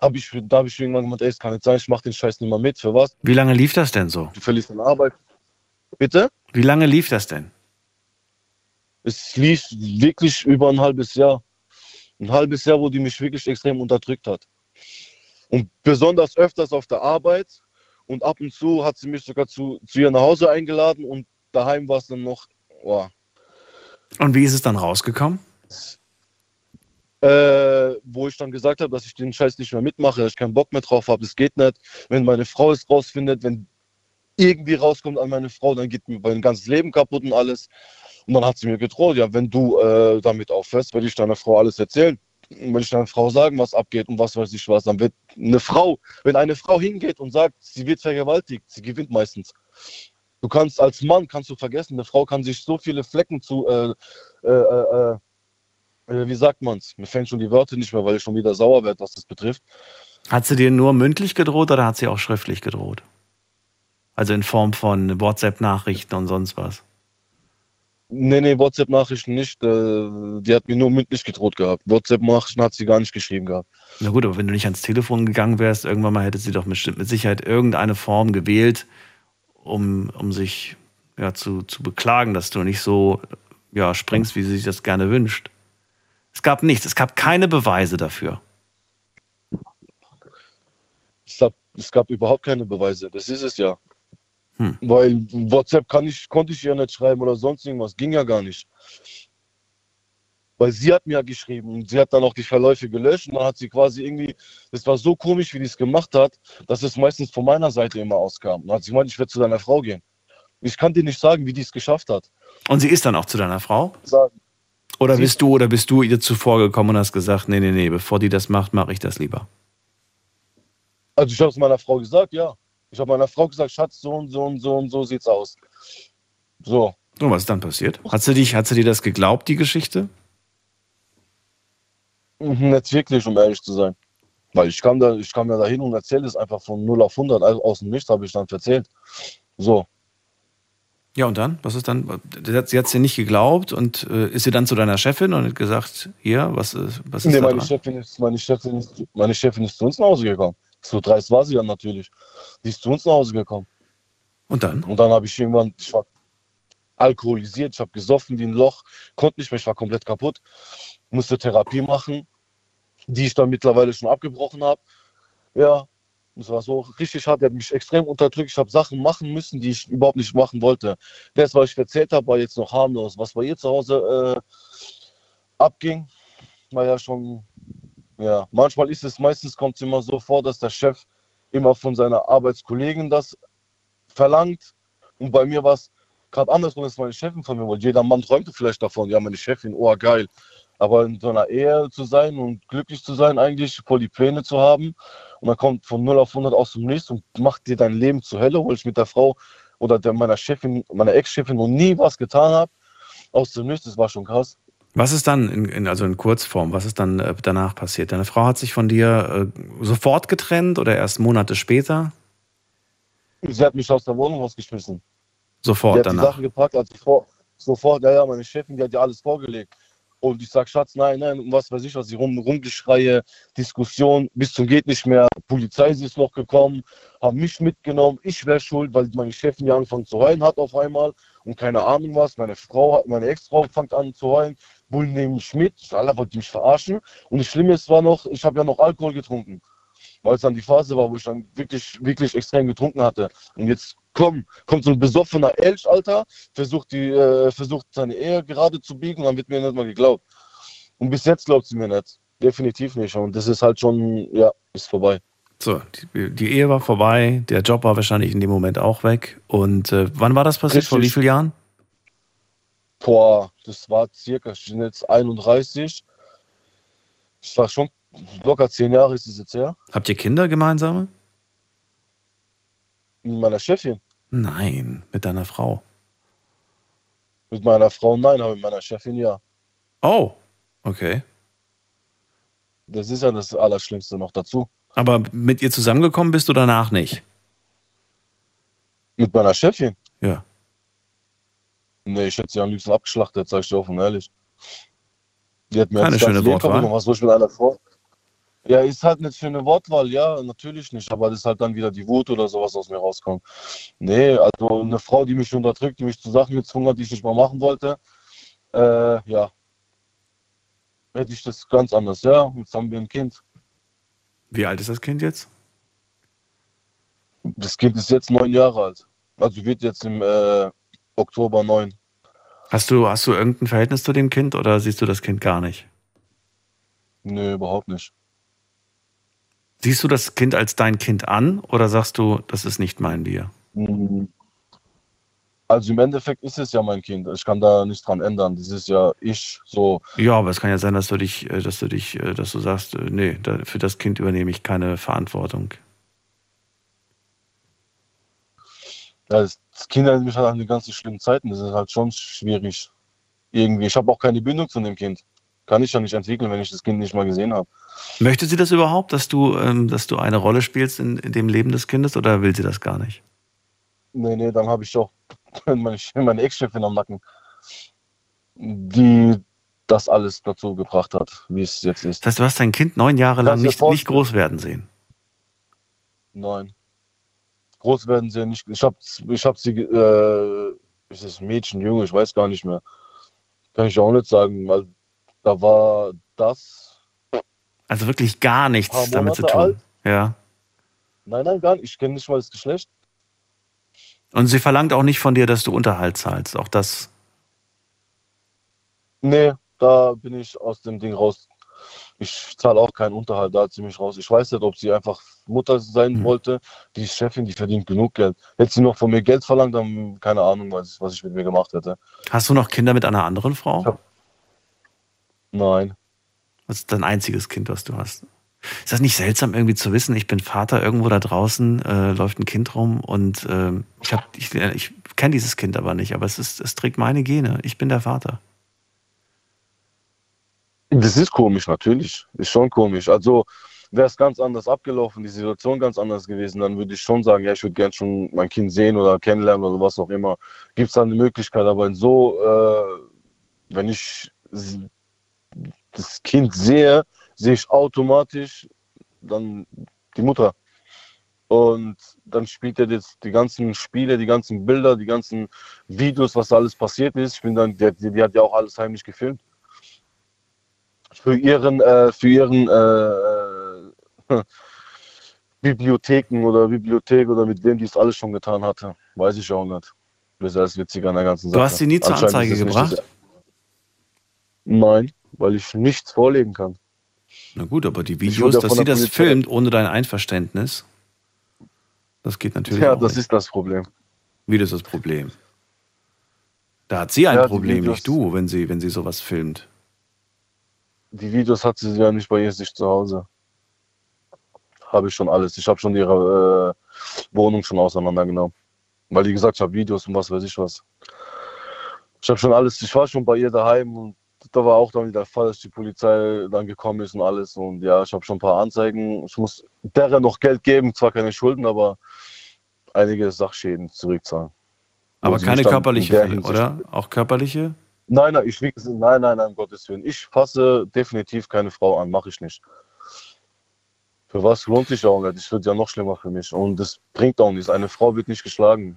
habe ich, da habe ich irgendwann gemeint, ey, es kann nicht sein, ich mache den Scheiß nicht mehr mit. Für was? Wie lange lief das denn so? Du verlierst deine Arbeit. Bitte? Wie lange lief das denn? Es lief wirklich über ein halbes Jahr. Ein halbes Jahr, wo die mich wirklich extrem unterdrückt hat. Und besonders öfters auf der Arbeit. Und ab und zu hat sie mich sogar zu, zu ihr nach Hause eingeladen und daheim war es dann noch, oh, Und wie ist es dann rausgekommen? äh, wo ich dann gesagt habe, dass ich den Scheiß nicht mehr mitmache, dass ich keinen Bock mehr drauf habe. Das geht nicht. Wenn meine Frau es rausfindet, wenn irgendwie rauskommt an meine Frau, dann geht mir mein ganzes Leben kaputt und alles. Und dann hat sie mir gedroht, ja, wenn du äh, damit aufhörst, werde ich deiner Frau alles erzählen. Und wenn ich deiner Frau sagen, was abgeht und was weiß ich was, dann wird eine Frau, wenn eine Frau hingeht und sagt, sie wird vergewaltigt, sie gewinnt meistens. Du kannst als Mann, kannst du vergessen, eine Frau kann sich so viele Flecken zu, äh, äh, äh, äh, wie sagt man's? Mir fällen schon die Wörter nicht mehr, weil ich schon wieder sauer werde, was das betrifft. Hat sie dir nur mündlich gedroht oder hat sie auch schriftlich gedroht? Also in Form von WhatsApp-Nachrichten und sonst was. Nee, nee, WhatsApp-Nachrichten nicht. Äh, die hat mir nur mündlich gedroht gehabt. WhatsApp-Nachrichten hat sie gar nicht geschrieben gehabt. Na gut, aber wenn du nicht ans Telefon gegangen wärst, irgendwann mal hätte sie doch bestimmt mit Sicherheit irgendeine Form gewählt, um, um sich ja, zu, zu beklagen, dass du nicht so ja, springst, wie sie sich das gerne wünscht. Es gab nichts, es gab keine Beweise dafür. Es gab, es gab überhaupt keine Beweise. Das ist es ja. Hm. Weil WhatsApp ich, konnte ich ja nicht schreiben oder sonst irgendwas. Ging ja gar nicht. Weil sie hat mir ja geschrieben und sie hat dann auch die Verläufe gelöscht und dann hat sie quasi irgendwie, das war so komisch, wie die es gemacht hat, dass es meistens von meiner Seite immer auskam. Dann hat sie gemeint, ich werde zu deiner Frau gehen. Ich kann dir nicht sagen, wie die es geschafft hat. Und sie ist dann auch zu deiner Frau? Sagen. Oder Sie- bist du oder bist du ihr zuvor gekommen und hast gesagt, nee, nee, nee, bevor die das macht, mache ich das lieber. Also ich habe es meiner Frau gesagt, ja. Ich habe meiner Frau gesagt, Schatz, so und so und so und so sieht's aus. So. So, was ist dann passiert? Hat sie, dich, hat sie dir das geglaubt, die Geschichte? Mhm, Nicht wirklich, um ehrlich zu sein. Weil ich kam da, ich kam ja dahin und erzähle es einfach von 0 auf 100, also aus dem Nichts habe ich dann erzählt. So. Ja, und dann? Was ist dann? Sie hat, sie hat dir nicht geglaubt und äh, ist sie dann zu deiner Chefin und hat gesagt, hier, was, ist- was ist Nee, da meine dran? Chefin, ist, meine, Chefin ist, meine Chefin ist zu uns nach Hause gekommen. So dreist war sie dann natürlich. Die ist zu uns nach Hause gekommen. Und dann? Und dann habe ich irgendwann, ich war alkoholisiert, ich habe gesoffen wie ein Loch, konnte nicht mehr, ich war komplett kaputt. Musste Therapie machen, die ich dann mittlerweile schon abgebrochen habe. Ja, das war so richtig hart, der hat mich extrem unterdrückt. Ich habe Sachen machen müssen, die ich überhaupt nicht machen wollte. Das, was ich erzählt habe, war jetzt noch harmlos. Was bei ihr zu Hause abging, war ja schon, ja, manchmal ist es, meistens kommt es immer so vor, dass der Chef immer von seiner Arbeitskollegen das verlangt. Und bei mir war es gerade andersrum, dass meine Chefin von mir wollte. Jeder Mann träumte vielleicht davon, ja, meine Chefin, oh geil. Aber in so einer Ehe zu sein und glücklich zu sein, eigentlich voll die Pläne zu haben. Und dann kommt von 0 auf 100 aus dem Nichts und macht dir dein Leben zur Hölle, weil ich mit der Frau oder der, meiner Chefin, meiner Ex-Chefin noch nie was getan habe. Aus dem Nichts, das war schon krass. Was ist dann, in, in, also in Kurzform, was ist dann äh, danach passiert? Deine Frau hat sich von dir äh, sofort getrennt oder erst Monate später? Sie hat mich aus der Wohnung rausgeschmissen. Sofort die hat danach. die Sachen gepackt, also vor, sofort, ja, ja, meine Chefin, die hat ja alles vorgelegt. Und ich sag, Schatz, nein, nein, und was weiß ich, was sie rum, rumgeschreie, Diskussion, bis zum geht nicht mehr. Polizei ist noch gekommen, haben mich mitgenommen, ich wäre schuld, weil meine Chefin ja angefangen zu heulen hat auf einmal und keine Ahnung was. Meine Frau, hat- meine Ex-Frau fängt an zu heulen, Bullen nehmen mich mit, alle wollten mich verarschen. Und das Schlimme ist war noch, ich habe ja noch Alkohol getrunken. Weil es dann die Phase war, wo ich dann wirklich, wirklich extrem getrunken hatte. Und jetzt komm, kommt so ein besoffener Elch, Alter, versucht, die, äh, versucht seine Ehe gerade zu biegen, dann wird mir nicht mal geglaubt. Und bis jetzt glaubt sie mir nicht. Definitiv nicht. Und das ist halt schon, ja, ist vorbei. So, die, die Ehe war vorbei, der Job war wahrscheinlich in dem Moment auch weg. Und äh, wann war das passiert? Vor wie Richtig. vielen Jahren? Boah, das war circa, ich bin jetzt 31. Das war schon locker zehn Jahre ist es jetzt her. Habt ihr Kinder gemeinsame? Mit meiner Chefin. Nein, mit deiner Frau. Mit meiner Frau nein, aber mit meiner Chefin ja. Oh, okay. Das ist ja das Allerschlimmste noch dazu. Aber mit ihr zusammengekommen bist du danach nicht? Mit meiner Chefin? Ja. Nee, ich hätte sie am liebsten abgeschlachtet, sag ich dir offen ehrlich. Die hat mir Keine schöne Wortwahl. Was soll ich mit einer Frau? Ja, ist halt nicht für eine Wortwahl, ja, natürlich nicht. Aber das ist halt dann wieder die Wut oder sowas aus mir rauskommt. Nee, also eine Frau, die mich unterdrückt, die mich zu Sachen gezwungen hat, die ich nicht mal machen wollte, äh, ja. Hätte ich das ganz anders, ja. Jetzt haben wir ein Kind. Wie alt ist das Kind jetzt? Das Kind ist jetzt neun Jahre alt. Also wird jetzt im äh, Oktober neun. Hast du, hast du irgendein Verhältnis zu dem Kind oder siehst du das Kind gar nicht? Nee, überhaupt nicht. Siehst du das Kind als dein Kind an oder sagst du, das ist nicht mein Bier? Mhm. Also im Endeffekt ist es ja mein Kind. Ich kann da nichts dran ändern. Das ist ja ich so. Ja, aber es kann ja sein, dass du dich, äh, dass du dich, äh, dass du sagst, äh, nee, für das Kind übernehme ich keine Verantwortung. Ja, das das Kind erinnert mich halt die ganzen schlimmen Zeiten. Das ist halt schon schwierig. Irgendwie. Ich habe auch keine Bindung zu dem Kind. Kann ich ja nicht entwickeln, wenn ich das Kind nicht mal gesehen habe. Möchte sie das überhaupt, dass du, ähm, dass du eine Rolle spielst in, in dem Leben des Kindes oder will sie das gar nicht? Nee, nee, dann habe ich auch meine, meine Ex-Chefin am Nacken, die das alles dazu gebracht hat, wie es jetzt ist. Das heißt, du hast dein Kind neun Jahre lang nicht, nicht groß werden sehen. Nein. Groß werden sie nicht. Ich habe ich hab sie, äh, ist es Mädchen, Junge, ich weiß gar nicht mehr. Kann ich auch nicht sagen, weil da war das. Also wirklich gar nichts damit zu tun. alt. Ja. Nein, nein, gar nicht. Ich kenne nicht mal das Geschlecht. Und sie verlangt auch nicht von dir, dass du Unterhalt zahlst. Auch das. Nee, da bin ich aus dem Ding raus. Ich zahle auch keinen Unterhalt, da ziemlich raus. Ich weiß nicht, ob sie einfach Mutter sein Hm. wollte. Die Chefin, die verdient genug Geld. Hätte sie noch von mir Geld verlangt, dann keine Ahnung, was, was ich mit mir gemacht hätte. Hast du noch Kinder mit einer anderen Frau? Nein. Das ist dein einziges Kind, was du hast. Ist das nicht seltsam, irgendwie zu wissen, ich bin Vater, irgendwo da draußen äh, läuft ein Kind rum und ähm, ich, hab- ich, ich kenne dieses Kind aber nicht, aber es, ist, es trägt meine Gene. Ich bin der Vater. Das ist komisch, natürlich. Ist schon komisch. Also wäre es ganz anders abgelaufen, die Situation ganz anders gewesen, dann würde ich schon sagen, ja, ich würde gern schon mein Kind sehen oder kennenlernen oder was auch immer. Gibt es da eine Möglichkeit, aber in so, äh, wenn ich das Kind sehe, sehe ich automatisch dann die Mutter. Und dann spielt er jetzt die ganzen Spiele, die ganzen Bilder, die ganzen Videos, was da alles passiert ist. Ich bin dann, die, die hat ja auch alles heimlich gefilmt für ihren, äh, für ihren äh, äh, Bibliotheken oder Bibliothek oder mit wem die es alles schon getan hatte. Weiß ich auch nicht. Das ist alles witzig an der ganzen Du Sache. hast sie nie zur Anzeige nicht gebracht? Nein. weil ich nichts vorlegen kann. Na gut, aber die Videos, dass sie das filmt ohne dein Einverständnis, das geht natürlich Ja, das nicht. ist das Problem. Wie das ist das Problem? Da hat sie ein Ja, Problem, nicht du, wenn sie, wenn sie sowas filmt. Die Videos hat sie ja nicht bei ihr sich zu Hause. Habe ich schon alles. Ich habe schon ihre äh, Wohnung schon auseinandergenommen. Weil die gesagt, ich habe Videos und was weiß ich was. Ich habe schon alles. Ich war schon bei ihr daheim und da war auch dann wieder der Fall, dass die Polizei dann gekommen ist und alles. Und ja, ich habe schon ein paar Anzeigen. Ich muss derer noch Geld geben, zwar keine Schulden, aber einige Sachschäden zurückzahlen. Aber keine körperliche oder? Auch körperliche? Nein, nein, ich, wie gesagt, nein, nein, nein, um Gottes Willen. Ich fasse definitiv keine Frau an, mache ich nicht. Für was lohnt sich auch nicht? Es wird ja noch schlimmer für mich. Und es bringt auch nichts. Eine Frau wird nicht geschlagen.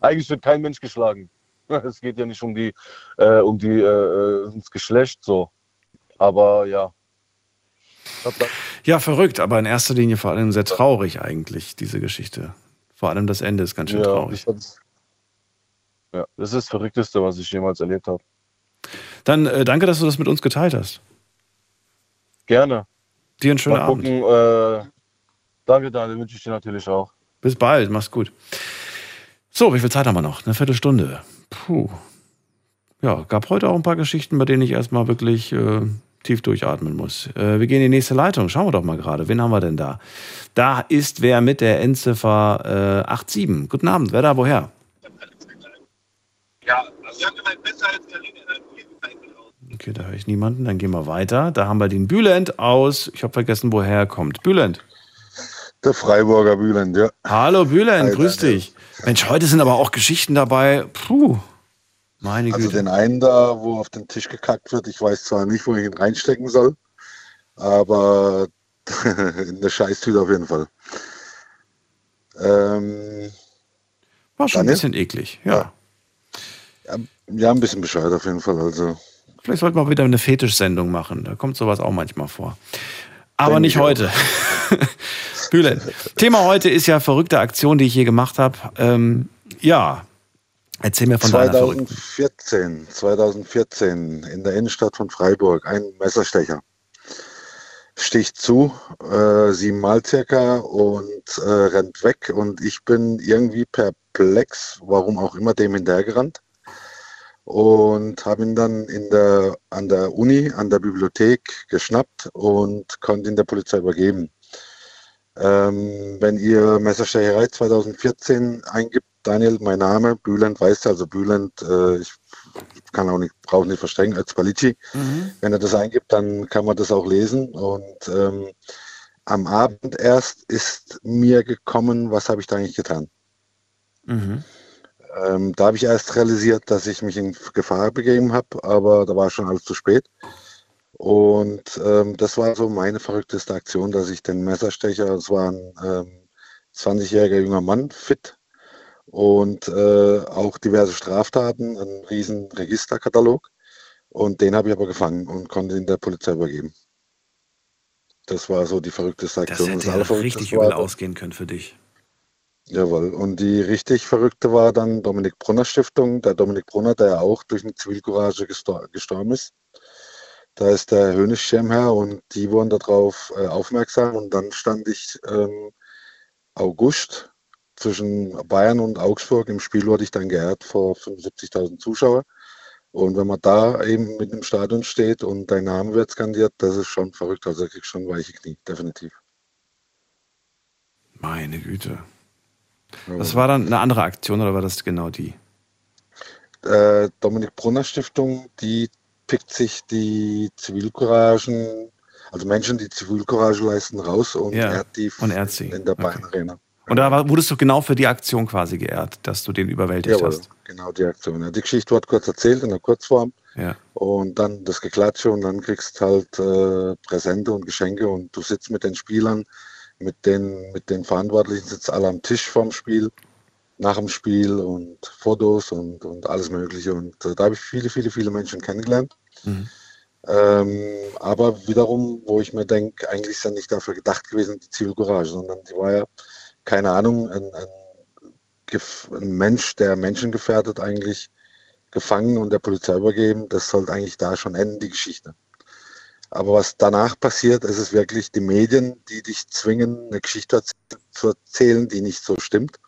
Eigentlich wird kein Mensch geschlagen. Es geht ja nicht um die, äh, um die, äh, ums Geschlecht so. Aber ja. Ja, verrückt, aber in erster Linie vor allem sehr traurig eigentlich, diese Geschichte. Vor allem das Ende ist ganz schön ja, traurig. ja, das ist das Verrückteste, was ich jemals erlebt habe. Dann äh, danke, dass du das mit uns geteilt hast. Gerne. Dir einen schönen Mal Abend. gucken, äh, danke, Daniel, wünsche ich dir natürlich auch. Bis bald, mach's gut. So, wie viel Zeit haben wir noch? Eine Viertelstunde. Puh. Ja, gab heute auch ein paar Geschichten, bei denen ich erstmal wirklich äh, tief durchatmen muss. Äh, wir gehen in die nächste Leitung. Schauen wir doch mal gerade. Wen haben wir denn da? Da ist wer mit der Endziffer äh, 87. Guten Abend. Wer da? Woher? Ja, also Sie haben gemeint, besser als Karina Okay, da höre ich niemanden. Dann gehen wir weiter. Da haben wir den Bülent aus. Ich habe vergessen, woher er kommt. Bülent. Der Freiburger Bülent, ja. Hallo Bülent, Hi, grüß dich. Mensch, heute sind aber auch Geschichten dabei. Puh. Meine Also Güte. den einen da, wo auf den Tisch gekackt wird, ich weiß zwar nicht, wo ich ihn reinstecken soll, aber in der Scheißtüte auf jeden Fall. Ähm, War schon ein Daniel? bisschen eklig, ja. ja, ja, ein bisschen bescheuert auf jeden Fall. Also Vielleicht sollten wir wieder eine Fetischsendung machen. Da kommt sowas auch manchmal vor. Aber nicht ich auch. heute. Bülent. Thema heute ist ja verrückte Aktion, die ich hier gemacht habe. Ähm, ja, erzähl mir von deiner verrückten. 2014, 2014 in der Innenstadt von Freiburg, ein Messerstecher. Sticht zu, äh, siebenmal circa und äh, rennt weg und ich bin irgendwie perplex, warum auch immer, dem hinterhergerannt und habe ihn dann in der, an der Uni, an der Bibliothek geschnappt und konnte ihn der Polizei übergeben. Ähm, wenn ihr Messerstecherei 2014 eingibt, Daniel, mein Name, Bülent, weißt du, also Bülent, äh, ich kann auch nicht, brauche nicht verstrengen als Palici. Wenn er das eingibt, dann kann man das auch lesen. Und ähm, am Abend erst ist mir gekommen, was habe ich da eigentlich getan. Mhm. Ähm, da habe ich erst realisiert, dass ich mich in Gefahr begeben habe, aber da war schon alles zu spät. Und ähm, das war so meine verrückteste Aktion, dass ich den Messerstecher, es war ein ähm, 20-jähriger junger Mann, fit und äh, auch diverse Straftaten, ein riesen Registerkatalog. Und den habe ich aber gefangen und konnte ihn der Polizei übergeben. Das war so die verrückteste Das Aktion. hätte ja Allerverrückteste richtig übel ausgehen können für dich. Jawohl. Und die richtig verrückte war dann Dominik Brunner Stiftung. Der Dominik Brunner, der ja auch durch eine Zivilcourage gestor gestorben ist. Da ist der Hönes Schirmherr und die wurden darauf äh, aufmerksam. Und dann stand ich ähm, August zwischen Bayern und Augsburg. Im Spiel wurde ich dann geehrt vor 75.000 Zuschauer. Und wenn man da eben mit dem Stadion steht und dein Name wird skandiert, das ist schon verrückt. Also da kriegst schon weiche Knie, definitiv. Meine Güte. Das war dann eine andere Aktion oder war das genau die? äh, Dominik Brunner Stiftung, die pickt sich die Zivilcouragen, also Menschen, die Zivilcourage leisten, raus und Ja, ehrt die und ehrt sie. in der Bayern Arena. Und da war, wurdest du genau für die Aktion quasi geehrt, dass du den überwältigt Jawohl, hast. genau die Aktion. Ja, die Geschichte wird kurz erzählt in der Kurzform Ja. und dann das Geklatsche und dann kriegst halt äh, Präsente und Geschenke und du sitzt mit den Spielern, mit den, mit den Verantwortlichen, sitzt alle am Tisch vorm Spiel, nach dem Spiel und Fotos und, und alles Mögliche. Und äh, da habe ich viele, viele, viele Menschen kennengelernt. Mhm. Ähm, aber wiederum, wo ich mir denke, eigentlich ist ja nicht dafür gedacht gewesen, die Zivilcourage, sondern die war ja, keine Ahnung, ein, ein, ein Mensch, der Menschen gefährdet, eigentlich gefangen und der Polizei übergeben. Das sollte eigentlich da schon enden, die Geschichte. Aber was danach passiert, ist es wirklich die Medien, die dich zwingen, eine Geschichte zu erzählen, die nicht so stimmt.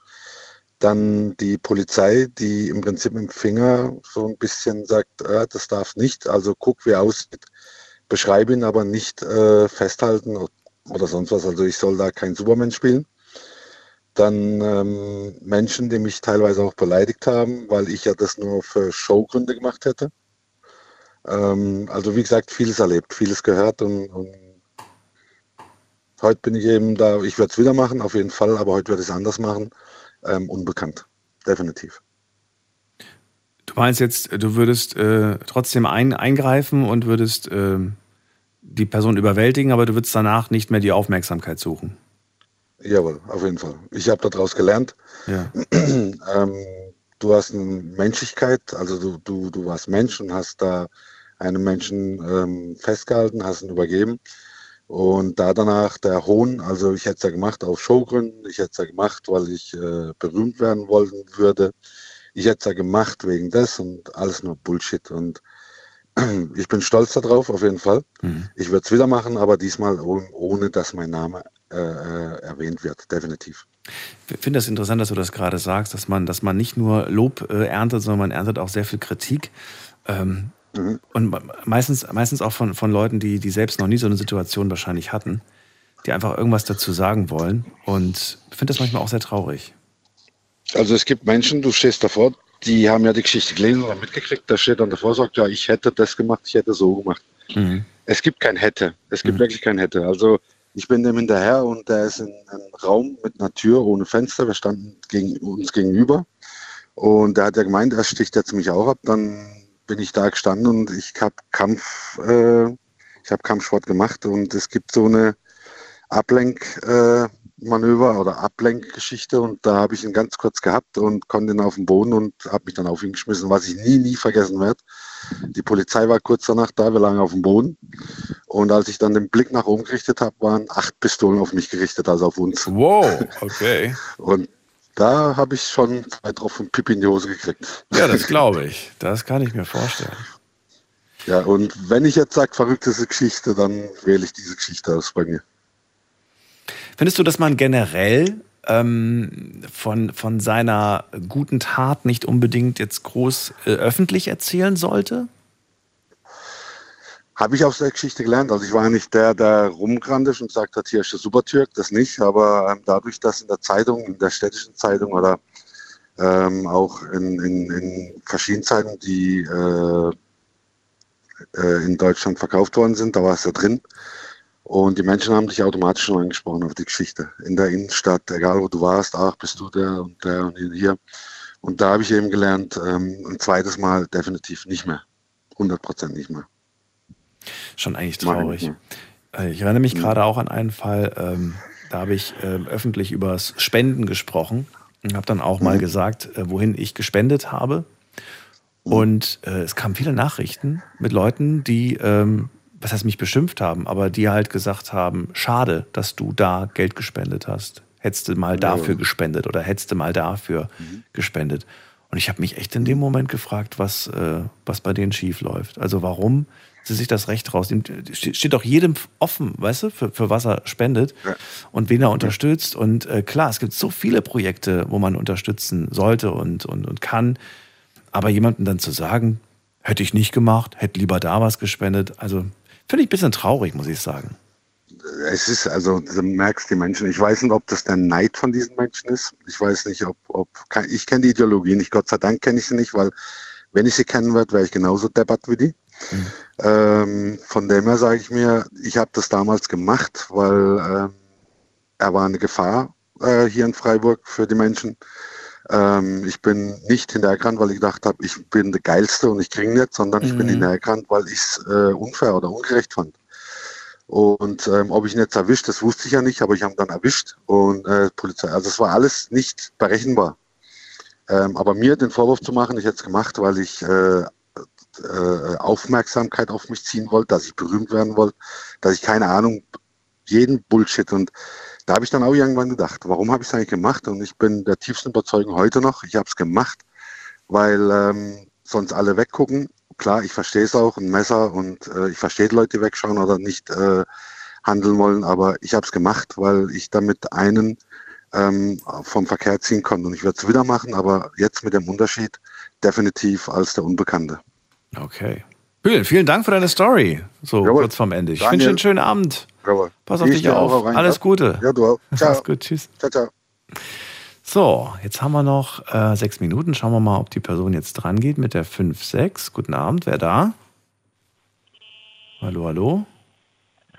Dann die Polizei, die im Prinzip mit dem Finger so ein bisschen sagt, äh, das darf nicht, also guck, wie er aussieht, beschreibe ihn aber nicht äh, festhalten oder sonst was. Also ich soll da kein Superman spielen. Dann ähm, Menschen, die mich teilweise auch beleidigt haben, weil ich ja das nur für Showgründe gemacht hätte. Ähm, also wie gesagt, vieles erlebt, vieles gehört und, und heute bin ich eben da, ich werde es wieder machen, auf jeden Fall, aber heute werde ich es anders machen. Ähm, unbekannt, definitiv. Du meinst jetzt, du würdest äh, trotzdem ein, eingreifen und würdest äh, die Person überwältigen, aber du würdest danach nicht mehr die Aufmerksamkeit suchen. Jawohl, auf jeden Fall. Ich habe daraus gelernt. Ja. ähm, du hast eine Menschlichkeit, also du, du, du warst Mensch und hast da einen Menschen ähm, festgehalten, hast ihn übergeben. Und da danach der Hohn, also ich hätte es ja gemacht auf Showgründen, ich hätte es ja gemacht, weil ich äh, berühmt werden wollen würde. Ich hätte es ja gemacht wegen des und alles nur Bullshit. Und ich bin stolz darauf, auf jeden Fall. Mhm. Ich würde es wieder machen, aber diesmal ohne, ohne dass mein Name äh, äh, erwähnt wird, definitiv. Ich finde das interessant, dass du das gerade sagst, dass man, dass man nicht nur Lob äh, erntet, sondern man erntet auch sehr viel Kritik. Ähm, Mhm. Und meistens, meistens auch von, von Leuten, die, die selbst noch nie so eine Situation wahrscheinlich hatten, die einfach irgendwas dazu sagen wollen. Und ich finde das manchmal auch sehr traurig. Also es gibt Menschen, du stehst davor, die haben ja die Geschichte gelesen oder mitgekriegt, da steht dann davor, sagt, ja, ich hätte das gemacht, ich hätte so gemacht. Mhm. Es gibt kein hätte, es gibt wirklich kein hätte. Also ich bin dem hinterher und der ist in einem Raum mit einer Tür ohne Fenster, wir standen gegen, uns gegenüber und der hat ja gemeint, er sticht jetzt mich auch ab, dann bin ich da gestanden und ich habe Kampf, äh, ich habe Kampfsport gemacht und es gibt so eine Ablenkmanöver äh, oder Ablenkgeschichte und da habe ich ihn ganz kurz gehabt und konnte ihn auf den Boden und habe mich dann auf ihn geschmissen, was ich nie, nie vergessen werde. Die Polizei war kurz danach da, wir lagen auf dem Boden und als ich dann den Blick nach oben gerichtet habe, waren acht Pistolen auf mich gerichtet, also auf uns. Wow, okay. und da habe ich schon zwei Tropfen Pipi in die Hose gekriegt. Ja, das glaube ich. Das kann ich mir vorstellen. Ja, und wenn ich jetzt sage, verrückteste Geschichte, dann wähle ich diese Geschichte aus bei mir. Findest du, dass man generell ähm, von, von seiner guten Tat nicht unbedingt jetzt groß äh, öffentlich erzählen sollte? Habe ich aus der Geschichte gelernt. Also ich war nicht der, der rumgerannt ist und gesagt hat, hier ist der Supertürk, das nicht. Aber ähm, dadurch, dass in der Zeitung, in der städtischen Zeitung oder ähm, auch in, in, in verschiedenen Zeitungen, die äh, äh, in Deutschland verkauft worden sind, da war es ja drin. Und die Menschen haben dich automatisch schon angesprochen auf die Geschichte. In der Innenstadt, egal wo du warst, ach, bist du der und der und hier. Und da habe ich eben gelernt, ähm, ein zweites Mal definitiv nicht mehr. 100 Prozent nicht mehr. Schon eigentlich traurig. Äh, Ich erinnere mich gerade auch an einen Fall, ähm, da habe ich ähm, öffentlich über das Spenden gesprochen und habe dann auch mal gesagt, äh, wohin ich gespendet habe. Und äh, es kamen viele Nachrichten mit Leuten, die, ähm, was heißt mich beschimpft haben, aber die halt gesagt haben, schade, dass du da Geld gespendet hast. Hättest du mal dafür gespendet oder hättest du mal dafür gespendet. Und ich habe mich echt in dem Moment gefragt, was, äh, was bei denen schief läuft. Also warum sie sich das Recht rausnehmen. Steht doch jedem offen, weißt du, für, für was er spendet und wen er unterstützt. Und äh, klar, es gibt so viele Projekte, wo man unterstützen sollte und, und, und kann. Aber jemandem dann zu sagen, hätte ich nicht gemacht, hätte lieber da was gespendet, also finde ich ein bisschen traurig, muss ich sagen. Es ist, also du merkst die Menschen, ich weiß nicht, ob das der Neid von diesen Menschen ist. Ich weiß nicht, ob, ob ich kenne die Ideologie nicht, Gott sei Dank kenne ich sie nicht, weil wenn ich sie kennen würde, wäre ich genauso deppert wie die. Ähm, von dem her sage ich mir, ich habe das damals gemacht, weil ähm, er war eine Gefahr äh, hier in Freiburg für die Menschen. Ähm, ich bin nicht hinterhergerannt, weil ich gedacht habe, ich bin der Geilste und ich kriege nicht, sondern ich bin Mhm. hinterhergerannt, weil ich es äh, unfair oder ungerecht fand. Und ähm, ob ich ihn jetzt erwischt, das wusste ich ja nicht, aber ich habe ihn dann erwischt und äh, Polizei. Also es war alles nicht berechenbar. Ähm, aber mir den Vorwurf zu machen, ich hätte es gemacht, weil ich äh, äh, Aufmerksamkeit auf mich ziehen wollte, dass ich berühmt werden wollte, dass ich keine Ahnung, jeden Bullshit. Und da habe ich dann auch irgendwann gedacht, warum habe ich es eigentlich gemacht? Und ich bin der tiefsten Überzeugung heute noch, ich habe es gemacht, weil ähm, sonst alle weggucken, klar, ich verstehe es auch, ein Messer und äh, ich verstehe Leute, die wegschauen oder nicht äh, handeln wollen, aber ich habe es gemacht, weil ich damit einen ähm, vom Verkehr ziehen konnte. Und ich werde es wieder machen, aber jetzt mit dem Unterschied definitiv als der Unbekannte. Okay. Vielen, vielen Dank für deine Story. So Jawohl. kurz vorm Ende. Ich Daniel. wünsche dir einen schönen Abend. Jawohl. Pass auf Ich dich auf. auch rein, Alles ja? Gute. Ja, du auch. Ciao. Alles gut. Tschüss. Ciao, ciao. So, jetzt haben wir noch äh, sechs Minuten. Schauen wir mal, ob die Person jetzt dran geht mit der 5-6. Guten Abend, wer da? Hallo, hallo.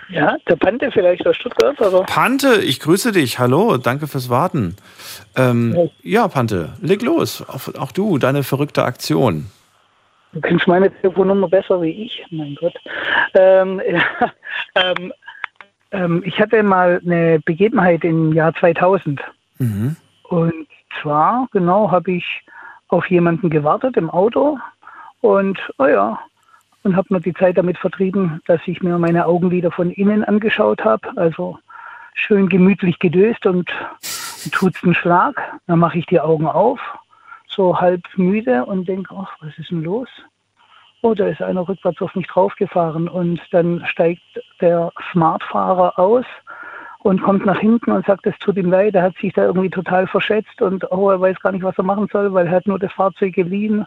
Ja, der Pante vielleicht aus Stuttgart, aber Pante, ich grüße dich. Hallo, danke fürs Warten. Ähm, ja, Pante, leg los. Auch, auch du, deine verrückte Aktion. Du kennst meine Telefonnummer besser wie ich. Mein Gott. Ähm, ja, ähm, ähm, ich hatte mal eine Begebenheit im Jahr 2000. Mhm. Und zwar, genau, habe ich auf jemanden gewartet im Auto und, oh ja, und habe nur die Zeit damit vertrieben, dass ich mir meine Augenlider von innen angeschaut habe. Also schön gemütlich gedöst und tut's einen Schlag. Dann mache ich die Augen auf, so halb müde und denke, ach, was ist denn los? Oh, da ist einer rückwärts auf mich draufgefahren und dann steigt der Smartfahrer aus und kommt nach hinten und sagt, es tut ihm leid, er hat sich da irgendwie total verschätzt und oh, er weiß gar nicht, was er machen soll, weil er hat nur das Fahrzeug geliehen.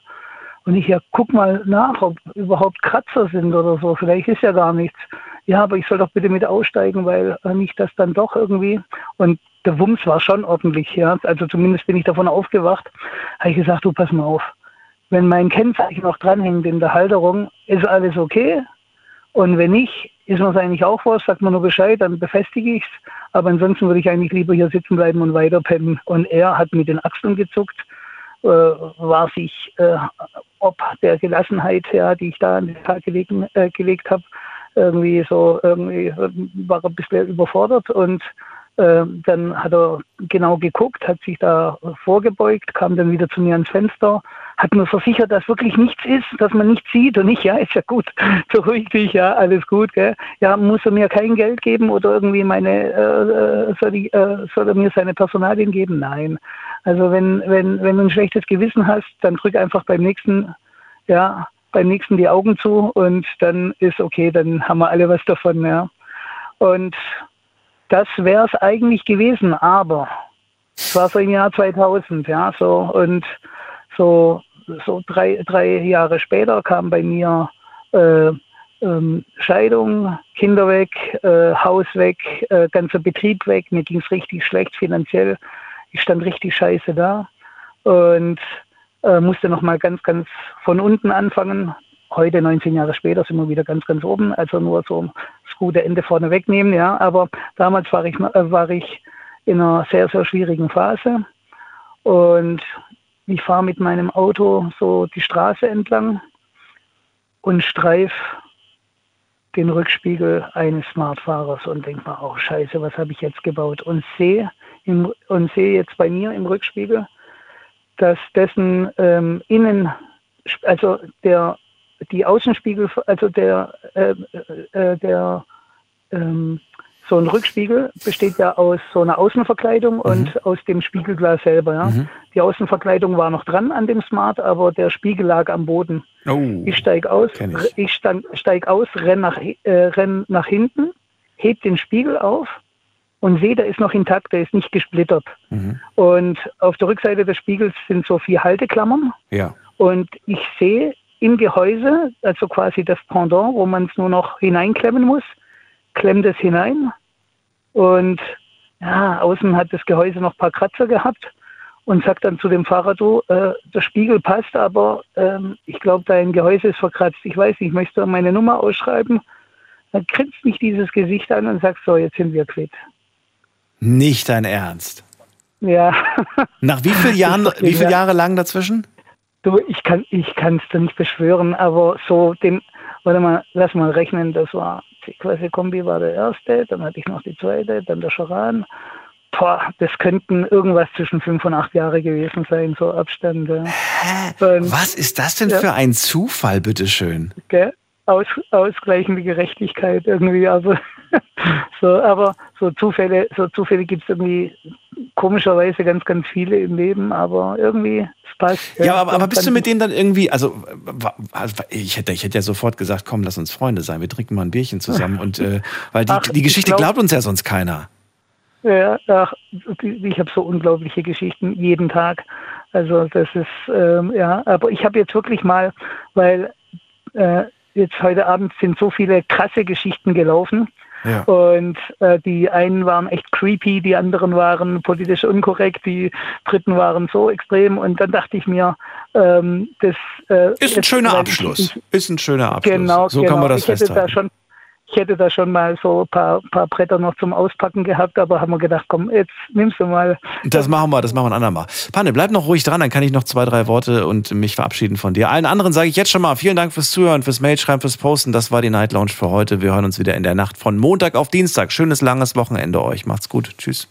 Und ich ja, guck mal nach, ob überhaupt Kratzer sind oder so. Vielleicht ist ja gar nichts. Ja, aber ich soll doch bitte mit aussteigen, weil äh, nicht das dann doch irgendwie. Und der Wumms war schon ordentlich, ja. Also zumindest bin ich davon aufgewacht. Habe ich gesagt, du pass mal auf. Wenn mein Kennzeichen noch dranhängt in der Halterung, ist alles okay. Und wenn nicht, ist mir es eigentlich auch was, sagt man nur Bescheid, dann befestige ich es. Aber ansonsten würde ich eigentlich lieber hier sitzen bleiben und weiter pennen. Und er hat mit den Achseln gezuckt, äh, war sich äh, ob der Gelassenheit, ja, die ich da an den Tag gelegen, äh, gelegt habe, irgendwie so, irgendwie äh, war er ein bisschen überfordert und äh, dann hat er genau geguckt, hat sich da vorgebeugt, kam dann wieder zu mir ans Fenster, hat mir versichert, dass wirklich nichts ist, dass man nichts sieht und ich, ja, ist ja gut, beruhig dich, ja, alles gut, gell? Ja, muss er mir kein Geld geben oder irgendwie meine, äh, soll, ich, äh, soll er mir seine Personalien geben? Nein. Also wenn, wenn, wenn du ein schlechtes Gewissen hast, dann drück einfach beim nächsten, ja, beim nächsten die Augen zu und dann ist okay, dann haben wir alle was davon, ja. Und das wäre es eigentlich gewesen, aber es war so im Jahr 2000, ja, so und so, so drei, drei Jahre später kam bei mir äh, ähm, Scheidung, Kinder weg, äh, Haus weg, äh, ganzer Betrieb weg, mir ging es richtig schlecht finanziell. Ich stand richtig scheiße da und äh, musste nochmal ganz, ganz von unten anfangen. Heute, 19 Jahre später, sind wir wieder ganz, ganz oben. Also nur so das gute Ende vorne wegnehmen, ja. Aber damals war ich, äh, war ich in einer sehr, sehr schwierigen Phase. Und ich fahre mit meinem Auto so die Straße entlang und streif den Rückspiegel eines Smartfahrers und denke mir, oh scheiße, was habe ich jetzt gebaut? Und sehe und sehe jetzt bei mir im Rückspiegel, dass dessen ähm, Innen, also der, die Außenspiegel, also der, äh, äh, der ähm, so ein Rückspiegel besteht ja aus so einer Außenverkleidung und aus dem Spiegelglas selber. Ja. Die Außenverkleidung war noch dran an dem Smart, aber der Spiegel lag am Boden. Oh, Ich steige aus, ich. ich steig, steig aus, renn nach, äh, renn nach hinten, heb den Spiegel auf und sehe, der ist noch intakt, der ist nicht gesplittert. Mhm. Und auf der Rückseite des Spiegels sind so vier Halteklammern Ja. und ich sehe im Gehäuse, also quasi das Pendant, wo man es nur noch hineinklemmen muss, klemmt es hinein und ja, außen hat das Gehäuse noch ein paar Kratzer gehabt und sagt dann zu dem Fahrer, du, äh, der Spiegel passt, aber ähm, ich glaube, dein Gehäuse ist verkratzt. Ich weiß nicht, möchtest du meine Nummer ausschreiben? Dann grinst mich dieses Gesicht an und sagt, so, jetzt sind wir quitt. Nicht dein Ernst. Ja. Nach wie vielen Jahren, wie viele. Jahre lang dazwischen? Du, ich kann ich es dir nicht beschwören, aber so den, warte mal, lass mal rechnen, das war, die Klasse Kombi war der erste, dann hatte ich noch die zweite, dann der Charan. Boah, das könnten irgendwas zwischen fünf und acht Jahre gewesen sein, so Abstand. Ja. Und, Was ist das denn Ja. für ein Zufall, bitteschön? gell? Aus, ausgleichende Gerechtigkeit irgendwie, also so, aber so Zufälle, so Zufälle gibt es irgendwie komischerweise ganz, ganz viele im Leben, aber irgendwie passt. Ja, aber, aber bist du mit denen dann irgendwie, also also, ich hätte, ich hätte ja sofort gesagt, komm, lass uns Freunde sein, wir trinken mal ein Bierchen zusammen und äh, weil die, Ach, die ich Geschichte glaub- glaubt uns ja sonst keiner. Ja, ach, ich habe so unglaubliche Geschichten jeden Tag. Also das ist, ähm, ja, aber ich habe jetzt wirklich mal, weil äh, jetzt heute Abend sind so viele krasse Geschichten gelaufen. Ja. Und äh, die einen waren echt creepy, die anderen waren politisch unkorrekt, die dritten waren so extrem. Und dann dachte ich mir, ähm, das äh, Ist ein schöner Abschluss. Ich, Ist ein schöner Abschluss. Genau, so genau. kann man das ich hätte da schon, ich hätte da schon mal so ein paar, paar Bretter noch zum Auspacken gehabt, aber haben wir gedacht, komm, jetzt nimmst du mal. Das machen wir, das machen wir ein andermal. Panne, bleib noch ruhig dran, dann kann ich noch zwei, drei Worte und mich verabschieden von dir. Allen anderen sage ich jetzt schon mal vielen Dank fürs Zuhören, fürs Mailschreiben, fürs Posten. Das war die Night Lounge für heute. Wir hören uns wieder in der Nacht von Montag auf Dienstag. Schönes langes Wochenende euch. Macht's gut. Tschüss.